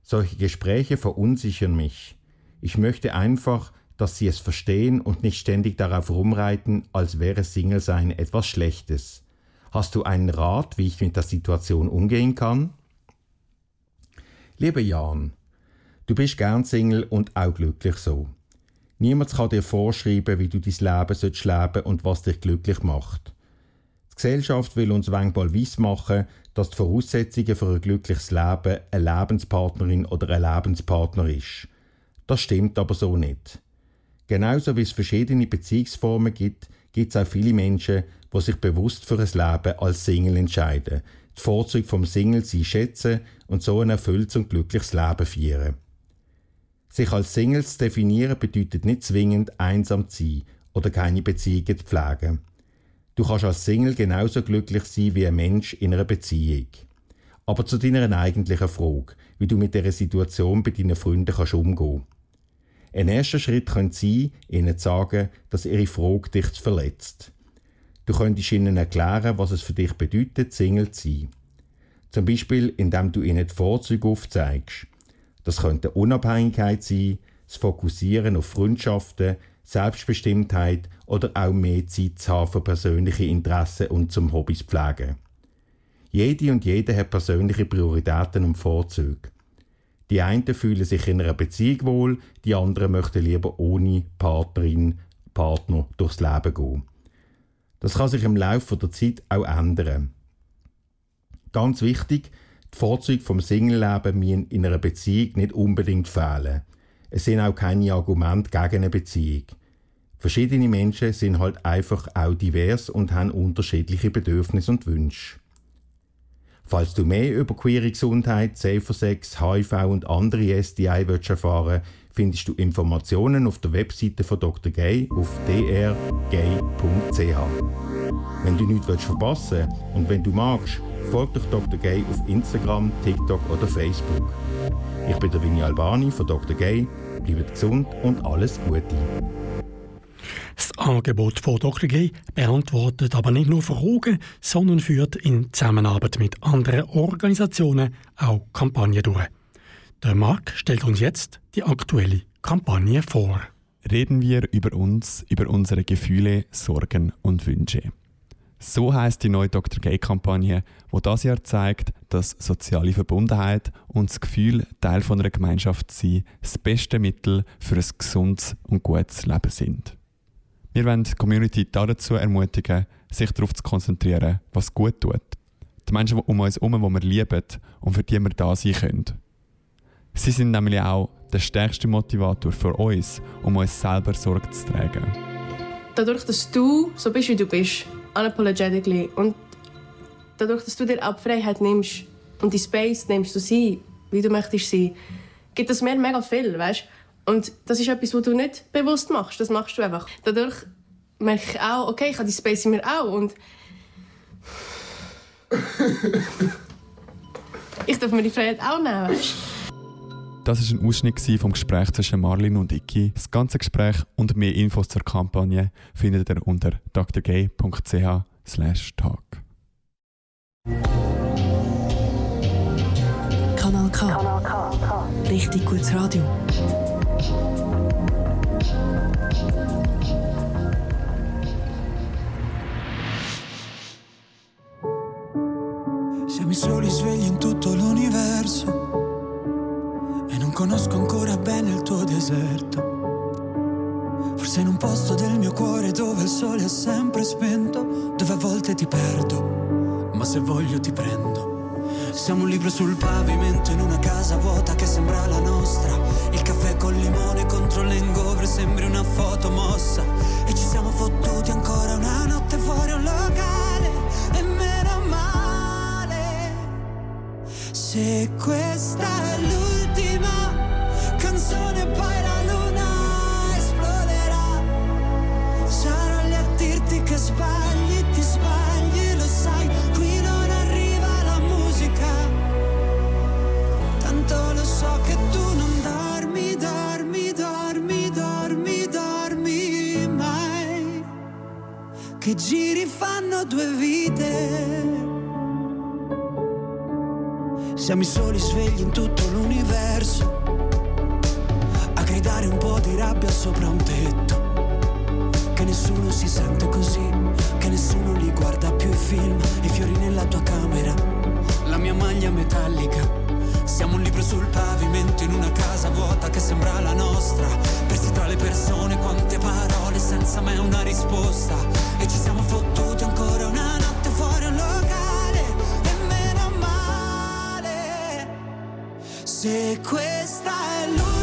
Solche Gespräche verunsichern mich. Ich möchte einfach, dass sie es verstehen und nicht ständig darauf rumreiten, als wäre Single-Sein etwas Schlechtes. Hast du einen Rat, wie ich mit der Situation umgehen kann? Lieber Jan, du bist gern Single und auch glücklich so. Niemand kann dir vorschreiben, wie du dein Leben sollst leben und was dich glücklich macht. Die Gesellschaft will uns manchmal weismachen, dass die Voraussetzungen für ein glückliches Leben eine Lebenspartnerin oder ein Lebenspartner ist. Das stimmt aber so nicht. Genauso wie es verschiedene Beziehungsformen gibt, gibt es auch viele Menschen, die sich bewusst für ein Leben als Single entscheiden, die Vorzüge vom Single sein schätzen und so ein erfülltes und glückliches Leben feiern. Sich als Single zu definieren bedeutet nicht zwingend einsam zu sein oder keine Beziehungen zu pflegen. Du kannst als Single genauso glücklich sein wie ein Mensch in einer Beziehung. Aber zu deiner eigentlichen Frage, wie du mit dieser Situation bei deinen Freunden kannst umgehen Ein erster Schritt könnte sein, ihnen zu sagen, dass ihre Frage dich verletzt. Du könntest ihnen erklären, was es für dich bedeutet, Single zu sein. Zum Beispiel, indem du ihnen die Vorzüge aufzeigst. Das könnte Unabhängigkeit sein, das Fokussieren auf Freundschaften, Selbstbestimmtheit oder auch mehr Zeit zu haben für persönliche Interessen und zum Hobbys pflegen. Jede und jeder hat persönliche Prioritäten und Vorzüge. Die einen fühlen sich in einer Beziehung wohl, die anderen möchten lieber ohne Partnerin, Partner durchs Leben gehen. Das kann sich im Laufe der Zeit auch ändern. Ganz wichtig, die Vorzüge vom Single-Leben müssen in einer Beziehung nicht unbedingt fehlen. Es sind auch keine Argumente gegen eine Beziehung. Verschiedene Menschen sind halt einfach auch divers und haben unterschiedliche Bedürfnisse und Wünsche. Falls du mehr über queere Gesundheit, Safer Sex, HIV und andere STI willst erfahren findest du Informationen auf der Webseite von Dr. Gay auf drgay.ch. Wenn du nichts willst verpassen und wenn du magst, folg doch Dr. Gay auf Instagram, TikTok oder Facebook. Ich bin der Vinny Albani von Dr. Gay. Bleibt gesund und alles Gute. Das Angebot von Dr. G beantwortet aber nicht nur Fragen, sondern führt in Zusammenarbeit mit anderen Organisationen auch Kampagnen durch. Der Marc stellt uns jetzt die aktuelle Kampagne vor. Reden wir über uns, über unsere Gefühle, Sorgen und Wünsche. So heißt die neue Dr. Gay-Kampagne, wo das Jahr zeigt, dass soziale Verbundenheit und das Gefühl, Teil von einer Gemeinschaft zu sein, das beste Mittel für ein gesundes und gutes Leben sind. Wir wollen die Community dazu ermutigen, sich darauf zu konzentrieren, was gut tut. Die Menschen um uns herum, die wir lieben und für die wir da sein können. Sie sind nämlich auch der stärkste Motivator für uns, um uns selber Sorge zu tragen. dadurch, dass du so bist, wie du bist, unapologetically, und dadurch, dass du dir auch Freiheit nimmst und die Space nimmst, zu sein, wie du möchtest sein, gibt es mir mega viel, weißt? Und das ist etwas, was du nicht bewusst machst, das machst du einfach. Dadurch merke ich auch, okay, ich habe die Space in mir auch und ich darf mir die Freiheit auch nehmen? Das war ein Ausschnitt vom Gespräch zwischen Marlin und Iki. Das ganze Gespräch und mehr Infos zur Kampagne findet ihr unter drgay.ch talk. Kanal K. Richtig gutes Radio. Jamais soli svegli in tutto l'universo e non conosco ancora bene il tuo deserto. Forse in un posto del mio cuore dove il sole è sempre spento, dove a volte ti perdo, ma se voglio ti prendo. Siamo un libro sul pavimento in una casa vuota che sembra la nostra. Caffè col limone contro l'engovre sembri una foto mossa. E ci siamo fottuti ancora una notte fuori un locale. E meno male. Se questa è l'ultima canzone, poi la luna esploderà. Sarò lì a dirti che sbagli, Che giri fanno due vite. Siamo i soli svegli in tutto l'universo. A gridare un po' di rabbia sopra un tetto. Che nessuno si sente così, che nessuno li guarda più i film, i fiori nella tua camera, la mia maglia metallica. Siamo un libro sul pavimento in una casa vuota che sembra la nostra. Persi tra le persone, quante parole senza mai una risposta. E ci siamo fottuti ancora una notte fuori un locale. E meno male. Se questa è l'ultima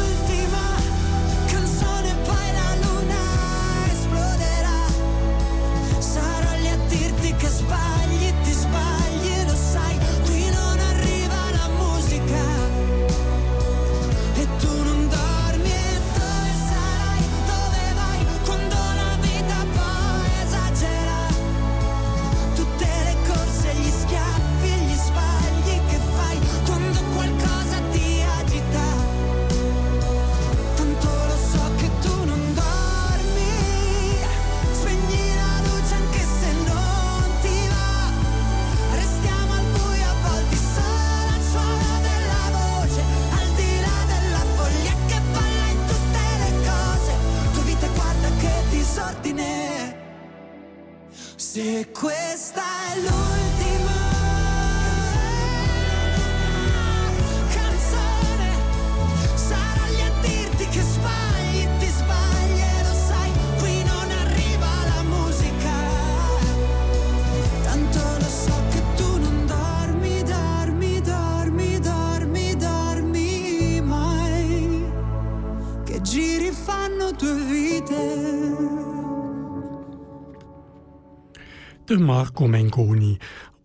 Marco Mengoni,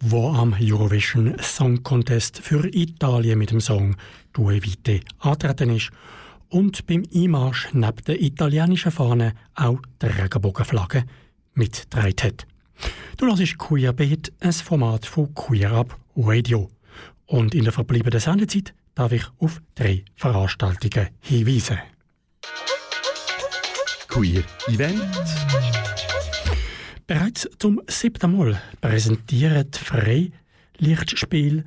der am Eurovision Song Contest für Italien mit dem Song Due Vite antreten ist und beim Einmarsch neben der italienischen Fahne auch die Regenbogenflagge mitgetragen hat. Du hörst Queerbeat, ein Format von Queer Up Radio. Und in der verbliebenen Sendezeit darf ich auf drei Veranstaltungen hinweisen. Queer Event. Bereits zum siebten Mal präsentiert Freilichtspiel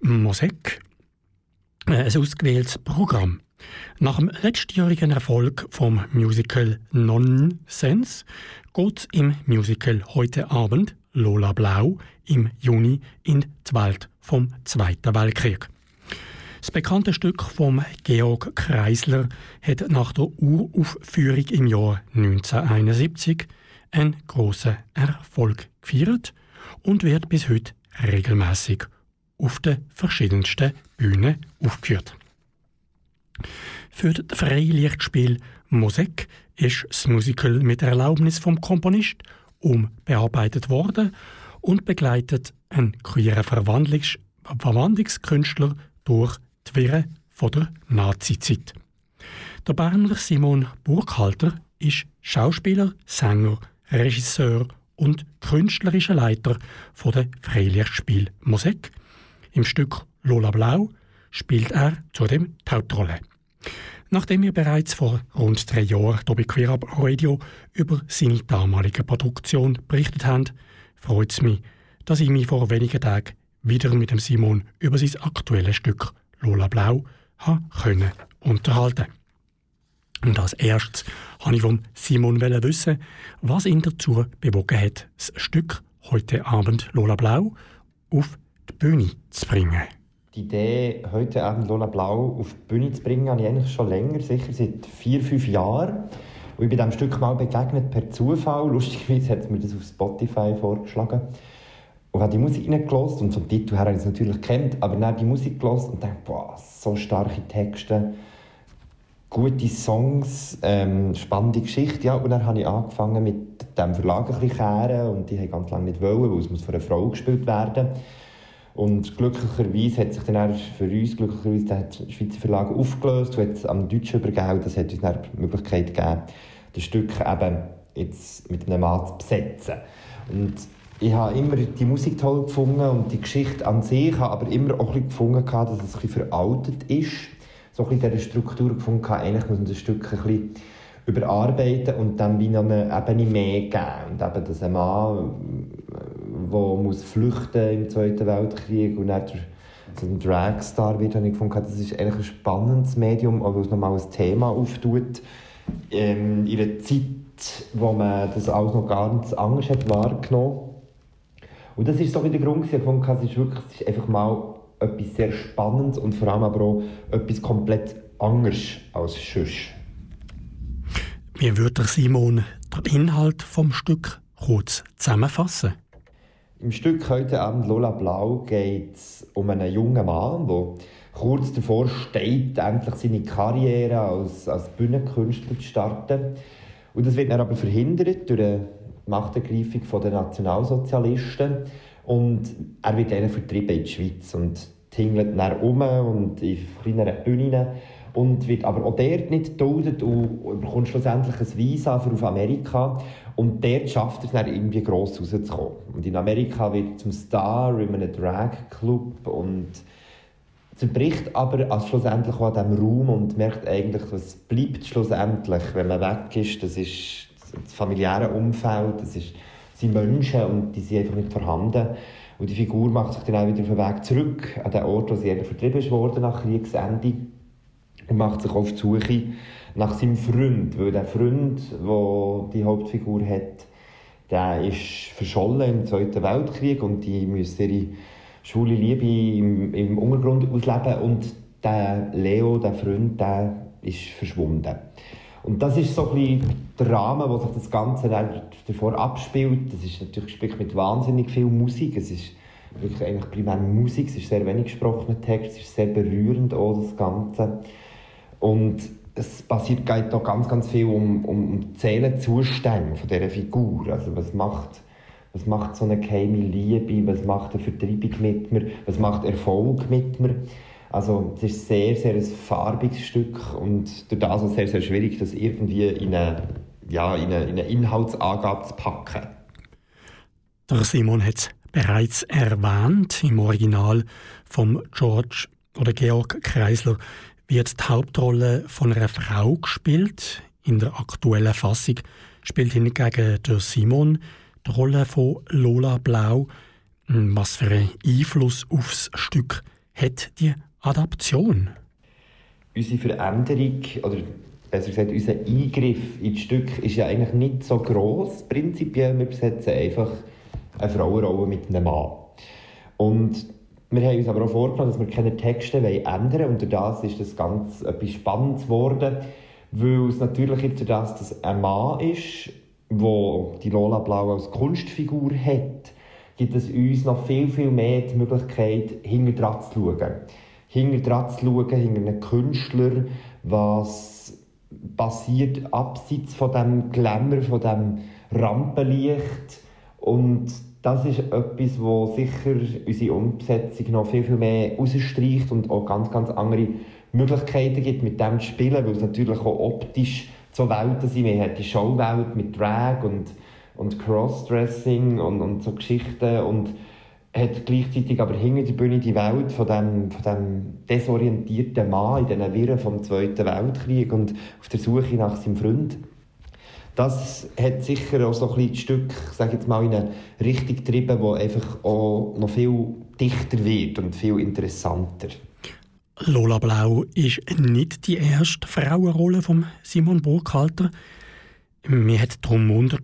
Mosek äh, ein ausgewähltes Programm. Nach dem letztjährigen Erfolg vom Musical Nonsense geht es im Musical heute Abend Lola Blau im Juni in die Welt vom Zweiten Weltkrieg. Das bekannte Stück vom Georg Kreisler hat nach der Uraufführung im Jahr 1971 einen großen Erfolg gefeiert und wird bis heute regelmäßig auf den verschiedensten Bühnen aufgeführt. Für das Freilichtspiel Mosek ist das Musical mit Erlaubnis vom Komponist umbearbeitet worden und begleitet einen queeren Verwandlungs Verwandlungskünstler durch die Wirren von der Nazizeit. Der Berner Simon Burkhalter ist Schauspieler, Sänger, Regisseur und künstlerischer Leiter von der Freilichtspiel Mosek. Im Stück Lola Blau spielt er zudem die Hauptrolle. Nachdem wir bereits vor rund drei Jahren hier bei Queer Up Radio über seine damalige Produktion berichtet haben, freut es mich, dass ich mich vor wenigen Tagen wieder mit dem Simon über sein aktuelles Stück Lola Blau ha können unterhalten. Und als erstes wollte ich vom Simon wissen, was ihn dazu bewogen hat, das Stück heute Abend Lola Blau auf die Bühne zu bringen. Die Idee, heute Abend Lola Blau auf die Bühne zu bringen, habe ich eigentlich schon länger, sicher seit vier, fünf Jahren. Und ich bin diesem Stück mal begegnet per Zufall. Lustigerweise hat es mir das auf Spotify vorgeschlagen. Und habe die Musik reingelassen und vom Titel her habe ich es natürlich kennt, aber dann die Musik gelassen und dachte, boah, so starke Texte, gute Songs, ähm, spannende Geschichte. Ja, und dann habe ich angefangen mit dem Verlag ein kehren und die haben ganz lange nicht wollen, weil es von einer Frau gespielt werden. Und glücklicherweise hat sich dann für uns glücklicherweise der Schweizer Verlag aufgelöst und hat es am Deutschen übergeben. Das hat uns dann die Möglichkeit gegeben, das Stück eben jetzt mit einem Mann zu besetzen. Und ich habe immer die Musik toll gefunden und die Geschichte an sich, habe aber immer auch ein bisschen gefunden, dass es ein bisschen veraltet ist. So ein bisschen diese Struktur gefunden, eigentlich muss man das Stück ein bisschen überarbeiten und dann wie noch eine Ebene mehr geben. Und eben, dass ein Mann, der muss flüchten im Zweiten Weltkrieg und dann so ein Dragstar wird, habe ich gefunden, das ist eigentlich ein spannendes Medium, aber es nochmal ein Thema auftut. Ähm, in einer Zeit, wo man das alles noch ganz anders hat wahrgenommen und das ist so wie der Grund, ich habe, es ist wirklich es ist einfach mal etwas sehr Spannendes und vor allem aber auch etwas komplett anderes als sonst. Wie würde Simon den Inhalt vom Stück kurz zusammenfassen? Im Stück heute Abend Lola Blau geht es um einen jungen Mann, der kurz davor steht, endlich seine Karriere als, als Bühnenkünstler zu starten. Und das wird dann aber verhindert durch eine Machtergreifung den Nationalsozialisten. Und er wird dann vertrieben in die Schweiz und tingelt dann um und in kleineren Bühnen und wird aber auch dort nicht geduldet und bekommt schlussendlich ein Visa für auf Amerika und dort schafft er es dann irgendwie gross rauszukommen. Und in Amerika wird er zum Star in einem Drag-Club und zerbricht aber schlussendlich auch an diesem Raum und merkt eigentlich, was bleibt schlussendlich, wenn man weg ist, das ist das familiäre Umfeld, das ist sind Menschen und die sind einfach nicht vorhanden. Und die Figur macht sich dann auch wieder auf den Weg zurück an den Ort, wo sie eigentlich vertrieben wurde nach Kriegsende und macht sich auf die Suche nach seinem Freund, weil der Freund, der die Hauptfigur hat, der ist verschollen im Zweiten Weltkrieg und die müssen ihre schwule Liebe im, im Untergrund ausleben und der Leo, der Freund, der ist verschwunden. Und das ist so ein bisschen der Rahmen, wo sich das Ganze davor abspielt. Das ist natürlich gespielt mit wahnsinnig viel Musik. Es ist wirklich eigentlich primär Musik, es ist sehr wenig gesprochener Text, es ist sehr berührend auch das Ganze. Und es passiert geht da ganz, ganz viel um, um, um Seelenzustände von dieser Figur. Also was macht, was macht so eine geheime Liebe, was macht eine Vertreibung mit mir, was macht Erfolg mit mir. Also es ist sehr, sehr ein farbiges Stück und durch das auch sehr, sehr schwierig, das irgendwie in eine, ja, in eine, in eine Inhaltsangabe zu packen. Der Simon hat es bereits erwähnt. Im Original von George oder Georg Kreisler wird die Hauptrolle von einer Frau gespielt. In der aktuellen Fassung spielt hingegen der Simon die Rolle von Lola Blau. Was für einen Einfluss aufs Stück hat die Adaption? Unsere Veränderung, oder besser gesagt, unser Eingriff ins Stück ist ja eigentlich nicht so groß. Prinzipiell, wir besetzen einfach eine Frauenrolle mit einem Mann. Und wir haben uns aber auch vorgenommen, dass wir keine Texte ändern wollen. Und das ist das ganz etwas Spannendes geworden, weil es natürlich jetzt das, dass ein Mann ist, wo die Lola Blau als Kunstfigur hat, gibt es uns noch viel, viel mehr die Möglichkeit, hinter zu schauen. Hinter dran zu schauen, hinter einem Künstler, was passiert abseits von dem Glamour, von dem Rampenlicht. Und das ist etwas, wo sicher unsere Umsetzung noch viel, viel mehr rausstreicht und auch ganz, ganz andere Möglichkeiten gibt, mit dem zu spielen, weil es natürlich auch optisch so Welten sind. Wir haben die Showwelt mit Drag und, und Crossdressing und, und so Geschichten und hat gleichzeitig aber hinter der Bühne die Welt von dem, von dem desorientierten Mann in diesen Wirren vom Zweiten Weltkrieg und auf der Suche nach seinem Freund. Das hat sicher auch so ein bisschen Stück, sage jetzt mal, in eine Richtung getrieben, die einfach auch noch viel dichter wird und viel interessanter. Lola Blau ist nicht die erste Frauenrolle von Simon Burkhalter. Mir hat darum Wunder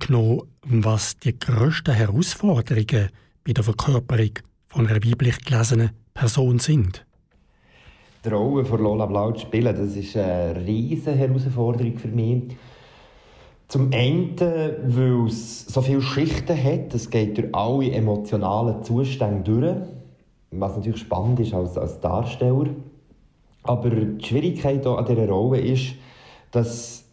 was die grössten Herausforderungen bei der Verkörperung von einer weiblich gelesenen Person sind. Die Rolle von Lola Blau zu spielen, das ist eine riesige Herausforderung für mich. Zum einen, weil es so viele Schichten hat, es geht durch alle emotionalen Zustände durch, was natürlich spannend ist als, als Darsteller. Aber die Schwierigkeit an dieser Rolle ist, dass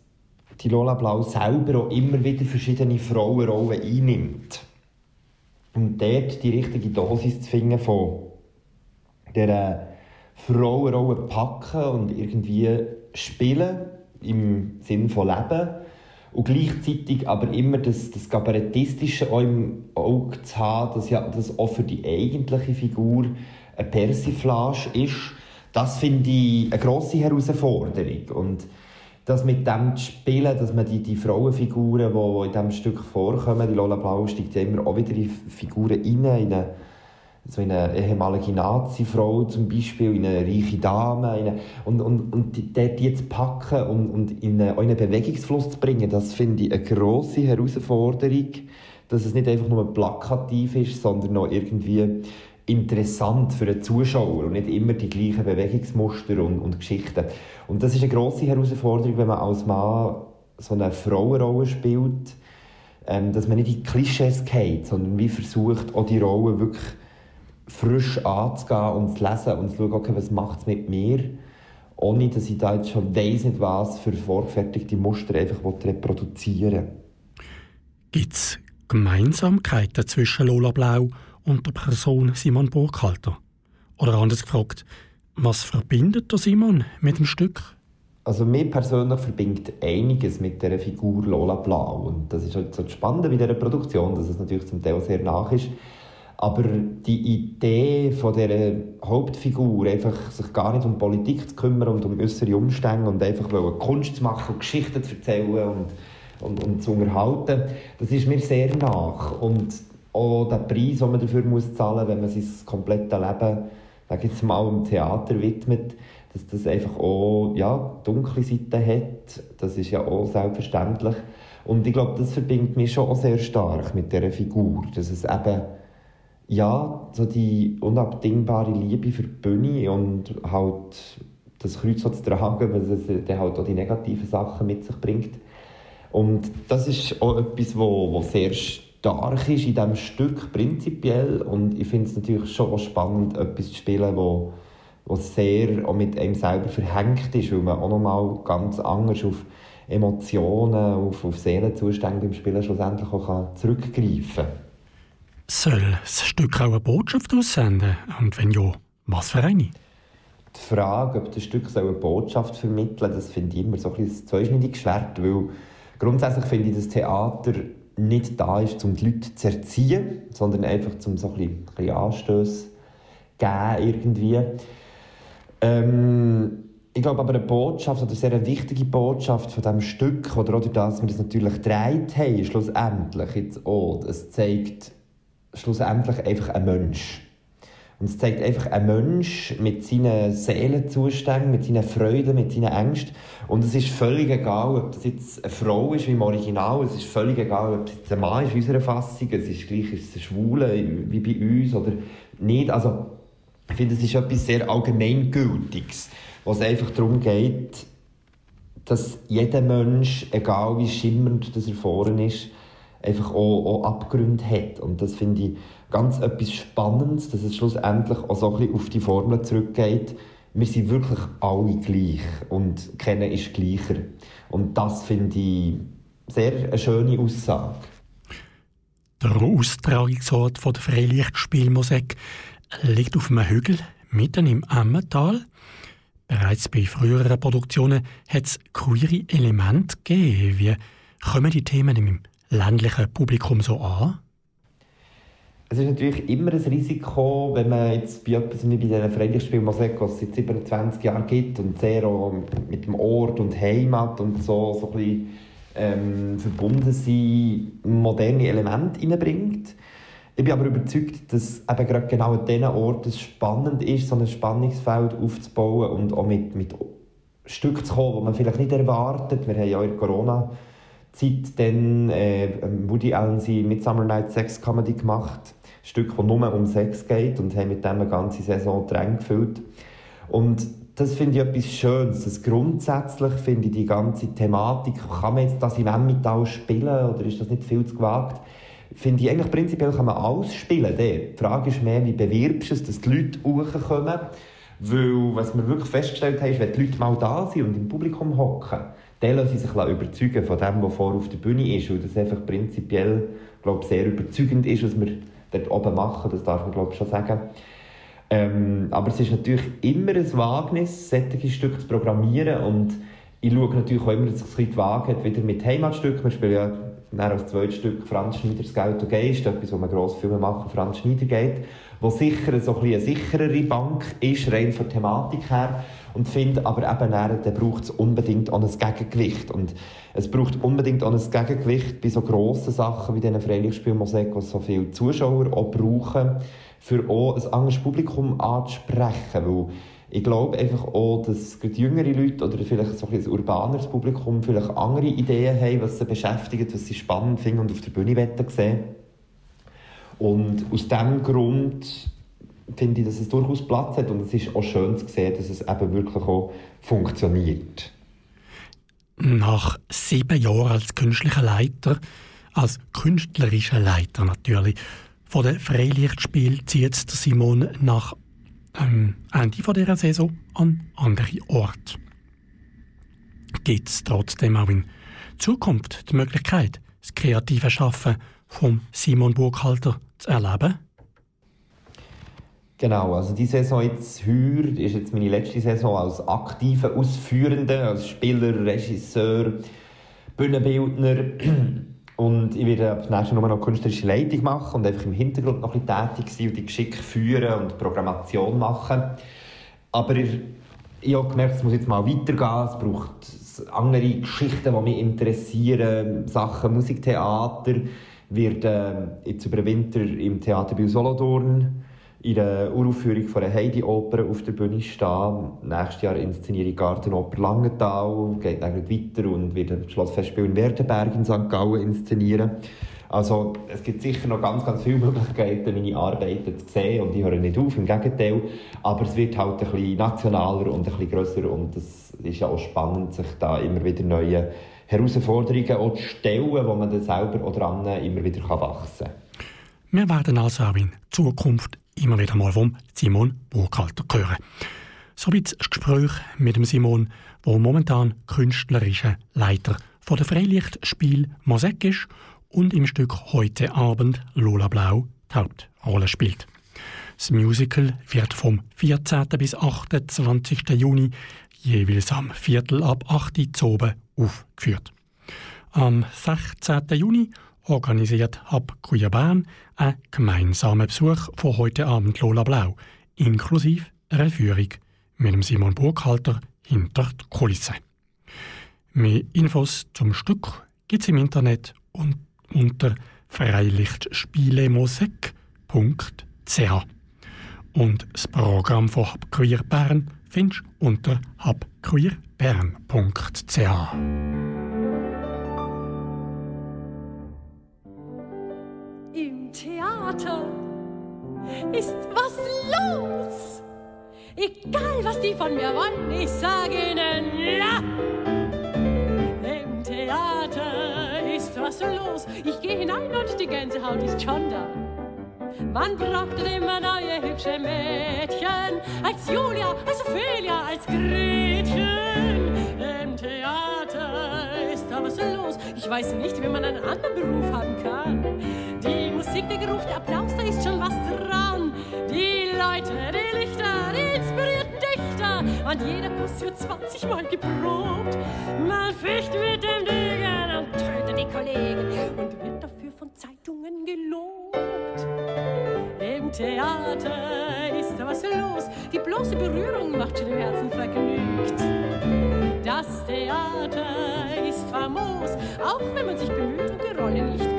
die Lola Blau selber auch immer wieder verschiedene Frauenrollen einnimmt. Und dort die richtige Dosis zu finden von dieser Frauenrolle packen und irgendwie spielen, im Sinn von Leben. Und gleichzeitig aber immer das, das Kabarettistische auch im Auge zu haben, dass ja das auch für die eigentliche Figur eine Persiflage ist, das finde ich eine grosse Herausforderung. Und das mit dem zu spielen, dass man die, die Frauenfiguren, die in diesem Stück vorkommen, die Lola Blau steigt ja immer auch wieder in Figuren rein, in eine, so in eine ehemalige Nazi-Frau zum Beispiel, in eine reiche Dame, in eine, und, und, und die, die zu packen und, und in einen, einen Bewegungsfluss zu bringen, das finde ich eine grosse Herausforderung, dass es nicht einfach nur plakativ ist, sondern auch irgendwie interessant für den Zuschauer und nicht immer die gleichen Bewegungsmuster und, und Geschichten. Und das ist eine grosse Herausforderung, wenn man als Mann so eine Frauenrolle spielt, ähm, dass man nicht in Klischees geht, sondern wie versucht, auch die Rolle wirklich frisch anzugehen und zu lesen und zu schauen, okay, was macht es mit mir, ohne dass ich da jetzt schon weiss nicht was für vorgefertigte Muster einfach reproduzieren Gibt es Gemeinsamkeiten zwischen Lola Blau und der Person Simon Burkhalter? Oder anders gefragt, was verbindet der Simon mit dem Stück? Also mir persönlich verbindet einiges mit der Figur Lola Blau und das ist halt so das Spannende bei dieser Produktion, dass es natürlich zum Teil sehr nach ist. Aber die Idee von der Hauptfigur, einfach sich gar nicht um Politik zu kümmern und um äußere Umstände und einfach Kunst zu machen und Geschichten zu erzählen und, und, und zu unterhalten, das ist mir sehr nach. Und auch der Preis, den man dafür muss zahlen muss, wenn man sein komplettes Leben sag jetzt mal, im Theater widmet, dass das einfach auch ja, dunkle Seiten hat. Das ist ja auch selbstverständlich. Und ich glaube, das verbindet mich schon sehr stark mit dieser Figur. Dass es eben, ja, so die unabdingbare Liebe für die Bühne und halt das Kreuz zu tragen, weil es dann halt auch die negativen Sachen mit sich bringt. Und das ist auch etwas, wo sehr stark ist in diesem Stück prinzipiell. Und ich finde es natürlich schon spannend, etwas zu spielen, wo, wo sehr auch mit einem selber verhängt ist, weil man auch nochmal ganz anders auf Emotionen, auf, auf Seelenzustände im Spielen schlussendlich auch kann zurückgreifen kann. Soll das Stück auch eine Botschaft aussenden? Und wenn ja, was für eine? Die Frage, ob das Stück eine Botschaft vermitteln soll, das finde ich immer so ein, zweischneidiges Schwert, weil grundsätzlich finde ich, dass Theater nicht da ist, um die Leute zu erziehen, sondern einfach um so ein bisschen, ein Anstöße geben irgendwie. Ähm, ich glaube aber eine Botschaft, oder eine sehr wichtige Botschaft von diesem Stück, oder auch durch das wir das natürlich gedreht haben, schlussendlich jetzt auch, es zeigt schlussendlich einfach einen Mensch. Und es zeigt einfach einen Mensch mit seinen Seelenzuständen, mit seinen Freuden, mit seinen Ängsten. Und es ist völlig egal, ob das jetzt eine Frau ist wie im Original, es ist völlig egal, ob das jetzt ein Mann ist in unserer Fassung, es ist gleich ist es ein Schwule wie bei uns oder nicht. Also, ich finde, es ist etwas sehr Allgemeingültiges, wo es einfach darum geht, dass jeder Mensch, egal wie schimmernd das er vorne ist, einfach auch, auch Abgründe hat. Und das finde ich ganz etwas Spannendes, dass es schlussendlich auch so ein bisschen auf die Formel zurückgeht. Wir sind wirklich alle gleich und kennen ist gleicher. Und das finde ich sehr eine schöne Aussage. Der Austragungsort der Freilichtspielmusik liegt auf einem Hügel mitten im Emmental. Bereits bei früheren Produktionen hat es queere Elemente gegeben. Wie kommen die Themen im ländlichen Publikum so an? Es ist natürlich immer ein Risiko, wenn man jetzt bei etwas wie bei dieser Freilichtspielmusik, was es seit 27 Jahren gibt und sehr mit dem Ort und Heimat und so, so ein bisschen ähm, verbunden sind, moderne Elemente reinbringt. Ich bin aber überzeugt, dass eben gerade genau an diesen Orten es spannend ist, so ein Spannungsfeld aufzubauen und auch mit, mit Stücken zu kommen, die man vielleicht nicht erwartet. Wir haben ja in der Corona- Zeit dann äh, Woody Allen sie Midsummer Night Sex Comedy gemacht. Stück, das nur um Sex geht und haben mit dem eine ganze Saison Tränke gefüllt. Und das finde ich etwas Schönes. Das grundsätzlich finde ich die ganze Thematik, kann man jetzt das im Emmental spielen oder ist das nicht viel zu gewagt? Finde ich eigentlich prinzipiell kann man alles spielen. Die Frage ist mehr, wie bewirbst du es, dass die Leute hochkommen? Weil, was wir wirklich festgestellt haben, ist, wenn die Leute mal da sind und im Publikum hocken, dann lassen sie sich überzeugen von dem, was vorne auf der Bühne ist. Und das einfach prinzipiell, glaube ich, sehr überzeugend ist, was wir dort oben machen. Das darf man, glaube ich, schon sagen. Ähm, aber es ist natürlich immer ein Wagnis, solche Stücke zu programmieren. Und ich schaue natürlich auch immer, dass es ein bisschen hat, wieder mit Heimatstücken. Wir spielen ja dann als zweites Stück Franz Schneiders Geld und Geist, etwas, wo wir grosse Filme machen, Franz Schneider geht, wo sicher so ein bisschen eine sicherere Bank ist, rein von der Thematik her. Und finde aber eben, dann, dann braucht es unbedingt auch ein Gegengewicht. Und es braucht unbedingt auch ein Gegengewicht bei so grossen Sachen wie diesen Freilichtspielmusik, die so viele Zuschauer auch brauchen, für auch ein anderes Publikum anzusprechen. Weil ich glaube einfach auch, dass jüngere Leute oder vielleicht so ein, ein urbaneres Publikum vielleicht andere Ideen haben, was sie beschäftigt, was sie spannend finden und auf der Bühne sehen. Und aus diesem Grund finde ich, dass es durchaus Platz hat und es ist auch schön zu sehen, dass es eben wirklich auch funktioniert. Nach sieben Jahren als künstlicher Leiter, als künstlerischer Leiter natürlich, von der Freilichtspiel zieht Simon nach ähm, Ende dieser Saison an andere Orte. Gibt es trotzdem auch in Zukunft die Möglichkeit, das kreative Schaffen von Simon Burkhalter zu erleben? Genau, also die Saison jetzt heuer ist jetzt meine letzte Saison als aktiver Ausführender, als Spieler, Regisseur, Bühnenbildner. Und ich werde ab nächstes Jahr noch künstlerische Leitung machen und einfach im Hintergrund noch ein bisschen tätig sein und die Geschicke führen und Programmation machen. Aber ich, habe gemerkt, es muss jetzt mal weitergehen. Es braucht andere Geschichten, die mich interessieren. Sachen Musiktheater. Ich werde äh, jetzt über den Winter im Theater Biel Solothurn in der Uraufführung von der Heidi-Oper auf der Bühne stehen. Nächstes Jahr inszeniere ich Gartenoper Langenthal, geht dann weiter und werde das Schlossfestspiel in Werdenberg in St. Gallen inszenieren. Also es gibt sicher noch ganz, ganz viele Möglichkeiten, meine Arbeiten zu sehen und ich höre nicht auf, im Gegenteil. Aber es wird halt ein bisschen nationaler und ein bisschen grösser und es ist ja auch spannend, sich da immer wieder neue Herausforderungen auch zu stellen, wo man dann selber auch dran immer wieder wachsen kann. Wir werden also auch in Zukunft immer wieder mal vom Simon Burkhalter hören. Soweit das Gespräch mit dem Simon, der momentan künstlerischer Leiter von der Freilichtspiel Mosek ist und im Stück Heute Abend Lola Blau die Hauptrolle spielt. Das Musical wird vom 14. bis 28. Juni jeweils am Viertel ab 8 Uhr aufgeführt. Am 16. Juni organisiert Queer Bern einen gemeinsamen Besuch von heute Abend Lola Blau, inklusive einer Führung mit dem Simon Burkhalter hinter die Kulisse. Mehr Infos zum Stück gibt es im Internet und unter freilichtspielemusik.ch. Und das Programm von Hab Queer Bern findest du unter habqueerbern.ch. Theater ist was los. Egal, was die von mir wollen, ich sage ihnen ja. Im Theater ist was los. Ich gehe hinein und die Gänsehaut ist schon da. Man braucht immer neue hübsche Mädchen, als Julia, als Ophelia, als Gretchen. Im Theater ist da was los. Ich weiß nicht, wie man einen anderen Beruf haben kann. Musik, der Geruch, der Applaus, da ist schon was dran. Die Leute, die Lichter, die inspirierten Dichter. Und jeder Kuss wird 20 Mal geprobt. Man ficht mit dem Degen und tötet die Kollegen und wird dafür von Zeitungen gelobt. Im Theater ist da was los. Die bloße Berührung macht schon im Herzen vergnügt. Das Theater ist famos, auch wenn man sich bemüht und die Rolle nicht.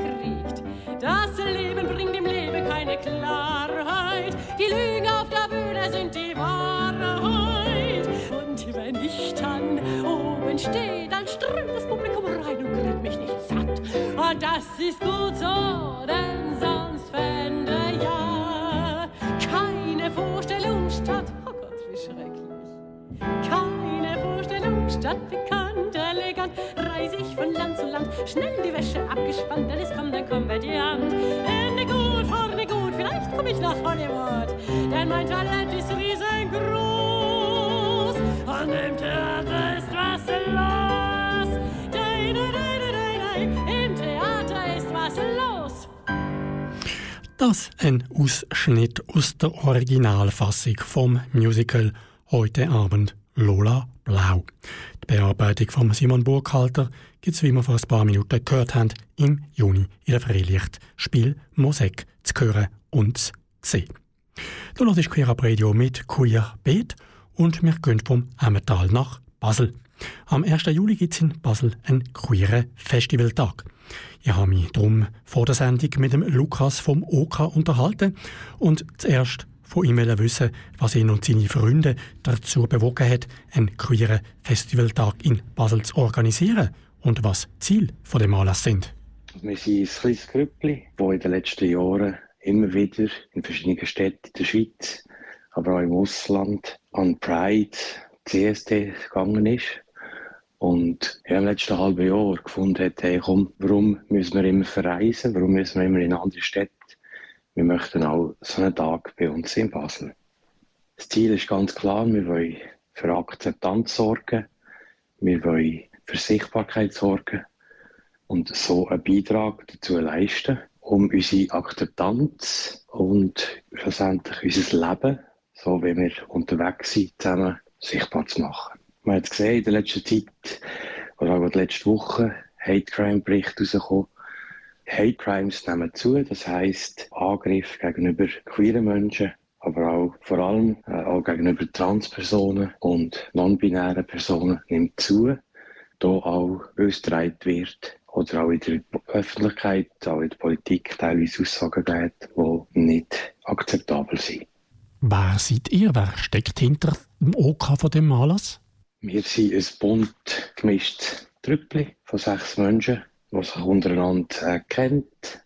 Das Leben bringt im Leben keine Klarheit. Die Lügen auf der Bühne sind die Wahrheit. Und wenn ich dann oben stehe, dann strömt das Publikum rein und kriegt mich nicht Ja, das ist gut so, denn sonst fände ja keine Vorstellung statt. Statt, bekannt, elegant, reise ich von Land zu Land, schnell die Wäsche abgespannt, denn es kommt ein Komödiant. Ende gut, vorne gut, vielleicht komme ich nach Hollywood, denn mein Talent ist riesengroß. Und im Theater ist was los. Dei, dei, dei, dei, dei, dei. Im Theater ist was los. Das ein Ausschnitt aus der Originalfassung vom Musical «Heute Abend Lola Blau». Die Bearbeitung von Simon Burkhalter gibt es, wie wir vor ein paar Minuten gehört haben, im Juni in der Freilicht Spiel Mosek zu hören und zu sehen. Du hörst Queer Up Radio mit Queer Beat und wir gehen vom Emmental nach Basel. Am 1. Juli gibt es in Basel einen queeren Festivaltag. Ich habe mich darum vor der Sendung mit dem Lukas vom OK unterhalten und zuerst von ihm wissen, was ihn und seine Freunde dazu bewogen hat, einen queeren Festivaltag in Basel zu organisieren und was die Ziele von dem Anlass sind. Wir sind ein kleines Grüppli, das in den letzten Jahren immer wieder in verschiedenen Städten in der Schweiz, aber auch im Ausland an Pride, CSD gegangen ist. Und ja, im letzten halben Jahr gefunden hey, komm, warum müssen wir immer verreisen? Warum müssen wir immer in andere Städte? Wir möchten auch so einen Tag bei uns in Basel. Das Ziel ist ganz klar, wir wollen für Akzeptanz sorgen, wir wollen für Sichtbarkeit sorgen und so einen Beitrag dazu leisten, um unsere Akzeptanz und schlussendlich unser Leben, so wie wir unterwegs sind, zusammen sichtbar zu machen. Man hat es gesehen in der letzten Zeit, oder auch in der letzten Woche, Hate Crime Bericht rausgekommen. Hate Crimes nehmen zu, das heisst Angriff gegenüber queeren Menschen, aber auch vor allem äh, auch gegenüber Transpersonen und non-binären Personen nimmt zu. Da auch österreich wird oder auch in der Öffentlichkeit, auch in der Politik teilweise Aussagen gibt, die nicht akzeptabel sind. Wer seid ihr? Wer steckt hinter dem OK von dem Anlass? Wir sind ein bunt gemischtes Trüppli von sechs Menschen, die sich untereinander äh, kennt,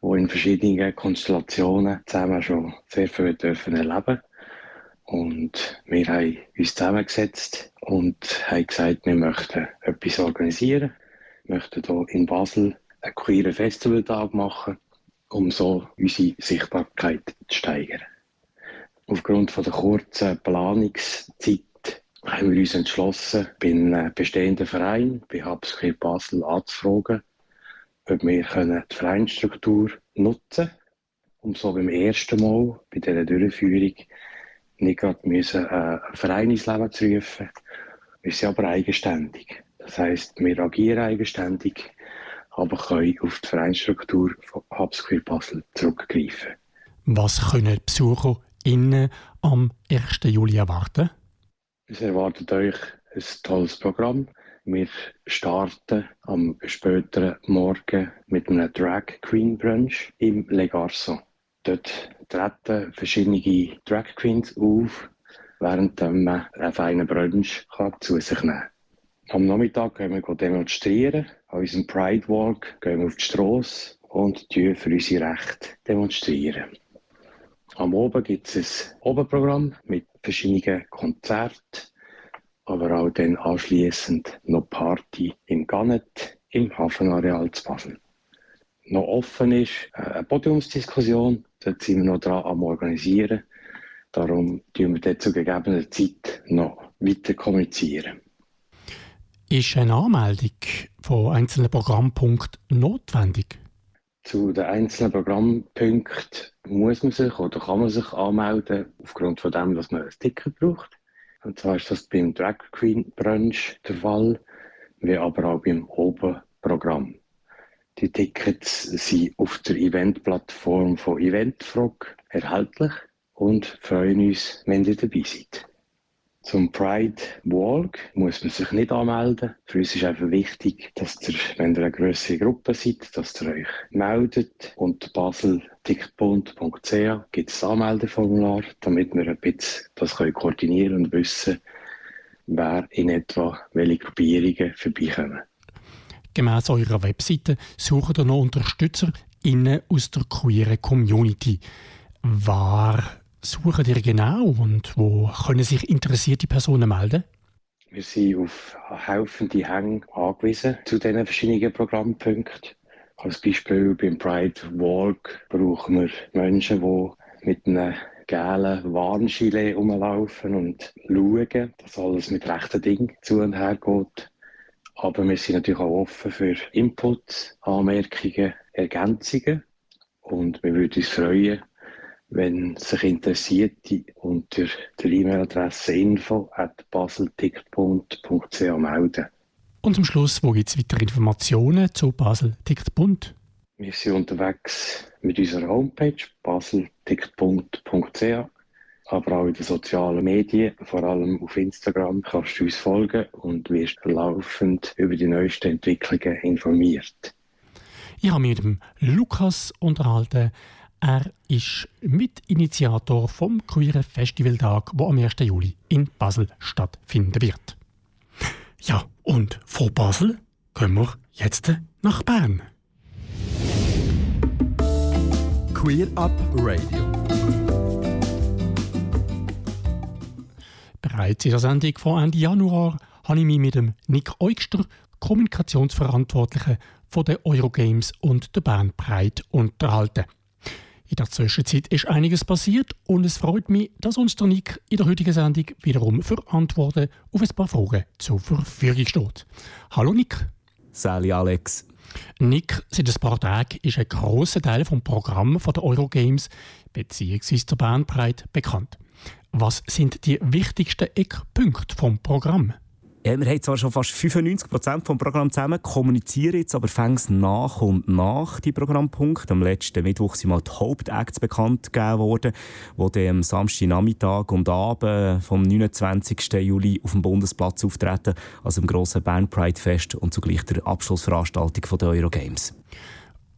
die in verschiedenen Konstellationen zusammen schon sehr viel dürfen erleben Und wir haben uns zusammengesetzt und haben gesagt, wir möchten etwas organisieren. Wir möchten hier in Basel einen queeren Festivaltag machen, um so unsere Sichtbarkeit zu steigern. Aufgrund von der kurzen Planungszeit haben wir uns entschlossen, bei einem bestehenden Verein, bei Habsquare Basel, anzufragen, ob wir die Vereinsstruktur nutzen können, um so beim ersten Mal bei dieser Durchführung nicht gerade müssen, äh, einen Verein ins Leben zu rufen. Wir sind aber eigenständig. Das heisst, wir agieren eigenständig, aber können auf die Vereinsstruktur von Habsquare Basel zurückgreifen. Was können die Besucher innen am 1. Juli erwarten? Es erwartet euch ein tolles Programm. Wir starten am späteren Morgen mit einem Drag Queen Brunch im Le Garçon. Dort treten verschiedene Drag Queens auf, während man einen feinen Brunch zu sich nehmen kann. Am Nachmittag gehen wir demonstrieren. An unserem Pride Walk gehen wir auf die Strasse und für unsere Rechte demonstrieren. Am Oben gibt es ein Oberprogramm mit verschiedenen Konzerten, aber auch dann anschließend noch Party im Gannet im Hafenareal zu Basel. Noch offen ist eine Podiumsdiskussion, dort sind wir noch dran am Organisieren. Darum tun wir dort zu gegebener Zeit noch weiter kommunizieren. Ist eine Anmeldung von einzelnen Programmpunkten notwendig? Zu den einzelnen Programmpunkten muss man sich oder kann man sich anmelden, aufgrund von dem, dass man ein Ticket braucht. Und zwar ist das beim Drag Queen Brunch der Fall, wie aber auch beim Oben-Programm. Die Tickets sind auf der Eventplattform von Eventfrog erhältlich und freuen uns, wenn ihr dabei seid. Zum Pride Walk muss man sich nicht anmelden. Für uns ist einfach wichtig, dass ihr, wenn ihr eine grössere Gruppe seid, dass ihr euch meldet. Und baselticketbund.ch gibt es ein Anmeldeformular, damit wir ein bisschen das können koordinieren und wissen, wer in etwa welche Gruppierungen vorbeikommen. Gemäss eurer Webseite sucht ihr noch Unterstützer innen aus der queeren Community. Wer sucht ihr genau und wo können sich interessierte Personen melden? Wir sind auf helfende Hänge angewiesen zu diesen verschiedenen Programmpunkten. Als Beispiel beim Pride Walk brauchen wir Menschen, die mit einem gelben Warngilet rumlaufen und schauen, dass alles mit rechten Dingen zu und her geht. Aber wir sind natürlich auch offen für Inputs, Anmerkungen, Ergänzungen. Und wir würden uns freuen, wenn sich Interessierte unter der E-Mail-Adresse info at baselticketbund.ch melden. Und zum Schluss, wo gibt es weitere Informationen zu Basel Tickt? Wir sind unterwegs mit unserer Homepage baselticketbund.ch, aber auch in den sozialen Medien, vor allem auf Instagram, kannst du uns folgen und wirst laufend über die neuesten Entwicklungen informiert. Ich habe mich mit dem Lukas unterhalten. Er ist Mitinitiator vom Queeren Festivaltag, der am 1. Juli in Basel stattfinden wird. Ja, und von Basel gehen wir jetzt nach Bern. Queer Up Radio. Bereits in der Sendung von Ende Januar habe ich mich mit dem Nick Eugster, Kommunikationsverantwortlichen von den Eurogames und der Bern Pride, unterhalten. In der Zwischenzeit ist einiges passiert und es freut mich, dass uns der Nick in der heutigen Sendung wiederum für Antworten auf ein paar Fragen zur Verfügung steht. Hallo Nick. Sali Alex. Nick, seit ein paar Tagen ist ein grosser Teil vom Programm der Eurogames bzw. der Bandbreite bekannt. Was sind die wichtigsten Eckpunkte vom Programm? Ja, wir haben zwar schon fast 95% vom Programm zusammen, kommunizieren jetzt aber fängt nach und nach die Programmpunkte. Am letzten Mittwoch sind mal die Hauptacts bekannt gegeben worden, die dann am Samstagnachmittag und Abend vom 29. Juli auf dem Bundesplatz auftreten, also im grossen Bern Pride Fest und zugleich der Abschlussveranstaltung der Eurogames.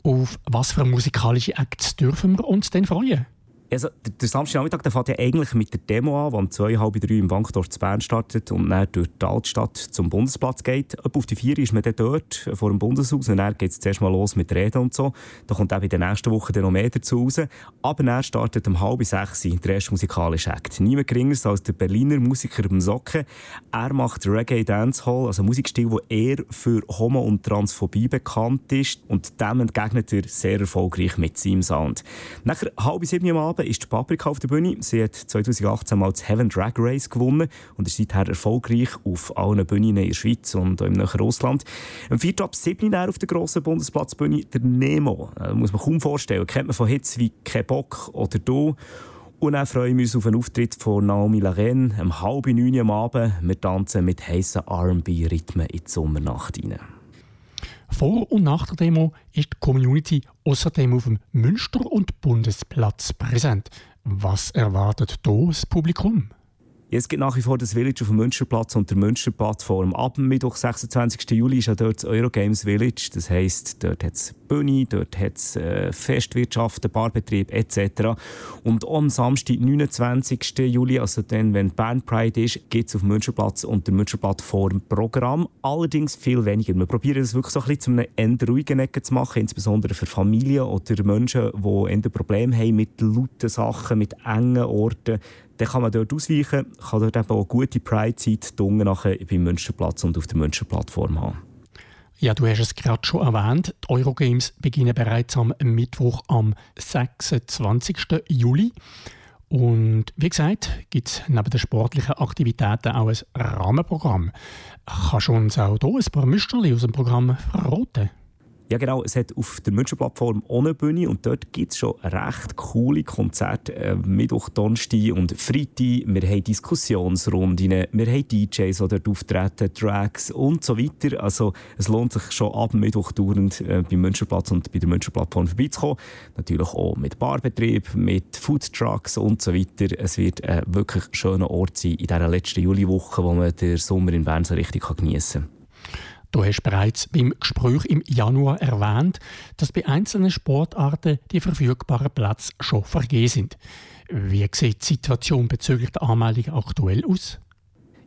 Auf was für musikalische Acts dürfen wir uns denn freuen? Also, der, der Samstagnachmittag fängt ja eigentlich mit der Demo an, die um zwei, halb drei im Bankdorf zu Bern startet und dann durch die Altstadt zum Bundesplatz geht. Ab auf die vier ist man dann dort vor dem Bundeshaus und dann geht es zuerst mal los mit Reden und so. Da kommt auch in der nächsten Woche dann noch mehr dazu raus. Aber dann startet um halb sechs der erste musikalische Akt. Niemand geringer als der Berliner Musiker im Socken. Er macht Reggae Dancehall, also Musikstil, der eher für Homo- und Transphobie bekannt ist und dem entgegnet er sehr erfolgreich mit seinem Sound. Nachher halb sieben am Abend ist die Paprika auf der Bühne. Sie hat 2018 mal das Heaven Drag Race gewonnen und ist seither erfolgreich auf allen Bühnen in der Schweiz und auch im näheren Russland. Am 4. ab 7. Uhr auf der grossen Bundesplatzbühne der Nemo. Das muss man kaum vorstellen. Kennt man von Hits wie «Kein Bock» oder «Du». Und dann freuen wir uns auf einen Auftritt von Naomi Larenne um halb neun am Abend. Wir tanzen mit heissen R&B-Rhythmen in die Sommernacht hinein. Vor und nach der Demo ist die Community außerdem auf dem Münster- und Bundesplatz präsent. Was erwartet hier das Publikum? Es gibt nach wie vor das Village auf dem Münsterplatz und der Münsterplattform. Ab Mittwoch, 26. Juli, ist ja dort das Eurogames Village. Das heisst, dort hat es Bühne, dort hat es äh, Festwirtschaft, Barbetrieb etc. Und am Samstag, 29. Juli, also dann, wenn Bern Pride ist, gibt es auf dem Münsterplatz und der Münsterplattform Programm. Allerdings viel weniger. Wir probieren es wirklich so ein bisschen zu einem eher ruhigen Ecke zu machen, insbesondere für Familien oder Menschen, die eher Probleme haben mit lauten Sachen, mit engen Orten dann kann man dort ausweichen, kann dort eben auch gute Pride-Zeit nachher beim Münsterplatz und auf der Münsterplattform haben. Ja, du hast es gerade schon erwähnt. Die Eurogames beginnen bereits am Mittwoch, am 26. Juli. Und wie gesagt, gibt es neben den sportlichen Aktivitäten auch ein Rahmenprogramm. Kannst du uns auch hier ein paar Müsterli aus dem Programm verraten? Ja genau, es hat auf der Münsterplattform auch eine Bühne und dort gibt es schon recht coole Konzerte. Äh, Mittwoch, Donnerstag und Freitag. Wir haben Diskussionsrunden, wir haben DJs, die dort auftreten, Tracks und so weiter. Also es lohnt sich schon ab Mittwoch dauernd äh, beim Münsterplatz und bei der Münsterplattform vorbeizukommen. Natürlich auch mit Barbetrieb, mit Foodtrucks und so weiter. Es wird ein wirklich schöner Ort sein in dieser letzten Juliwoche, wo man den Sommer in Bern so richtig geniessen kann. Du hast bereits beim Gespräch im Januar erwähnt, dass bei einzelnen Sportarten die verfügbaren Plätze schon vergeben sind. Wie sieht die Situation bezüglich der Anmeldung aktuell aus?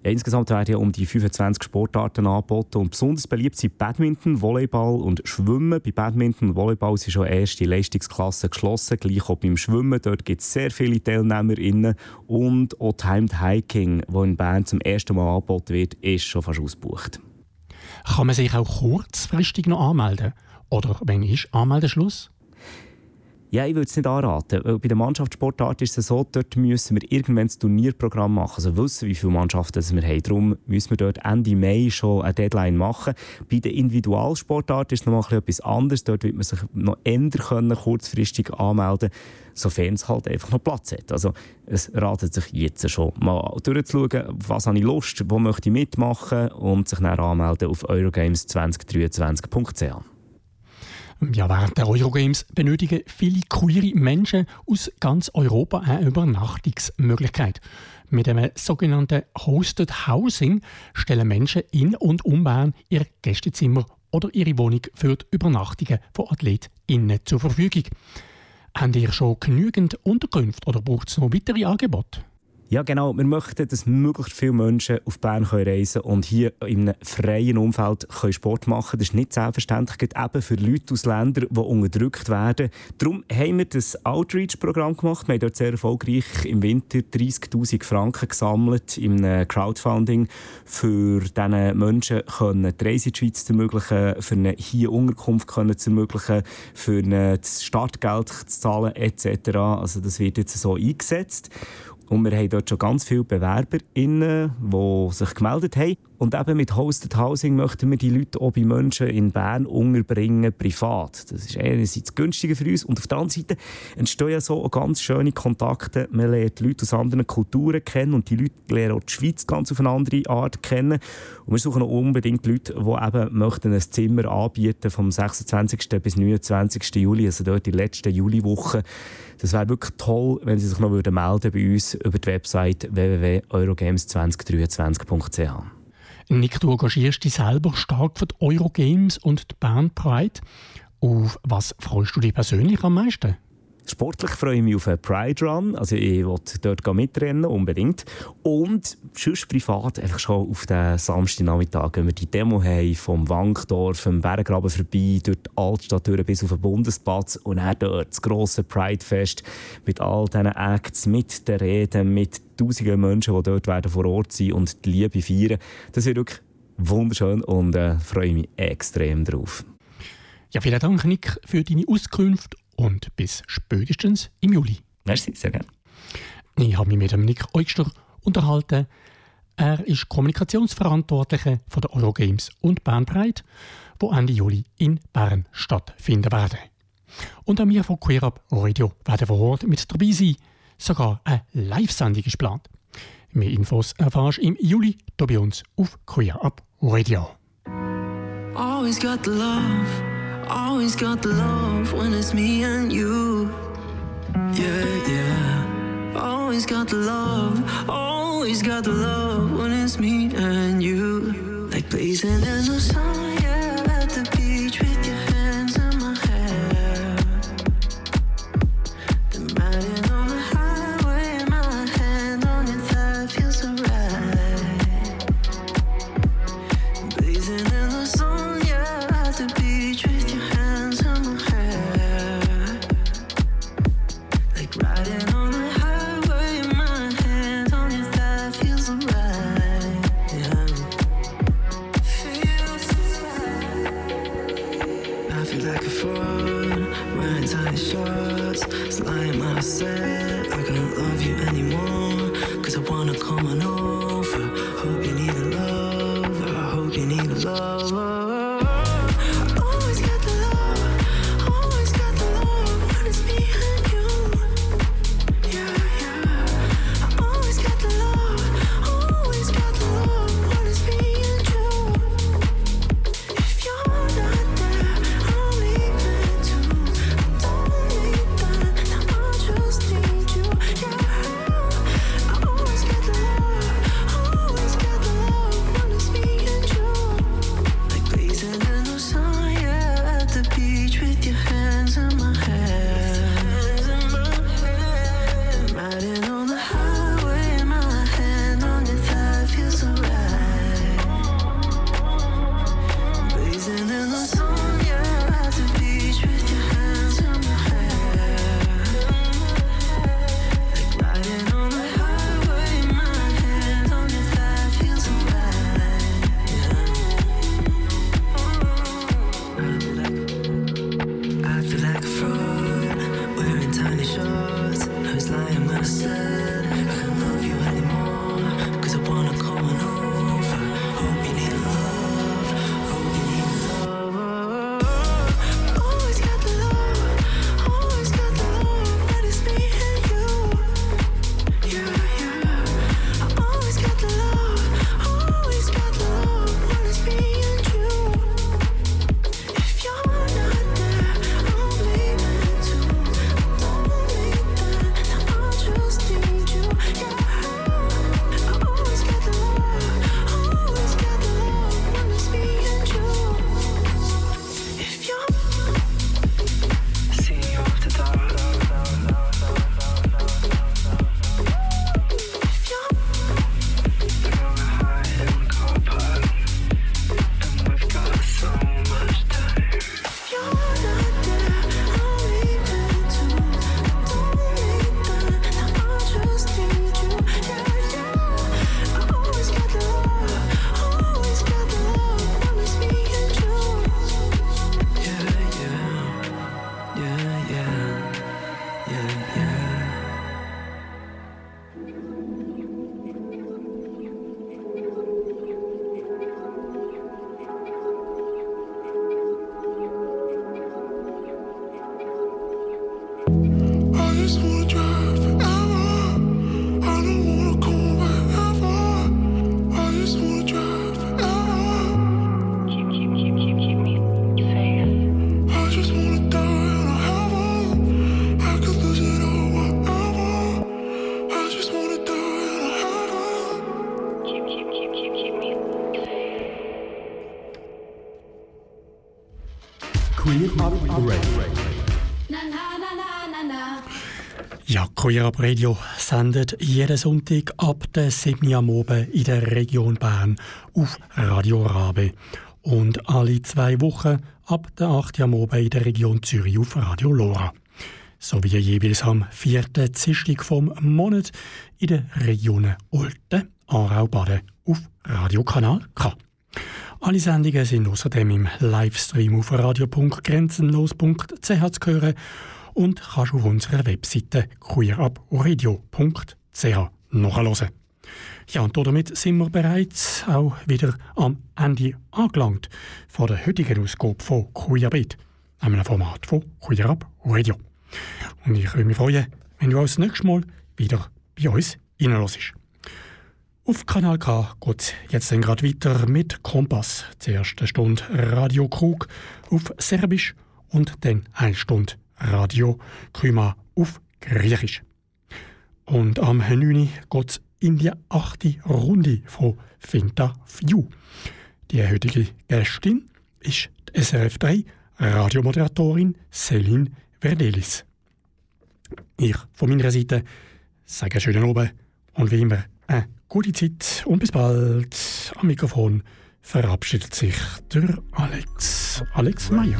Ja, insgesamt werden ja um die 25 Sportarten angeboten und besonders beliebt sind Badminton, Volleyball und Schwimmen. Bei Badminton und Volleyball sind schon erste Leistungsklassen geschlossen, gleich auch beim Schwimmen. Dort gibt es sehr viele TeilnehmerInnen und auch Timed Hiking, wo in Bern zum ersten Mal angeboten wird, ist schon fast ausgebucht. Kann man sich auch kurzfristig noch anmelden? Oder wann ist Anmeldeschluss? Ja, ich würde es nicht anraten. Bei der Mannschaftssportart ist es so, dort müssen wir irgendwann das Turnierprogramm machen. Also wissen, wie viele Mannschaften wir haben. Darum müssen wir dort Ende Mai schon eine Deadline machen. Bei der Individualsportart ist es noch etwas anderes. Dort wird man sich noch eher können, kurzfristig anmelden sofern es halt einfach noch Platz hat. Also es ratet sich jetzt schon mal durchzuschauen, was habe ich Lust, wo möchte ich mitmachen und sich dann anmelden auf eurogames2023.ch. Ja, während der Eurogames benötigen viele queere Menschen aus ganz Europa eine Übernachtungsmöglichkeit. Mit einem sogenannten Hosted Housing stellen Menschen in und um Bern ihr Gästezimmer oder ihre Wohnung für die Übernachtungen von AthletInnen zur Verfügung. Habt ihr schon genügend Unterkünfte oder braucht es noch weitere Angebote? Ja, genau. Wir möchten, dass möglichst viele Menschen auf Bern können reisen und hier in einem freien Umfeld können Sport machen können. Das ist nicht selbstverständlich, gerade eben für Leute aus Ländern, die unterdrückt werden. Darum haben wir das Outreach-Programm gemacht. Wir haben dort sehr erfolgreich im Winter 30'000 Franken gesammelt im Crowdfunding für diese Menschen können die Reise in die Schweiz zu ermöglichen, für eine hier Unterkunft können zu ermöglichen, für das Startgeld zu zahlen etc. Also das wird jetzt so eingesetzt. Und wir haben dort schon ganz viele BewerberInnen, die sich gemeldet haben. Und eben mit Hosted Housing möchten wir die Leute auch bei Menschen in Bern unterbringen, privat. Das ist einerseits günstiger für uns und auf der anderen Seite entstehen ja so ganz schöne Kontakte. Man lernt Leute aus anderen Kulturen kennen und die Leute lernen auch die Schweiz ganz auf eine andere Art kennen. Und wir suchen auch unbedingt Leute, die eben möchten ein Zimmer anbieten vom 26. bis 29. Juli, also dort die letzte Juliwoche. Das wäre wirklich toll, wenn Sie sich noch melden bei uns über die Website www.eurogames2023.ch. Nick, du engagierst dich selber stark für die Eurogames und die Bern Pride. Auf was freust du dich persönlich am meisten? Sportlich freue ich mich auf einen Pride Run. Also ich will dort mitrennen, unbedingt. Und sonst privat einfach schon auf den Samstagnachmittag, wenn wir die Demo haben, vom Wankdorf, vom Berggraben vorbei, durch die Altstadt durch bis auf den Bundesplatz und dann dort das grosse Pride-Fest mit all diesen Acts, mit den Reden, mit tausenden Menschen, die dort werden vor Ort sein und die Liebe feiern. Das wird wirklich wunderschön und äh, freue mich extrem drauf. Ja, vielen Dank, Nick, für deine Auskunft und bis spätestens im Juli. Merci, sehr gerne. Ich habe mich mit dem Nick Eugster unterhalten. Er ist Kommunikationsverantwortlicher von der Eurogames und Bern Pride, wo Ende Juli in Bern stattfinden werden. Und auch wir von Queer Up Radio werden vor Ort mit dabei sein. Sogar eine Live-Sendung ist geplant. Mehr Infos erfährst du im Juli hier bei uns auf Queer Up Radio. Always got the love, always got the love when it's me and you. Yeah, yeah. Always got the love, always got the love when it's me and you. Like blazing in the sun, yeah, at the tiny shots. Who's lying when I say? Up Radio sendet jeden Sonntag ab der 7 Uhr am Abend in der Region Bern auf Radio Rabe und alle zwei Wochen ab der 8 Uhr am Abend in der Region Zürich auf Radio Lora. Sowie jeweils am vierten Dienstag vom Monat in den Regionen Olten, Aarau, Baden auf Radiokanal K. Alle Sendungen sind außerdem im Livestream auf radio.grenzenlos.ch zu hören und kannst auf unserer Webseite queerupradio.ch nachhören. Ja, und damit sind wir bereits auch wieder am Ende angelangt von der heutigen Ausgabe von Queerbit, einem Format von Queer Up Radio. Und ich würde mich freuen, wenn du auch das nächste Mal wieder bei uns reinhörst. Auf Kanal K geht es jetzt dann gerade weiter mit Kompass. Die erste Stunde Radio Krug auf Serbisch und dann eine Stunde Radio Krüma auf Griechisch. Und am 9. geht es in die achte Runde von Finta View. Die heutige Gästin ist die SRF 3 Radiomoderatorin Celine Verdelis. Ich von meiner Seite sage schönen Abend und wie immer eine gute Zeit und bis bald. Am Mikrofon verabschiedet sich der Alex, Alex Meyer.